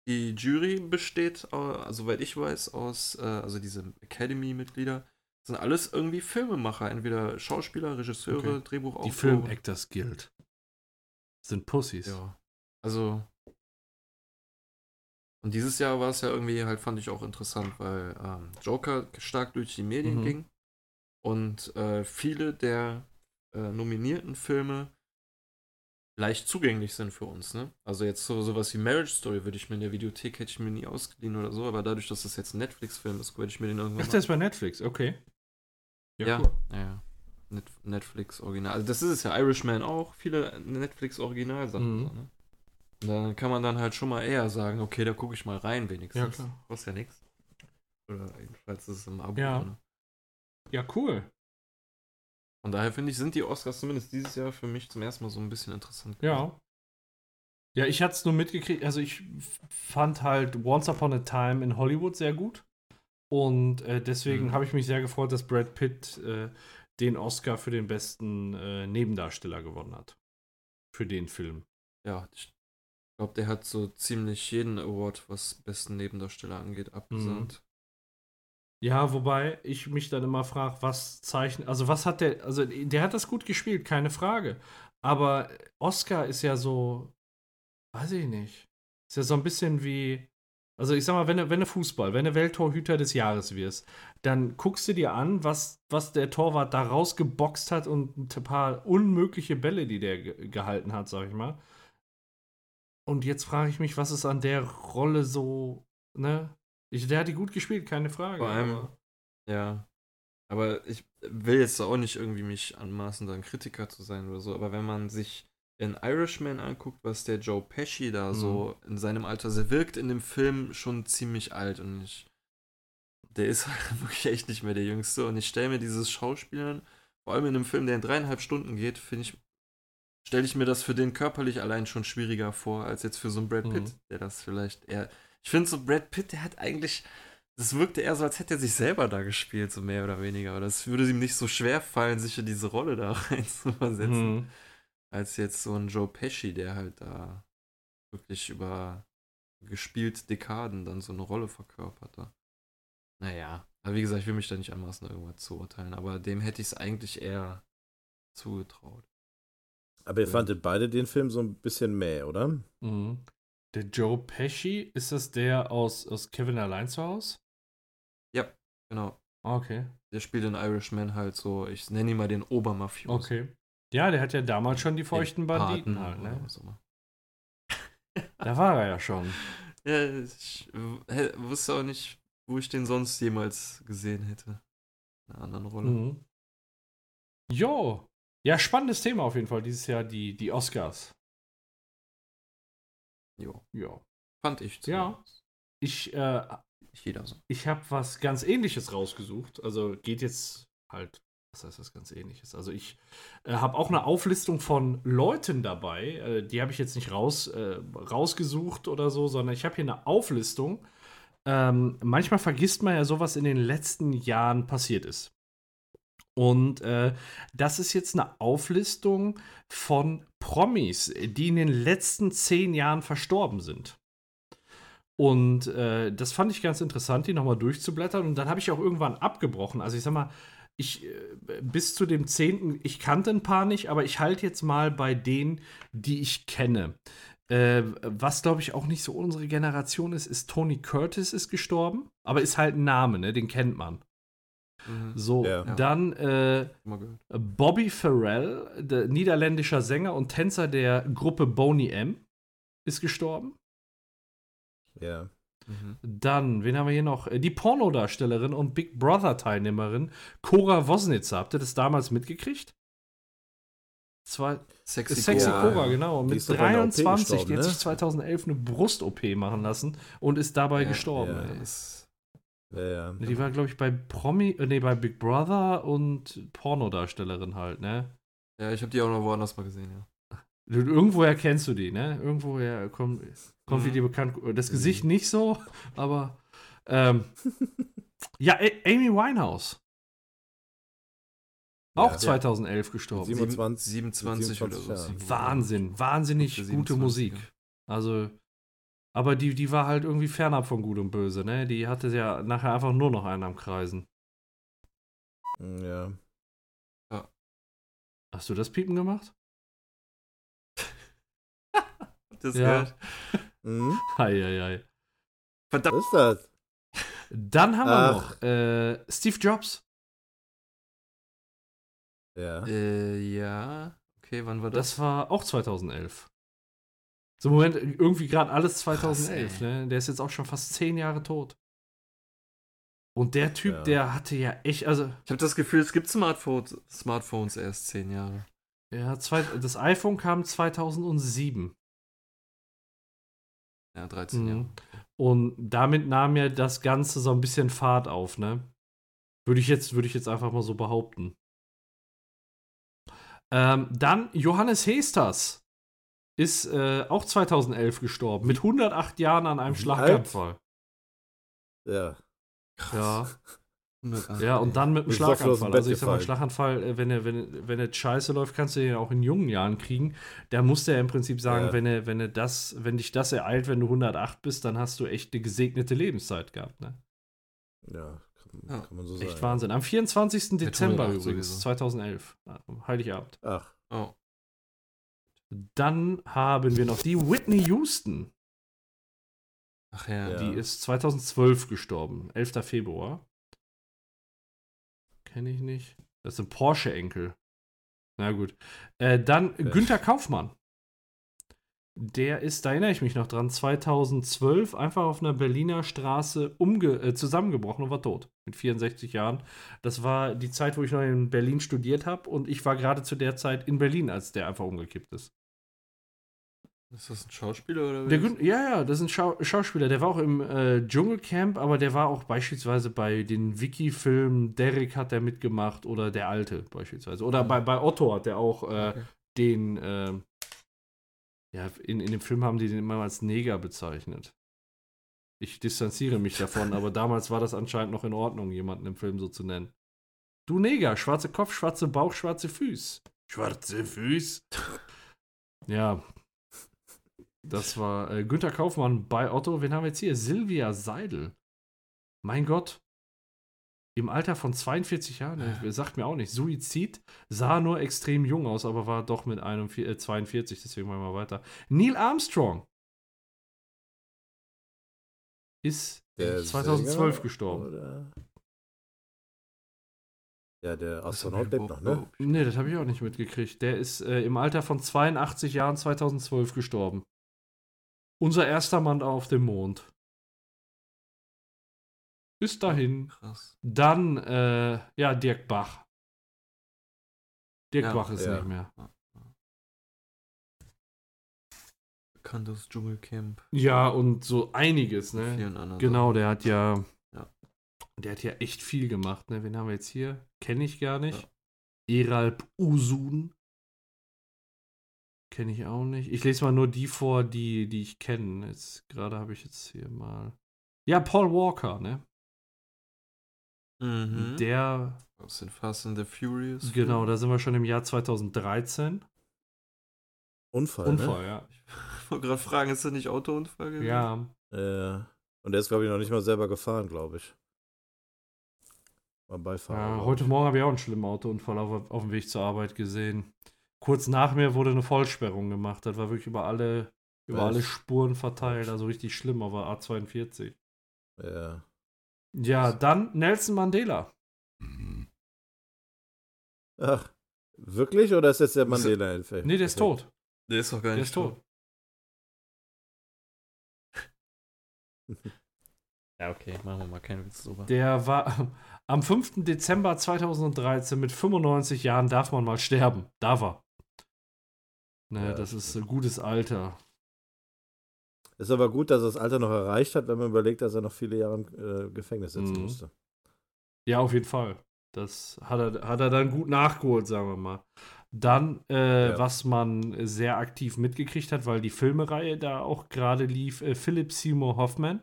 die Jury besteht, soweit ich weiß, aus, äh, also diese Academy-Mitglieder, sind alles irgendwie Filmemacher, entweder Schauspieler, Regisseure, Okay. Drehbuchautoren. Die Film Actors Guild. Sind Pussys. Ja. Also. Und dieses Jahr war es ja irgendwie halt, fand ich auch interessant, weil ähm, Joker stark durch die Medien Mhm. ging und äh, viele der äh, nominierten Filme leicht zugänglich sind für uns, ne? Also jetzt so sowas wie Marriage Story würde ich mir in der Videothek hätte ich mir nie ausgeliehen oder so, aber dadurch, dass das jetzt ein Netflix-Film ist, werde ich mir den irgendwann Ach, der ist bei Netflix, okay. ja, cool. ja. Net Netflix Original. Also das ist es ja. Irishman auch. Viele Netflix Originalsachen. Mhm. So, ne? Und dann kann man dann halt schon mal eher sagen, okay, da gucke ich mal rein wenigstens. Ja, klar. Kostet ja nichts. Oder jedenfalls ist es im Abo. Ja. drin. Ja, cool. Von daher finde ich, sind die Oscars zumindest dieses Jahr für mich zum ersten Mal so ein bisschen interessant. gewesen. Ja. Ja, ich hatte es nur mitgekriegt, also ich fand halt Once Upon a Time in Hollywood sehr gut. Und äh, deswegen Mhm. habe ich mich sehr gefreut, dass Brad Pitt äh, den Oscar für den besten äh, Nebendarsteller gewonnen hat. Für den Film. Ja, ich glaube, der hat so ziemlich jeden Award, was besten Nebendarsteller angeht, abgesandt. Ja, wobei ich mich dann immer frage, was zeichnet, also was hat der, also der hat das gut gespielt, keine Frage. Aber Oscar ist ja so, weiß ich nicht, ist ja so ein bisschen wie, also ich sag mal, wenn du, wenn du Fußball, wenn du Welttorhüter des Jahres wirst, dann guckst du dir an, was, was der Torwart da rausgeboxt hat und ein paar unmögliche Bälle, die der ge gehalten hat, sag ich mal. Und jetzt frage ich mich, was ist an der Rolle so, ne? Ich, der hat die gut gespielt, keine Frage. Vor allem- aber- Ja. Aber ich will jetzt auch nicht irgendwie mich anmaßen, da ein Kritiker zu sein oder so, aber wenn man sich in Irishman anguckt, was der Joe Pesci da Mhm. so in seinem Alter, also er wirkt in dem Film schon ziemlich alt und ich, der ist halt wirklich echt nicht mehr der Jüngste und ich stelle mir dieses Schauspielern, vor allem in einem Film, der in dreieinhalb Stunden geht, finde ich, stelle ich mir das für den körperlich allein schon schwieriger vor, als jetzt für so einen Brad Pitt, Mhm. der das vielleicht eher, ich finde so Brad Pitt, der hat eigentlich, das wirkte eher so, als hätte er sich selber da gespielt, so mehr oder weniger. Oder es würde ihm nicht so schwer fallen, sich in diese Rolle da rein zu versetzen, Mhm. als jetzt so ein Joe Pesci, der halt da wirklich über gespielt Dekaden dann so eine Rolle verkörperte. Naja, aber wie gesagt, ich will mich da nicht anmaßen, irgendwas zu urteilen, aber dem hätte ich es eigentlich eher zugetraut. Aber ihr Ja. fandet beide den Film so ein bisschen mäh, oder? Mhm. Der Joe Pesci, ist das der aus, aus Kevin allein zu Hause? Genau. Ah, Okay. Der spielt in Irishman halt so, ich nenne ihn mal den Obermafios. Okay. Ja, der hat ja damals schon die feuchten Den Banditen Paten halt, ne? immer. Da war er ja schon. Ja, ich wusste auch nicht, wo ich den sonst jemals gesehen hätte. In einer anderen Rolle. Mhm. Jo. Ja, spannendes Thema auf jeden Fall dieses Jahr, die, die Oscars. Jo. Ja. Fand ich. Ja. zumindest. Ich, äh, Nicht jeder so. ich habe was ganz ähnliches rausgesucht. Also geht jetzt halt, was heißt das ganz ähnliches? Also ich äh, habe auch eine Auflistung von Leuten dabei. Äh, die habe ich jetzt nicht raus, äh, rausgesucht oder so, sondern ich habe hier eine Auflistung. Ähm, manchmal vergisst man ja sowas in den letzten Jahren passiert ist. Und äh, das ist jetzt eine Auflistung von Promis, die in den letzten zehn Jahren verstorben sind. Und äh, das fand ich ganz interessant, die nochmal durchzublättern. Und dann habe ich auch irgendwann abgebrochen. Also ich sag mal, ich äh, bis zu dem 10. ich kannte ein paar nicht, aber ich halte jetzt mal bei denen, die ich kenne. Äh, was glaube ich auch nicht so unsere Generation ist, ist Tony Curtis ist gestorben, aber ist halt ein Name, ne? Den kennt man. Mhm. So, Ja. dann äh. Bobby Farrell, der niederländischer Sänger und Tänzer der Gruppe Boney M, ist gestorben. Ja. Mhm. Dann, wen haben wir hier noch? Äh, Die Pornodarstellerin und Big Brother-Teilnehmerin Cora Wosnitzer. Habt ihr das damals mitgekriegt? Zwei, Sexy, Sexy Cora. Cora, genau. Die Mit ist doch bei einer OP 23, die hat ne? sich 2011 eine Brust-OP machen lassen und ist dabei Ja, gestorben. ja. Ja, ja. Die war, glaube ich, bei Promi, äh, nee, bei Big Brother und Pornodarstellerin halt, ne? ja, ich habe die auch noch woanders mal gesehen, ja. Irgendwoher kennst du die, ne? Irgendwoher kommt, kommt die Mhm. dir bekannt. Das Gesicht nicht so, aber. Ähm, ja, A Amy Winehouse. Auch Ja. 2011 gestorben. Sieben- 27 27 oder so. 27 Wahnsinn, wahnsinnig Für gute 27, Musik. ja. Also, aber die, die war halt irgendwie fernab von Gut und Böse, ne? Die hatte ja nachher einfach nur noch einen am Kreisen. Ja. Hast du das Piepen gemacht? Das Ja. gehört. Mhm. Heieiei. Verdammt. Was ist das? Dann haben wir Ach. noch äh, Steve Jobs. Ja. Äh, ja. Okay, wann war das? Das war auch 2011. So, Moment, irgendwie gerade alles 2011, Krass, ne? Der ist jetzt auch schon fast zehn Jahre tot. Und der Typ, Ja. der hatte ja echt, also, Ich habe das Gefühl, es gibt Smartphones, Smartphones erst 10 Jahre. ja, zwei, das iPhone kam 2007. Ja, 13 Mhm. Jahre. Und damit nahm ja das Ganze so ein bisschen Fahrt auf, ne? Würde ich jetzt, würde ich jetzt einfach mal so behaupten. Ähm, dann Johannes Hesters ist äh, auch 2011 gestorben, mit 108 Jahren an einem Wie Schlaganfall. Ja. Ja. 108, Ja, ey. und dann mit einem Schlaganfall. Also ich sag mal. Schlaganfall, äh, wenn er, wenn, wenn er scheiße läuft, kannst du den ja auch in jungen Jahren kriegen. Da muss er im Prinzip sagen, Ja. wenn er, wenn er das, wenn dich das ereilt, wenn du 108 bist, dann hast du echt eine gesegnete Lebenszeit gehabt, ne? Ja, kann, Ja. kann man so sagen. Echt Wahnsinn. Am 24. Dezember 108 übrigens, sowieso. 2011. Ja, Heiligabend. Ach, Oh. Dann haben wir noch die Whitney Houston. Ach ja. Ja. Die ist 2012 gestorben. 11. Februar. Kenne ich nicht. Das ist ein Porsche-Enkel. Na gut. Äh, dann Günther Kaufmann. Der ist, da erinnere ich mich noch dran, 2012 einfach auf einer Berliner Straße umge äh, zusammengebrochen und war tot. Mit 64 Jahren. Das war die Zeit, wo ich noch in Berlin studiert habe und ich war gerade zu der Zeit in Berlin, als der einfach umgekippt ist. Ist das ein Schauspieler oder Der ja, ja, das ist ein Schau Schauspieler. Der war auch im äh, Dschungelcamp, aber der war auch beispielsweise bei den Wiki-Filmen Derek hat der mitgemacht oder der Alte beispielsweise. Oder bei, bei Otto hat der auch äh, Okay. den, äh, ja, in, in dem Film haben die den immer als Neger bezeichnet. Ich distanziere mich davon, aber damals war das anscheinend noch in Ordnung, jemanden im Film so zu nennen. Du Neger, schwarze Kopf, schwarze Bauch, schwarze Füß. Schwarze Füß? ja. Das war äh, Günther Kaufmann bei Otto. Wen haben wir jetzt hier? Silvia Seidel. Mein Gott. Im Alter von 42 Jahren, äh, sagt mir auch nicht. Suizid sah nur extrem jung aus, aber war doch mit 41, äh, 42, deswegen machen wir weiter. Neil Armstrong ist der 2012 Sänger, gestorben. Oder? Ja, der Astronaut lebt noch, ne? Nee, das habe ich auch nicht mitgekriegt. Der ist äh, im Alter von 82 Jahren 2012 gestorben. Unser erster Mann auf dem Mond. Bis dahin. Krass. Dann, äh, ja, Dirk Bach. Dirk Ja, Bach ist ja. nicht mehr. bekannt aus Dschungelcamp. Ja, und so einiges, ne? Vielen anderen. Genau, der hat ja, Ja. Der hat ja echt viel gemacht, ne? Wen haben wir jetzt hier? Kenne ich gar nicht. Eralp Usun. Kenne ich auch nicht. Ich lese mal nur die vor, die, die ich kenne. Jetzt gerade habe ich jetzt hier mal. Ja, Paul Walker, ne? Mhm. Der, aus den Fast and the Furious. genau, da sind wir schon im Jahr 2013. Unfall, Unfall, ja. Ich wollte gerade fragen, ist das nicht Autounfall gewesen? Ja, ne? Äh, und der ist, glaube ich, noch nicht mal selber gefahren, glaube ich. War Beifahrer. ja heute. Morgen habe ich auch einen schlimmen Autounfall auf, auf dem Weg zur Arbeit gesehen. Kurz nach mir wurde eine Vollsperrung gemacht. Das war wirklich über alle, über Was? alle Spuren verteilt. Also richtig schlimm, aber A42. Ja. Ja, dann Nelson Mandela. Ach, wirklich? Oder ist jetzt der Was- Mandela-Effekt? Nee, der ist tot. Der ist doch gar Der nicht ist tot. Ja, okay, machen wir mal keinen Witz drüber. Der war am 5. Dezember 2013 mit 95 Jahren darf man mal sterben. Darf er. Ne, Ja, das ist ein gutes Alter. Ist aber gut, dass er das Alter noch erreicht hat, wenn man überlegt, dass er noch viele Jahre im äh, Gefängnis sitzen Mhm. musste. Ja, auf jeden Fall. Das hat er, hat er dann gut nachgeholt, sagen wir mal. Dann, äh, Ja. was man sehr aktiv mitgekriegt hat, weil die Filmereihe da auch gerade lief, äh, Philip Seymour Hoffman,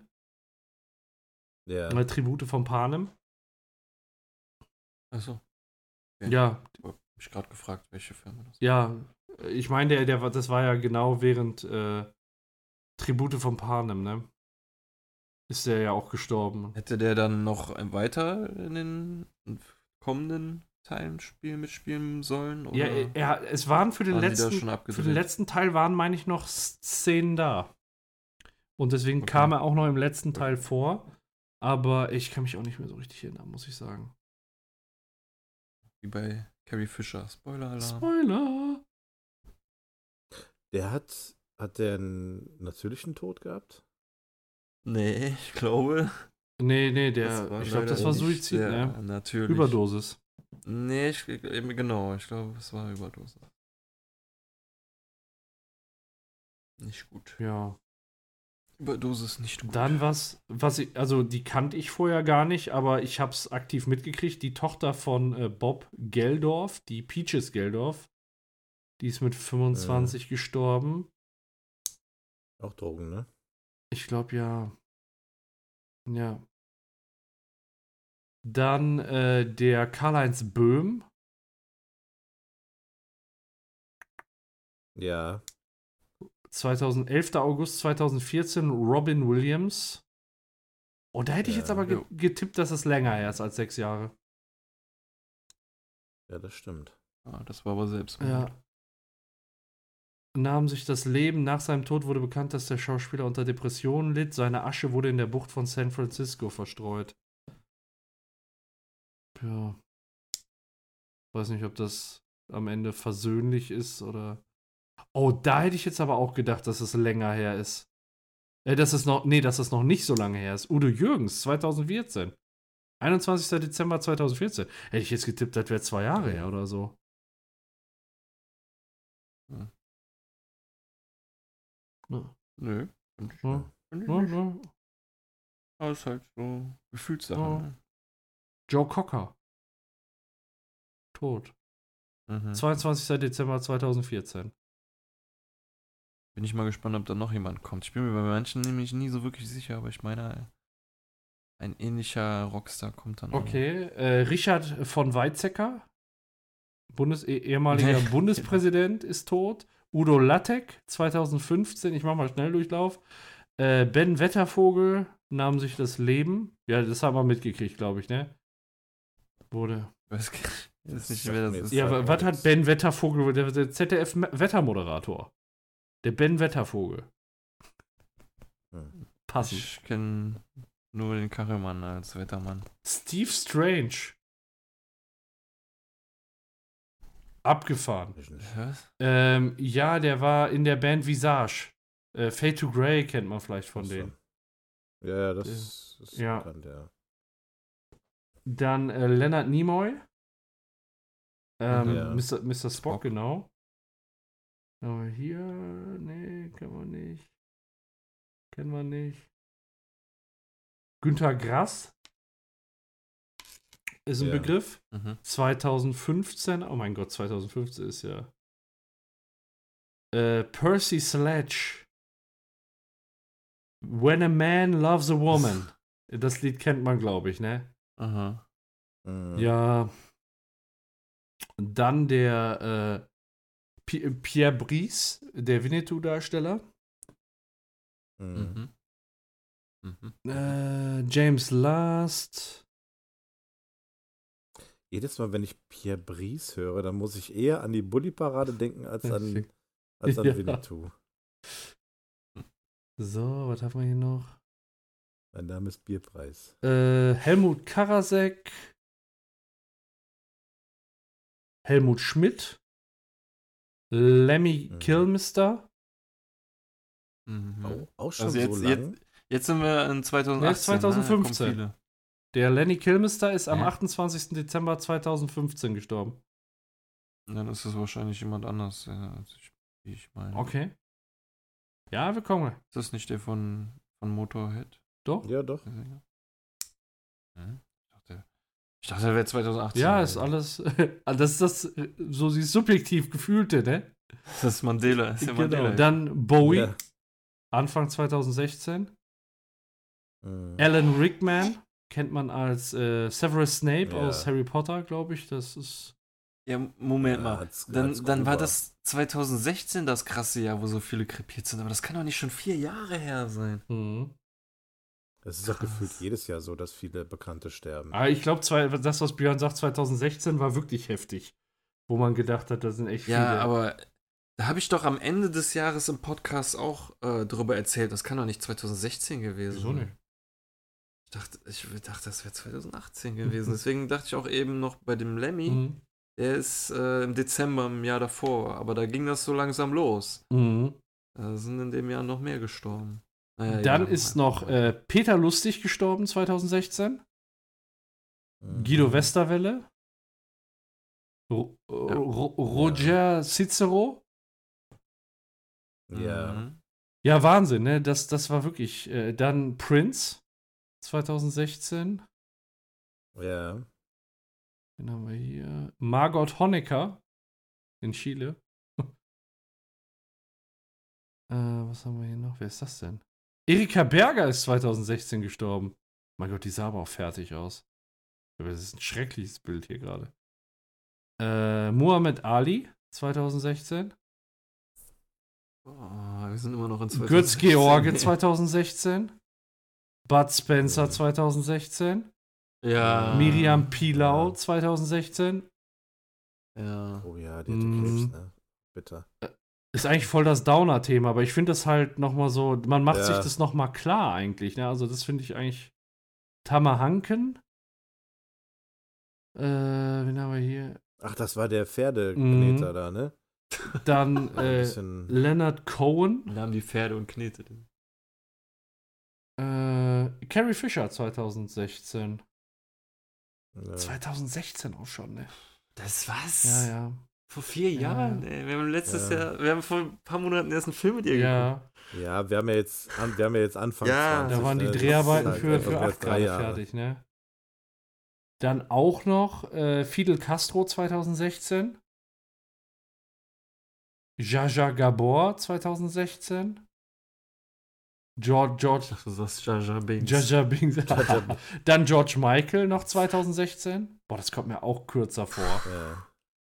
Ja. äh, Tribute von Panem. Achso, Ja. Ja, hab ich gerade gefragt, welche Firma das ja. Ich meine, der, der, das war ja genau während äh, Tribute von Panem, ne? Ist der ja auch gestorben. Hätte der dann noch weiter in den kommenden Teilen spielen, mitspielen sollen? Ja, er, er, es waren für den waren letzten schon Für den letzten Teil waren, meine ich, noch Szenen da. Und deswegen Okay. kam er auch noch im letzten Teil vor. Aber ich kann mich auch nicht mehr so richtig erinnern, muss ich sagen. Wie bei Carrie Fisher. Spoiler-Alarm. Spoiler! Der hat, hat der einen natürlichen Tod gehabt? nee, ich glaube. Nee, nee, der, ich glaube, das war Suizid, sehr ne? Natürlich. Überdosis. Nee, ich, genau. Ich glaube, es war Überdosis. Nicht gut. Ja. Überdosis nicht gut. Dann was, was ich, also die kannte ich vorher gar nicht, aber ich hab's aktiv mitgekriegt. Die Tochter von äh, Bob Geldorf, die Peaches Geldorf, die ist mit 25 gestorben. Auch Drogen, ne? Ich glaube ja. Ja. Dann äh, der Karl-Heinz Böhm. Ja. 2011. August 2014 Robin Williams. Und da hätte ich Ja, jetzt aber ge getippt, dass es länger her ist als sechs Jahre. Ja, das stimmt. Ah, das war aber selbst. Ja. Nahm sich das Leben. Nach seinem Tod wurde bekannt, dass der Schauspieler unter Depressionen litt. Seine Asche wurde in der Bucht von San Francisco verstreut. Ja. Weiß nicht, ob das am Ende versöhnlich ist oder. Oh, da hätte ich jetzt aber auch gedacht, dass es länger her ist. Äh, dass es noch. Nee, dass es noch nicht so lange her ist. Udo Jürgens, 2014. 21. Dezember 2014. Hätte ich jetzt getippt, das wäre zwei Jahre her oder so. Ja. Nö. Find ich, Ja. find ich Ja, nicht. ja. Aber ist halt so Gefühlssache. Ne? Joe Cocker. Tot. Mhm. 22. Dezember 2014. Bin ich mal gespannt, ob da noch jemand kommt. Ich bin mir bei manchen nämlich nie so wirklich sicher, aber ich meine, ein ähnlicher Rockstar kommt dann. Okay. Äh, Richard von Weizsäcker, Bundes eh- ehemaliger Bundespräsident, ist tot. Udo Lattek, 2015, ich mach mal Schnelldurchlauf. Äh, ben Wettervogel nahm sich das Leben. Ja, das haben wir mitgekriegt, glaube ich, ne? Wurde. Ich weiß gar nicht, nicht Das das ist. Ja, mal was hat. Ben Wettervogel, der, der ZDF-Wettermoderator? Der Ben Wettervogel. Hm. Passend. Ich kenne nur den Kachelmann als Wettermann. Steve Strange. Abgefahren. Was? Ähm, ja, der war in der Band Visage. Äh, Fade to Grey kennt man vielleicht von denen. Ja, das ist Ja. bekannt, ja. Dann äh, Leonard Nimoy. Ähm, Ja. Mr. Mr. Spock, Spock. genau. Aber hier, nee, kann man nicht. Kennen wir nicht. Günter Grass ist ein Ja. Begriff. Mhm. 2015, oh mein Gott, 2015 ist ja. Äh, Percy Sledge. When a Man Loves a Woman. Das Lied kennt man, glaube ich, ne? Aha. Mhm. Ja. Dann der äh, Pi- Pierre Brice, der Winnetou-Darsteller. Mhm. Mhm. Mhm. Äh, James Last. Jedes Mal, wenn ich Pierre Brice höre, dann muss ich eher an die Bulli-Parade denken als an, als an Ja. Winnetou. So, was haben wir hier noch? Mein Name ist Bierpreis. Äh, Helmut Karasek. Helmut Schmidt. Lemmy Mhm. Kilmister. Mhm. Oh, auch schon Also jetzt, so lang? jetzt, jetzt sind wir in 2018. Nee, 2015. Der Lenny Kilmister ist am Hä? 28. Dezember 2015 gestorben. Dann ist es wahrscheinlich jemand anders, ja, als ich, wie ich meine. Okay. Ja, wir kommen. Ist das nicht der von, von Motorhead? Doch. Ja, doch. Hm? Ich dachte, ich dachte, er wäre 2018. Ja, ist alles. Das ist das, äh, so die subjektiv gefühlte, ne? Das ist Mandela. Das ist ja Genau. Mandela. Dann Bowie, Ja. Anfang 2016. Mhm. Alan Rickman kennt man als äh, Severus Snape Ja. aus Harry Potter, glaube ich. Das ist. Ja, Moment Ja, mal. als- dann als dann war das 2016 das krasse Jahr, wo so viele krepiert sind. Aber das kann doch nicht schon vier Jahre her sein. Mhm. Es ist doch gefühlt jedes Jahr so, dass viele Bekannte sterben. Aber ich glaube, das, was Björn sagt, 2016 war wirklich heftig. Wo man gedacht hat, da sind echt Ja, viele. aber da habe ich doch am Ende des Jahres im Podcast auch äh, drüber erzählt. Das kann doch nicht 2016 gewesen Wieso sein. nicht? Ich dachte, ich dachte das wäre 2018 gewesen. Deswegen dachte ich auch eben noch bei dem Lemmy, Mhm. der ist äh, im Dezember im Jahr davor. Aber da ging das so langsam los. Mhm. Da sind in dem Jahr noch mehr gestorben. Naja, Dann ist noch äh, Peter Lustig gestorben 2016. Mhm. Guido Westerwelle. Ro Ro Roger Cicero. Ja. Mhm. Ja, Wahnsinn, ne? Das, das war wirklich. Äh, dann Prince 2016. Ja. Den haben wir hier. Margot Honecker in Chile. äh, was haben wir hier noch? Wer ist das denn? Erika Berger ist 2016 gestorben. Mein Gott, die sah aber auch fertig aus. Aber Das ist ein schreckliches Bild hier gerade. Äh, Muhammad Ali 2016. Oh, wir sind immer noch in 2016. Götz George 2016. Bud Spencer 2016. Ja. Miriam Pilau Ja. 2016. Ja. Oh ja, die hatte Mhm. Krebs, ne? Bitter. Ist eigentlich voll das Downer-Thema, aber ich finde das halt nochmal so, man macht Ja. sich das nochmal klar eigentlich, ne? Also das finde ich eigentlich Tamahanken. Äh, wen haben wir hier? Ach, das war der Mhm. Pferdekneter da, ne? Dann äh. Leonard Cohen. Da haben die Pferde und Knete. Äh, Carrie Fisher 2016. Ja. 2016 auch schon, ne? Das was? Ja, ja. Vor vier Ja, Jahren, ja. ey. Wir haben letztes Ja. Jahr, wir haben vor ein paar Monaten erst einen Film mit ihr geguckt. Ja, ja, wir haben ja jetzt, an- wir haben ja jetzt Anfang Ja, 20, da waren die ne? Ist Dreharbeiten halt für, einfach für acht gerade fertig, ne? Dann auch noch äh, Fidel Castro 2016. Jaja Gabor 2016. George, George, sagst Jar Jar Binks. Jaja Bings. Jar- Dann George Michael noch 2016. Boah, das kommt mir auch kürzer vor. Ja.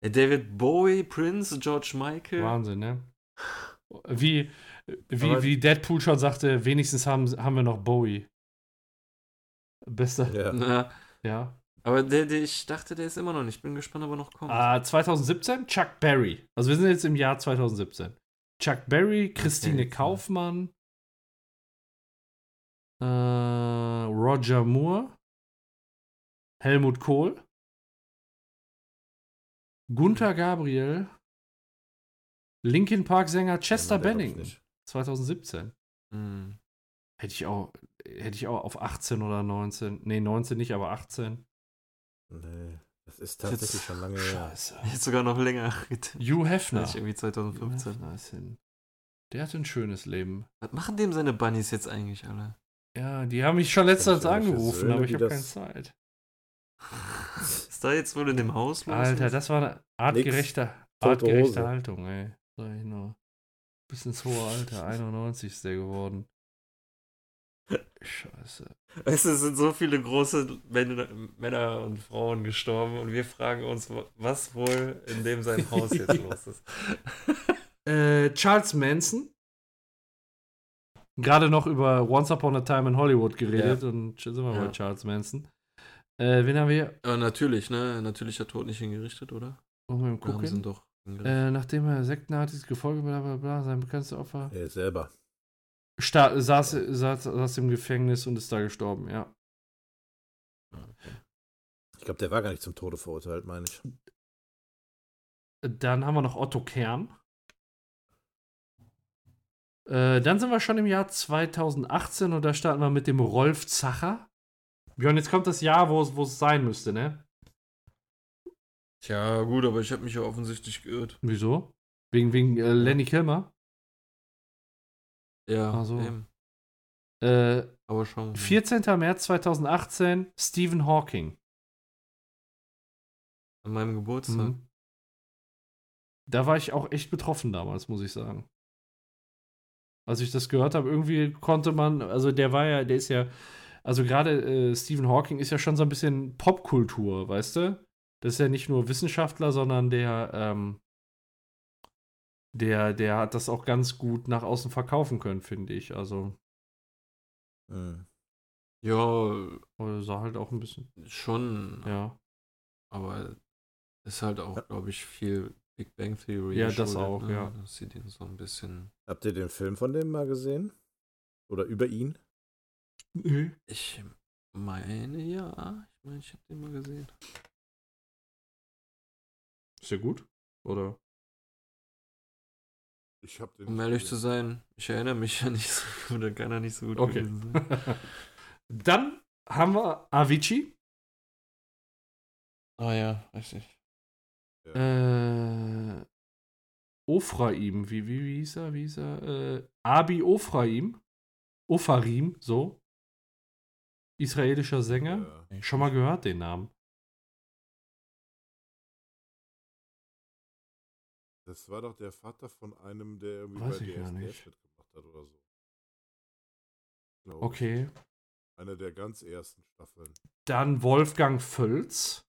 Äh, David Bowie, Prince, George Michael. Wahnsinn, ne? Wie, wie, Aber- wie Deadpool schon sagte, wenigstens haben, haben wir noch Bowie. Bester, Ja. Na, ja. aber der, der, ich dachte, der ist immer noch nicht. Ich bin gespannt, ob er noch kommt. Ah, 2017 Chuck Berry. Also wir sind jetzt im Jahr 2017. Chuck Berry, Christine Okay. Kaufmann, äh, Roger Moore, Helmut Kohl, Gunther Gabriel, Linkin Park Sänger Chester nicht. 2017. Hm. Hätte ich auch, hätte ich auch auf 18 oder 19. Nee, 19 nicht, aber 18. Nee, das ist tatsächlich schon lange her. Scheiße. Jetzt sogar noch länger. Hugh Hefner. Ich irgendwie 2015. Hugh Hefner ist hin. Der hatte ein schönes Leben. Was machen dem seine Bunnies jetzt eigentlich alle? Ja, die haben mich schon letztens angerufen, Söhne, aber ich habe keine Zeit. ist da jetzt wohl in dem Haus los? Alter, das war eine artgerechte, artgerechte. Haltung, ey. Sag ich nur. Bis ins hohe Alter, 91 ist der geworden. Scheiße. Weißt du, es sind so viele große Männer, Männer und Frauen gestorben und wir fragen uns, was wohl in dem sein Haus jetzt Ja. los ist. Äh, Charles Manson. Gerade noch über Once Upon a Time in Hollywood geredet und schon sind wir Ja. bei Charles Manson. Äh, wen haben wir? Aber natürlich, ne? Natürlicher Tod nicht hingerichtet, oder? Wollen wir mal Oder haben gucken? doch? Äh, nachdem er sektenartiges Gefolge, bla bla bla, sein bekanntestes Opfer, Er selber. sta saß, saß, saß im Gefängnis und ist da gestorben, ja. Ich glaube, der war gar nicht zum Tode verurteilt, meine ich. Dann haben wir noch Otto Kern. Äh, dann sind wir schon im Jahr 2018 und da starten wir mit dem Rolf Zacher. Björn, jetzt kommt das Jahr, wo es sein müsste, ne? Tja, gut, aber ich habe mich ja offensichtlich geirrt. Wieso? Wegen, wegen äh, Lenny Kilmer? Ja, Ach so. eben. Äh, Aber schon. 14. März 2018, Stephen Hawking. An meinem Geburtstag. Mhm. Da war ich auch echt betroffen damals, muss ich sagen. Als ich das gehört habe, irgendwie konnte man, also der war ja, der ist ja, also gerade äh, Stephen Hawking ist ja schon so ein bisschen Popkultur, weißt du? Das ist ja nicht nur Wissenschaftler, sondern der, ähm, der, der hat das auch ganz gut nach außen verkaufen können, finde ich. Also, Mhm. Ja, äh, sah halt auch ein bisschen, schon. ja. Aber ist halt auch, glaube ich, viel Big Bang Theory. Ja, das auch, ne? ja. Das sieht ihn so ein bisschen. Habt ihr den Film von dem mal gesehen? Oder über ihn? Nö. Ich meine ja. Ich meine, ich habe den mal gesehen. Ist ja gut, oder? Ich hab den. Um ehrlich zu sein, ich erinnere mich ja nicht so gut, dann kann er nicht so gut Okay. gewesen sein. Dann haben wir Avicii. Ah ja, richtig. Äh, Ophraim, wie, wie, wie hieß er? Wie hieß er? Äh, Abi Ophraim. Opharim, so. Israelischer Sänger. Ja. Schon mal gehört den Namen. Das war doch der Vater von einem, der irgendwie Weiß bei ich DSDS mitgemacht hat oder so. Glaub ich. Okay. Eine der ganz ersten Staffeln. Dann Wolfgang Völz.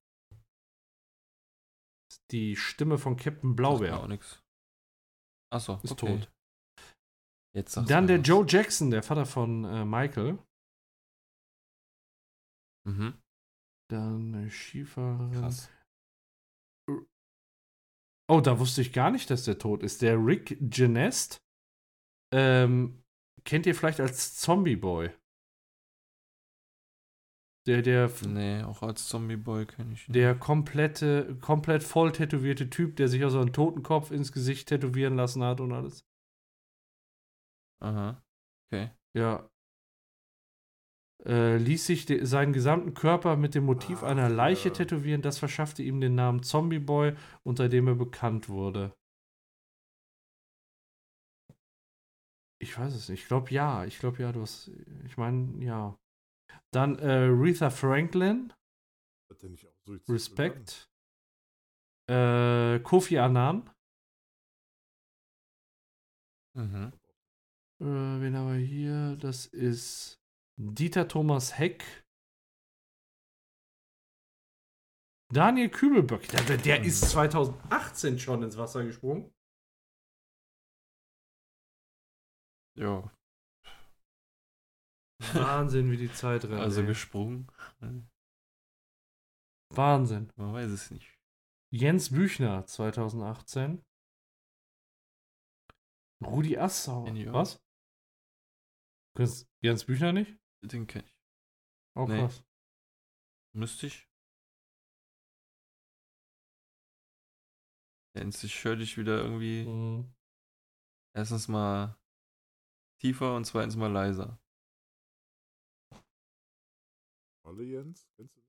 Die Stimme von Captain mir auch Blaubeer. nichts. Achso, Ist okay. tot. Jetzt Dann der was. Joe Jackson, der Vater von äh, Michael. Mhm. Dann äh, Skifahrerin. Krass. Oh, da wusste ich gar nicht, dass der tot ist. Der Rick Genest. Ähm, kennt ihr vielleicht als Zombie Boy? Der, der, Nee, auch als Zombie-Boy kenne ich ihn. der komplette, komplett voll tätowierte Typ, der sich auch so einen Totenkopf ins Gesicht tätowieren lassen hat und alles. Aha. Okay. Ja. Äh, ließ sich de seinen gesamten Körper mit dem Motiv Ach, einer Leiche ja. tätowieren. Das verschaffte ihm den Namen Zombie Boy, unter dem er bekannt wurde. Ich weiß es nicht. Ich glaube ja. Ich glaube ja, du hast. Ich meine, ja. Dann äh, Aretha Franklin. Hat der nicht auch Suizid begangen? Respekt. Äh, Kofi Annan. Mhm. Äh, wen haben wir hier? Das ist Dieter Thomas Heck. Daniel Kübelböck. Der, der, der ist 2018 schon ins Wasser gesprungen. Ja, Wahnsinn, wie die Zeit rennt. also ey. gesprungen. Wahnsinn. Man weiß es nicht. Jens Büchner 2018. Rudi Assauer. Kenn. Was? Kennst Jens Büchner nicht? Den kenne ich. Auch Nee. krass. Müsste ich. Jens, ich höre dich wieder irgendwie Mhm. erstens mal tiefer und zweitens mal leiser. Alle Jens? Kennst du?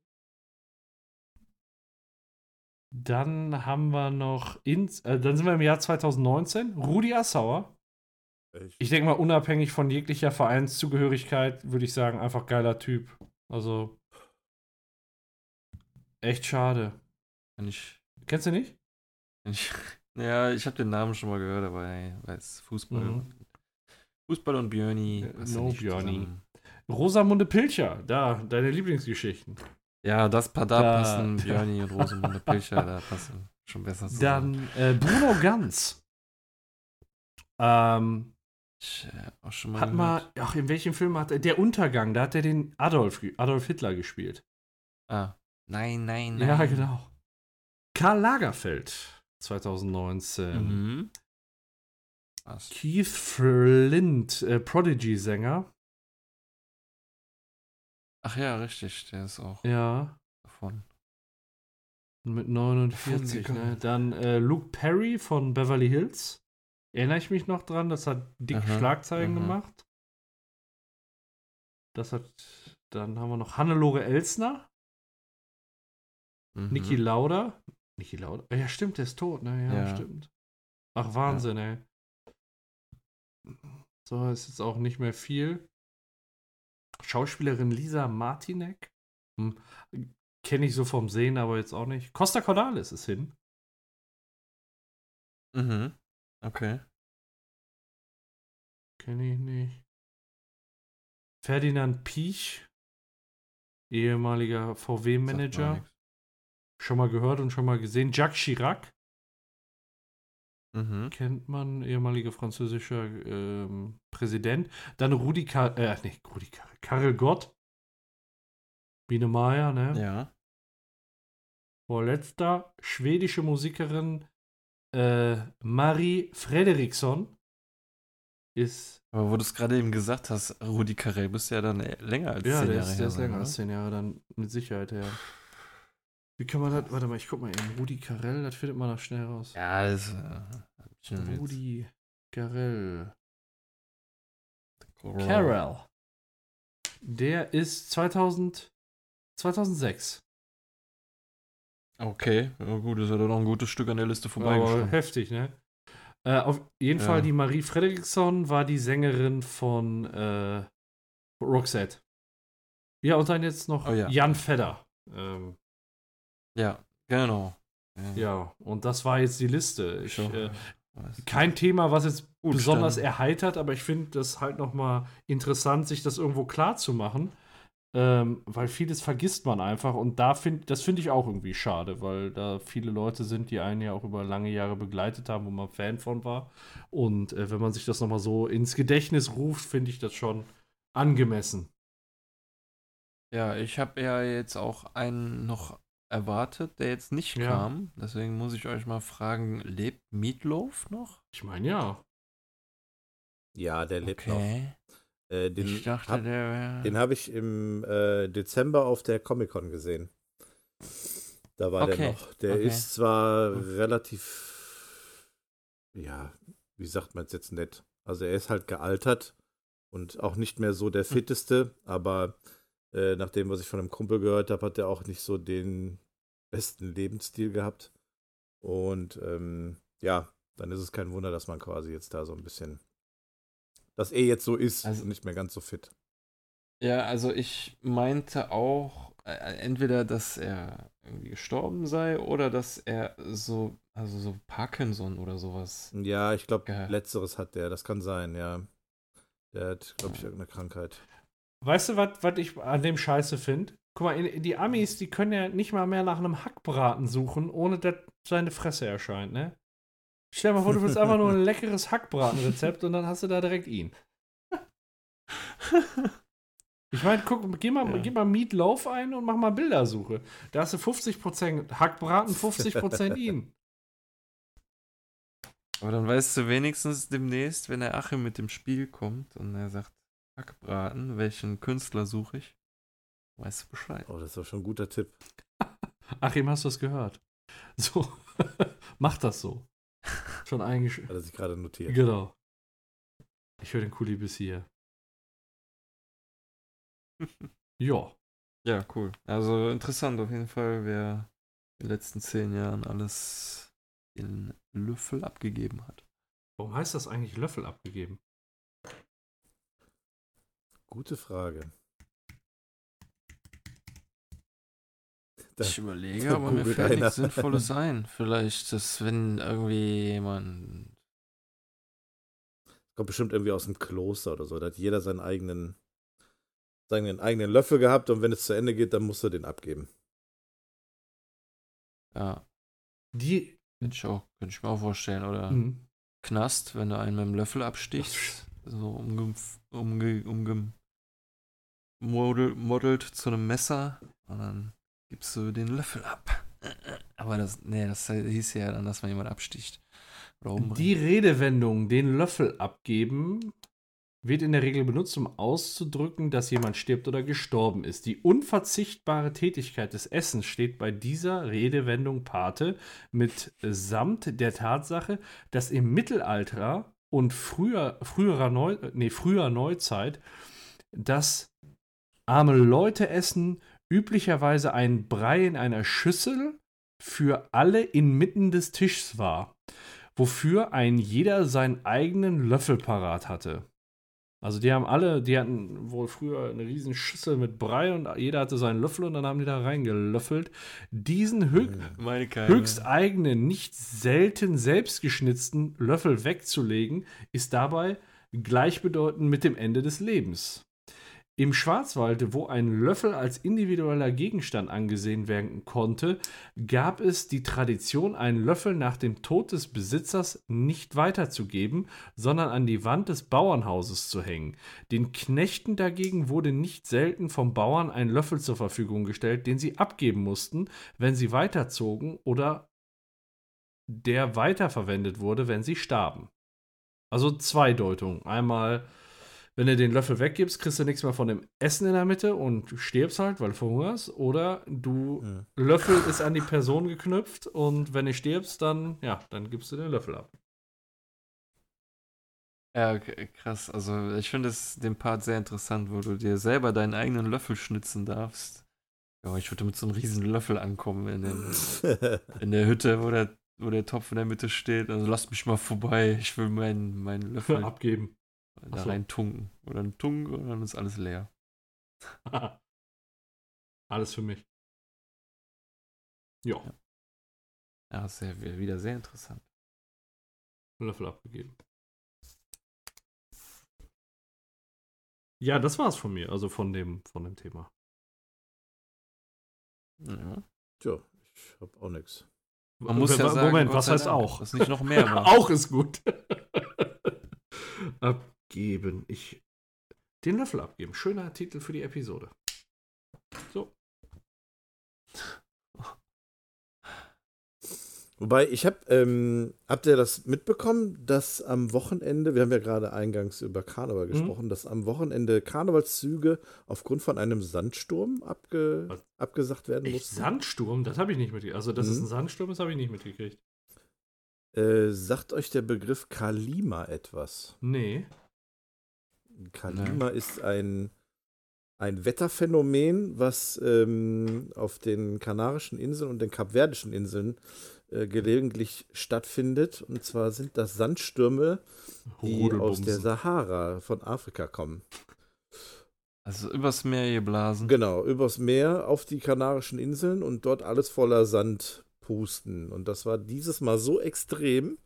Dann haben wir noch, ins, äh, dann sind wir im Jahr 2019, Rudi Assauer. Echt. Ich denke mal, unabhängig von jeglicher Vereinszugehörigkeit, würde ich sagen, einfach geiler Typ. Also. Echt schade. Wenn ich, Kennst du nicht? ich, ja, ich habe den Namen schon mal gehört, aber ey, weiß Fußball. Mhm. Fußball und Björni. Äh, no Björni. zusammen. Rosamunde Pilcher, da, deine Lieblingsgeschichten. Ja, das da Da- passen Björni und Rosamunde Pilcher, da passen schon besser zusammen. Dann äh, Bruno Ganz. Ähm, Ich, auch schon mal hat gehört. mal, ach, in welchem Film hat er, der Untergang, da hat er den Adolf, Adolf Hitler gespielt. Ah. Nein, nein, nein. Ja, genau. Karl Lagerfeld, 2019. Mhm. Was? Keith Flint, äh, Prodigy-Sänger. Ach ja, richtig, der ist auch Ja, davon. mit 49. gegangen. Ne? Dann äh, Luke Perry von Beverly Hills. Erinnere ich mich noch dran, das hat dick Aha, Schlagzeilen aha. gemacht. Das hat, dann haben wir noch Hannelore Elsner, Mhm. Niki Lauda. Niki Lauda? Ja, stimmt, der ist tot, ne? Ja, Ja. stimmt. Ach, Wahnsinn, ey. So, ist jetzt auch nicht mehr viel. Schauspielerin Lisa Martinek. Hm. Kenne ich so vom Sehen, aber jetzt auch nicht. Costa Cordalis ist hin. Mhm. Okay. Kenne ich nicht. Ferdinand Piech, ehemaliger VW-Manager. Schon mal gehört und schon mal gesehen. Jacques Chirac, Mhm. kennt man, ehemaliger französischer ähm, Präsident. Dann Rudi Kar äh, nee, Rudi Kar Karel Gott. Biene Meier, ne? Ja. Vorletzter, schwedische Musikerin äh, Marie Frederiksson ist, Aber wo du es gerade eben gesagt hast, Rudi Carell bist ja dann äh, länger als ja, zehn der Jahre ist, her. der ist länger als zehn Jahre dann mit Sicherheit her. Wie kann man das, warte mal, ich guck mal eben, Rudi Carell, das findet man noch schnell raus. Ja, das ist äh. Rudi Carell. Carell. Der ist 2000, 2006. Okay, ja, gut, ist ja dann noch ein gutes Stück an der Liste Aber vorbeigeschoben. heftig, ne? Äh, auf jeden Ja. Fall, die Marie Fredriksson war die Sängerin von äh, Roxette. Ja, und dann jetzt noch Oh ja. Jan Fedder. Ähm, Ja, genau. ja, und das war jetzt die Liste. Ich, äh, kein Thema, was jetzt Gut, besonders dann- erheitert, aber ich finde das halt nochmal interessant, sich das irgendwo klar zu machen. Ähm, weil vieles vergisst man einfach und da find, das finde ich auch irgendwie schade, weil da viele Leute sind, die einen ja auch über lange Jahre begleitet haben, wo man Fan von war. Und äh, wenn man sich das nochmal so ins Gedächtnis ruft, finde ich das schon angemessen. Ja, ich habe ja jetzt auch einen noch erwartet, der jetzt nicht Ja. kam. Deswegen muss ich euch mal fragen, lebt Meatloaf noch? Ich meine, ja. Ja, der lebt noch. Okay. Äh, den ich dachte, hab, der wäre. den habe ich im äh, Dezember auf der Comic-Con gesehen. Da war Okay, der noch. Der okay. ist zwar relativ, ja, wie sagt man es jetzt nett? Also er ist halt gealtert und auch nicht mehr so Hm. der fitteste, aber äh, nach dem, was ich von einem Kumpel gehört habe, hat er auch nicht so den besten Lebensstil gehabt. Und ähm, ja, dann ist es kein Wunder, dass man quasi jetzt da so ein bisschen, dass er jetzt so ist Also- und nicht mehr ganz so fit. Ja, also ich meinte auch äh, entweder, dass er irgendwie gestorben sei oder dass er so, also so Parkinson oder sowas. Ja, ich glaube, letzteres hat der, das kann sein, ja. Der hat, glaube ich, irgendeine Krankheit. Weißt du, was ich an dem Scheiße finde? Guck mal, die Amis, die können ja nicht mal mehr nach einem Hackbraten suchen, ohne dass seine Fresse erscheint, ne? Stell dir mal vor, du willst einfach nur ein leckeres Hackbratenrezept und dann hast du da direkt ihn. Ich meine, guck, geh mal, Ja. gib mal Meatloaf ein und mach mal Bildersuche. Da hast du 50% Hackbraten, 50% ihn. Aber dann weißt du wenigstens demnächst, wenn der Achim mit dem Spiel kommt und er sagt, Hackbraten, welchen Künstler suche ich? Weißt du Bescheid. Oh, das ist doch schon ein guter Tipp. Achim, hast du das gehört? So, mach das so. Schon eingeschrieben. Hat er sich gerade notiert. Genau. Ich höre den Kuli bis hier. Ja. Ja, cool. Also interessant auf jeden Fall, wer in den letzten zehn Jahren alles den Löffel abgegeben hat. Warum heißt das eigentlich Löffel abgegeben? Gute Frage. Da- Ich überlege, aber mir fällt einer. nichts Sinnvolles ein. Vielleicht, dass wenn irgendwie jemand. Kommt bestimmt irgendwie aus dem Kloster oder so. Da hat jeder seinen eigenen, seinen eigenen Löffel gehabt und wenn es zu Ende geht, dann musst du den abgeben. Ja, Die. könnte ich, auch, könnte ich mir auch vorstellen. Oder Mhm. Knast, wenn du einen mit dem Löffel abstichst. So umge, umge, umge model, modelt zu einem Messer und dann gibst du den Löffel ab. Aber das, nee, das hieß ja dann, dass man jemanden absticht. Die Redewendung, den Löffel abgeben, wird in der Regel benutzt, um auszudrücken, dass jemand stirbt oder gestorben ist. Die unverzichtbare Tätigkeit des Essens steht bei dieser Redewendung Pate mitsamt der Tatsache, dass im Mittelalter und früher, früherer Neu, nee, früher Neuzeit das arme Leute essen üblicherweise ein Brei in einer Schüssel für alle inmitten des Tischs war wofür ein jeder seinen eigenen Löffel parat hatte. Also die haben alle, die hatten wohl früher eine riesen Schüssel mit Brei und jeder hatte seinen Löffel und dann haben die da reingelöffelt. Diesen höch keine. höchst eigenen, nicht selten selbstgeschnitzten Löffel wegzulegen, ist dabei gleichbedeutend mit dem Ende des Lebens. Im Schwarzwald, wo ein Löffel als individueller Gegenstand angesehen werden konnte, gab es die Tradition, einen Löffel nach dem Tod des Besitzers nicht weiterzugeben, sondern an die Wand des Bauernhauses zu hängen. Den Knechten dagegen wurde nicht selten vom Bauern ein Löffel zur Verfügung gestellt, den sie abgeben mussten, wenn sie weiterzogen oder der weiterverwendet wurde, wenn sie starben. Also Zweideutung. Einmal, wenn du den Löffel weggibst, kriegst du nichts mehr von dem Essen in der Mitte und stirbst halt, weil du verhungerst. Oder du Ja. Löffel ist an die Person geknüpft und wenn du stirbst, dann, ja, dann gibst du den Löffel ab. Ja, krass. Also ich finde es den Part sehr interessant, wo du dir selber deinen eigenen Löffel schnitzen darfst. Ja, ich würde mit so einem riesen Löffel ankommen in, den, in der Hütte, wo der, wo der Topf in der Mitte steht. Also lasst mich mal vorbei. Ich will meinen, meinen Löffel Abgeben. Da so. rein tunken. Oder ein Tunk und dann ist alles leer. Alles für mich. Ja, Ja, sehr, wieder sehr interessant. Löffel abgegeben. Ja, das war's von mir, also von dem, von dem Thema. Ja. Tja, ich hab auch nichts. Man muss ja Moment, sagen, Moment was heißt Dank, auch? Dass nicht noch mehr war. auch ist gut. abgeben. Ich. Den Löffel abgeben. Schöner Titel für die Episode. So. Wobei, ich hab, ähm, habt ihr das mitbekommen, dass am Wochenende, wir haben ja gerade eingangs über Karneval Mhm. gesprochen, dass am Wochenende Karnevalszüge aufgrund von einem Sandsturm abge Was? abgesagt werden Echt? mussten? Sandsturm? Das habe ich nicht mitgekriegt. Also, dass es Mhm. ein Sandsturm ist, habe ich nicht mitgekriegt. Äh, sagt euch der Begriff Kalima etwas? Nee. Kalima ist ein, ein Wetterphänomen, was ähm, auf den Kanarischen Inseln und den Kapverdischen Inseln äh, gelegentlich stattfindet. Und zwar sind das Sandstürme, die aus der. Sahara von Afrika kommen. Also übers Meer geblasen. Genau, übers Meer auf die Kanarischen Inseln und dort alles voller Sand pusten. Und das war dieses Mal so extrem,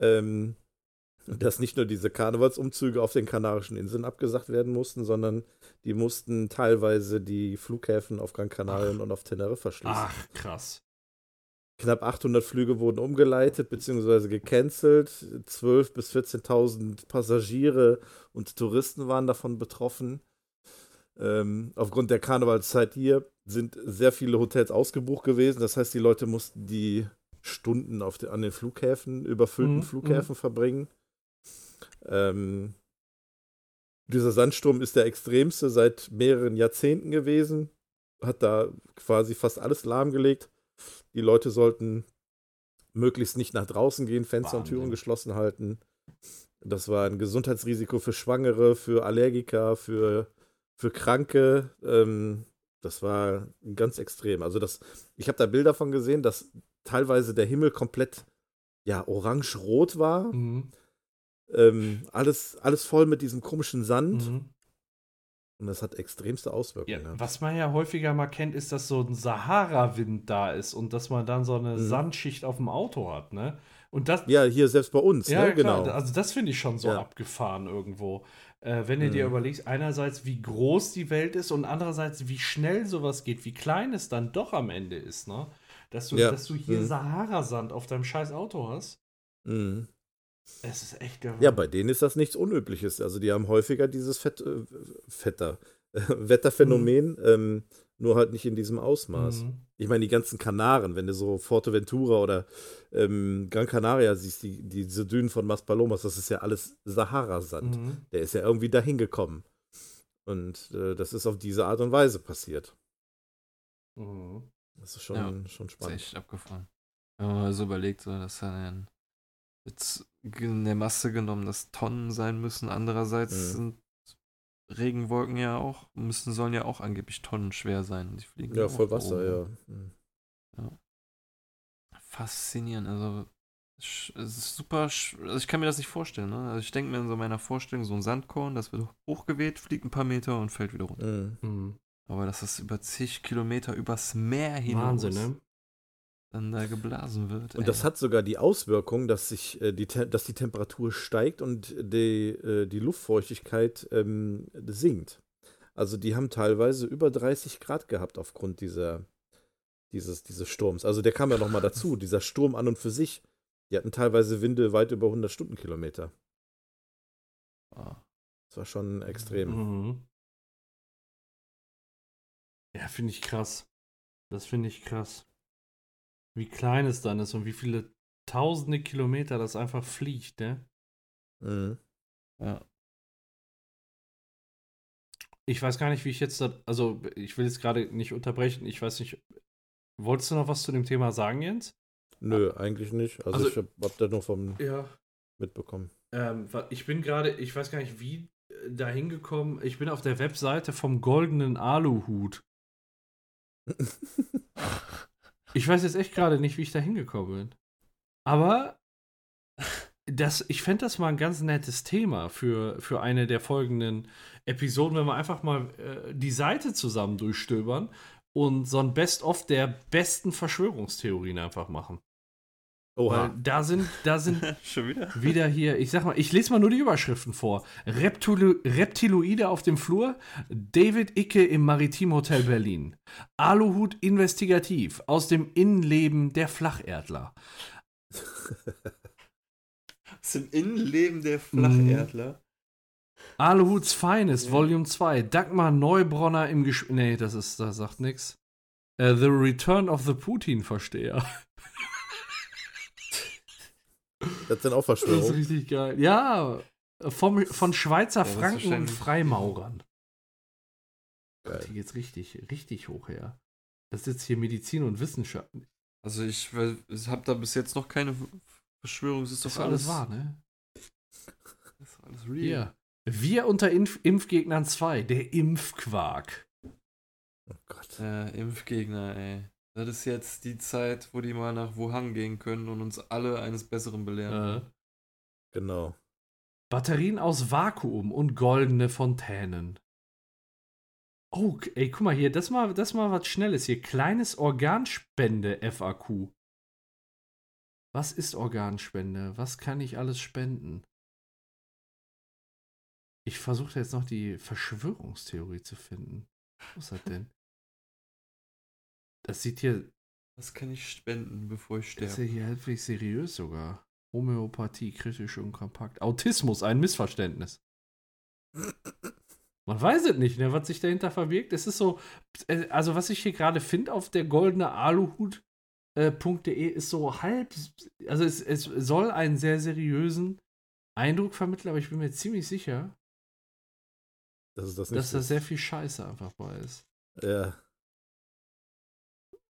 ähm, dass nicht nur diese Karnevalsumzüge auf den Kanarischen Inseln abgesagt werden mussten, sondern die mussten teilweise die Flughäfen auf Gran Canaria und auf Teneriffa schließen. Ach, krass. Knapp 800 Flüge wurden umgeleitet bzw. gecancelt. 12.000 bis 14.000 Passagiere und Touristen waren davon betroffen. Ähm, aufgrund der Karnevalszeit hier sind sehr viele Hotels ausgebucht gewesen. Das heißt, die Leute mussten die Stunden auf den, an den Flughäfen, überfüllten Mhm, Flughäfen verbringen. Ähm, dieser Sandsturm ist der extremste seit mehreren Jahrzehnten gewesen. Hat da quasi fast alles lahmgelegt. Die Leute sollten möglichst nicht nach draußen gehen, Fenster und Türen Wahnsinn. geschlossen halten. Das war ein Gesundheitsrisiko für Schwangere, für Allergiker, für, für Kranke. Ähm, das war ganz extrem. Also das, ich habe da Bilder von gesehen, dass teilweise der Himmel komplett ja orange-rot war. Mhm. Ähm, alles, alles voll mit diesem komischen Sand. Mhm. Und das hat extremste Auswirkungen. Ja, was man ja häufiger mal kennt, ist, dass so ein Sahara-Wind da ist und dass man dann so eine Mhm. Sandschicht auf dem Auto hat, ne? Und das, ja, hier selbst bei uns, ja, ne? genau. also das finde ich schon so Ja. abgefahren irgendwo. Äh, wenn du dir Mhm. überlegst, einerseits, wie groß die Welt ist und andererseits, wie schnell sowas geht, wie klein es dann doch am Ende ist, ne? Dass du, Ja. dass du hier Mhm. Sahara-Sand auf deinem scheiß Auto hast. Mhm. Es ist echt der Ja, bei denen ist das nichts Unübliches. Also die haben häufiger dieses Fett, äh, Vetter, Wetterphänomen, ähm, nur halt nicht in diesem Ausmaß. Mhm. Ich meine, die ganzen Kanaren, wenn du so Forteventura oder ähm, Gran Canaria siehst, die, diese Dünen von Maspalomas, das ist ja alles Sahara-Sand. Mhm. Der ist ja irgendwie dahin gekommen. Und äh, das ist auf diese Art und Weise passiert. Mhm. Das ist schon, Ja, schon Das ist spannend. echt abgefahren. Wenn man mal so überlegt, so, dass er dann jetzt in der Masse genommen, dass Tonnen sein müssen. Andererseits Mhm. sind Regenwolken ja auch, müssen, sollen ja auch angeblich Tonnen schwer sein. Die fliegen Ja, voll Wasser, oben. ja. Mhm. Faszinierend, also es ist super, also ich kann mir das nicht vorstellen. Ne? Also ich denke mir in so meiner Vorstellung, so ein Sandkorn, das wird hochgeweht, fliegt ein paar Meter und fällt wieder runter. Mhm. Mhm. Aber dass das über zig Kilometer übers Meer hinaus Wahnsinn, ne? Dann da geblasen wird. Und ey. das hat sogar die Auswirkung, dass sich äh, die, Te- dass die Temperatur steigt und die, äh, die Luftfeuchtigkeit ähm, sinkt. Also die haben teilweise über 30 Grad gehabt aufgrund dieser, dieses, dieses Sturms. Also der kam ja nochmal dazu, dieser Sturm an und für sich. Die hatten teilweise Winde weit über 100 Stundenkilometer. Das war schon extrem. Mhm. Ja, finde ich krass. Das finde ich krass. Wie klein es dann ist und wie viele tausende Kilometer das einfach fliegt, ne? Mhm. Ja. Ich weiß gar nicht, wie ich jetzt da, also ich will jetzt gerade nicht unterbrechen, ich weiß nicht, wolltest du noch was zu dem Thema sagen, Jens? Nö, eigentlich nicht. Also, Also- ich hab, hab da nur vom Ja. mitbekommen. Ähm, ich bin gerade, ich weiß gar nicht, wie äh, da hingekommen, ich bin auf der Webseite vom goldenen Aluhut. Ich weiß jetzt echt gerade nicht, wie ich da hingekommen bin. Aber das, ich fände das mal ein ganz nettes Thema für, für eine der folgenden Episoden, wenn wir einfach mal äh, die Seite zusammen durchstöbern und so ein Best-of der besten Verschwörungstheorien einfach machen. Weil Oha. da sind, da sind Schon wieder? wieder hier, ich sag mal, ich lese mal nur die Überschriften vor. Reptilo Reptiloide auf dem Flur, David Icke im Maritimhotel Berlin. Aluhut investigativ aus dem Innenleben der Flacherdler. Das im Innenleben der Flacherdler. Aluhuts Feines, Ja. Volume 2. Dagmar Neubronner im Gesch... Nee, das ist, das sagt nix. Äh, the Return of the Putin-Versteher. Das sind auch Das ist Verschwörungen. richtig geil. Ja, vom, von Schweizer Ja, das Franken und Freimaurern. Geil. Hier geht's richtig, richtig hoch her. Das ist jetzt hier Medizin und Wissenschaft. Also ich, ich habe da bis jetzt noch keine Verschwörung. Es ist Das doch ist alles alles, wahr, ne? Das ist alles real. Hier. Wir unter Impf Impfgegnern 2, der Impfquark. Oh Gott. Äh, Impfgegner, ey. Das ist jetzt die Zeit, wo die mal nach Wuhan gehen können und uns alle eines Besseren belehren. Äh, Genau. Batterien aus Vakuum und goldene Fontänen. Oh, ey, guck mal hier, das mal, das mal was Schnelles hier. Kleines Organspende FAQ. Was ist Organspende? Was kann ich alles spenden? Ich versuche jetzt noch die Verschwörungstheorie zu finden. Was ist das denn? Das sieht hier, Was kann ich spenden, bevor ich das ist sterbe? ja hier halbwegs seriös sogar. Homöopathie, kritisch und kompakt. Autismus, ein Missverständnis. Man weiß es nicht, ne, was sich dahinter verbirgt. Es ist so, äh, also was ich hier gerade finde auf der goldene Aluhut.de ist so halb, also es, es soll einen sehr seriösen Eindruck vermitteln, aber ich bin mir ziemlich sicher, Das ist das nicht. dass da sehr viel Scheiße einfach bei ist. ja.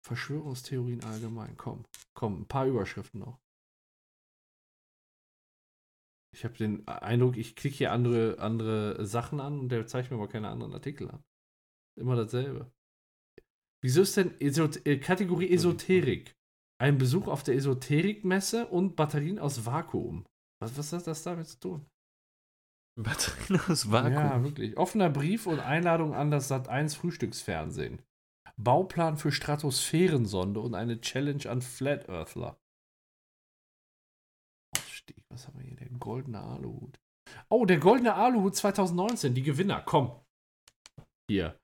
Verschwörungstheorien allgemein. Komm, komm, ein paar Überschriften noch. Ich habe den Eindruck, ich klicke hier andere, andere Sachen an und der zeigt mir aber keine anderen Artikel an. Immer dasselbe. Wieso ist denn Esot äh, Kategorie Esoterik? Ein Besuch auf der Esoterikmesse und Batterien aus Vakuum. Was, was hat das damit zu tun? Batterielos Vakuum. Ja, wirklich. Offener Brief und Einladung an das Sat1 Frühstücksfernsehen. Bauplan für Stratosphärensonde und eine Challenge an Flat Earthler. Was haben wir hier? Der goldene Aluhut. Oh, der goldene Aluhut 2019, die Gewinner, komm. Hier.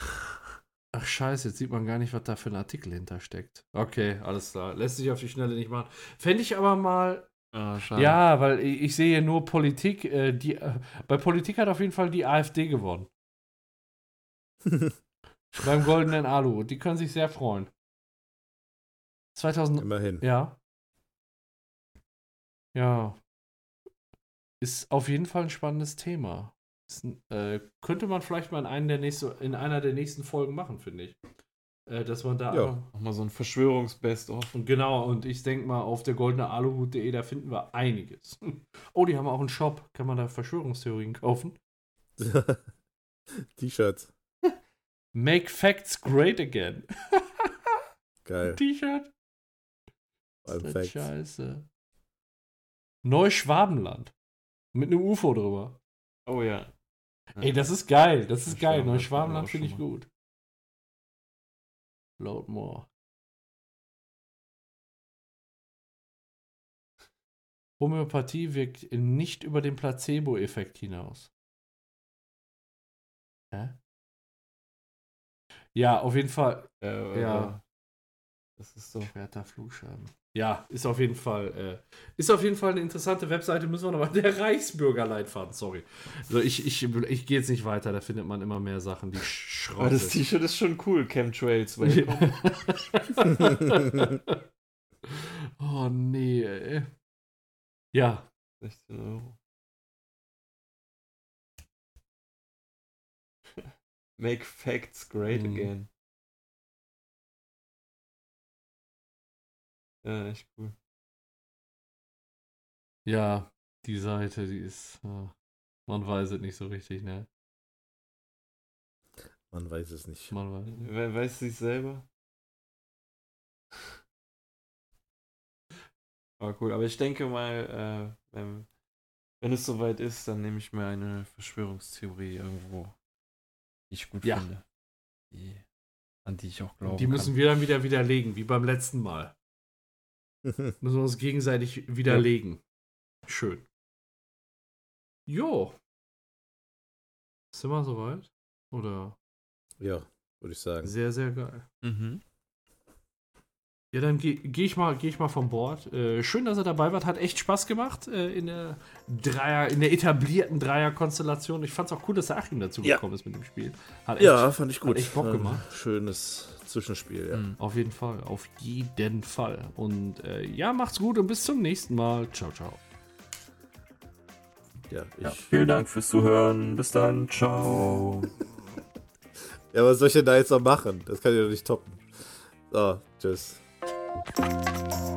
Ach scheiße, jetzt sieht man gar nicht, was da für ein Artikel hintersteckt. Okay, alles klar. Lässt sich auf die Schnelle nicht machen. Fände ich aber mal Ah, ja, weil ich, ich sehe nur Politik. Äh, die, äh, bei Politik hat auf jeden Fall die AfD gewonnen. Beim goldenen Alu. Die können sich sehr freuen. 2000. Immerhin. Ja. Ja. Ist auf jeden Fall ein spannendes Thema. Ist, äh, könnte man vielleicht mal in, einen der nächste, in einer der nächsten Folgen machen, finde ich. Äh, dass man da. Ja. Nochmal so ein Verschwörungsbest-of. Und genau, und ich denke mal, auf der goldene Aluhut.de, da finden wir einiges. Oh, die haben auch einen Shop. Kann man da Verschwörungstheorien kaufen? T-Shirts. Make Facts Great Again. Geil. T-Shirt. Scheiße. Neuschwabenland. Mit einem UFO drüber. Oh ja. Ey, das ist geil. Das ist geil. Neuschwabenland finde ich gut. Load more. Homöopathie wirkt nicht über den Placebo-Effekt hinaus. Hä? Ja, auf jeden Fall. Äh, Ja. Das ist so. Schwerter Flugschaden. Ja, ist auf jeden Fall, äh, ist auf jeden Fall eine interessante Webseite. Müssen wir nochmal. Der Reichsbürgerleitfaden, sorry. So, ich, ich, ich gehe jetzt nicht weiter, da findet man immer mehr Sachen, die Aber Schrott das. T-Shirt ist schon cool, Chemtrails. Welcome. oh nee, ey. Ja, 16 Euro. Make facts great Mhm. again. Ja, echt cool. ja, die Seite, die ist, man weiß es nicht so richtig, ne? Man weiß es nicht. Man weiß. Wer weiß sich selber? Aber cool, aber ich denke mal, äh, wenn, wenn es soweit ist, dann nehme ich mir eine Verschwörungstheorie irgendwo, die ich gut Ja. finde. Die, an die ich auch glaube. Die müssen wir dann wieder widerlegen, wie beim letzten Mal. Müssen wir uns gegenseitig widerlegen. Schön. Jo. Sind wir soweit? Oder? ja, würde ich sagen. Sehr, sehr geil. Mhm. Ja, dann gehe geh ich, mal- geh ich mal von Bord. Äh, schön, dass ihr dabei wart. Hat echt Spaß gemacht äh, in, der Dreier, in der etablierten Dreier-Konstellation. Ich fand es auch cool, dass der Achim dazu Ja. gekommen ist mit dem Spiel. Hat Ja, fand ich gut. echt Bock War ein gemacht. Schönes Zwischenspiel, ja. Mhm. Auf jeden Fall, auf jeden Fall. Und äh, ja, macht's gut und bis zum nächsten Mal. Ciao, ciao. Ja, ich, Ja, vielen Dank fürs Zuhören. Bis dann. Ciao. ja, was soll ich denn da jetzt noch machen? Das kann ich doch nicht toppen. So, tschüss. Thank you.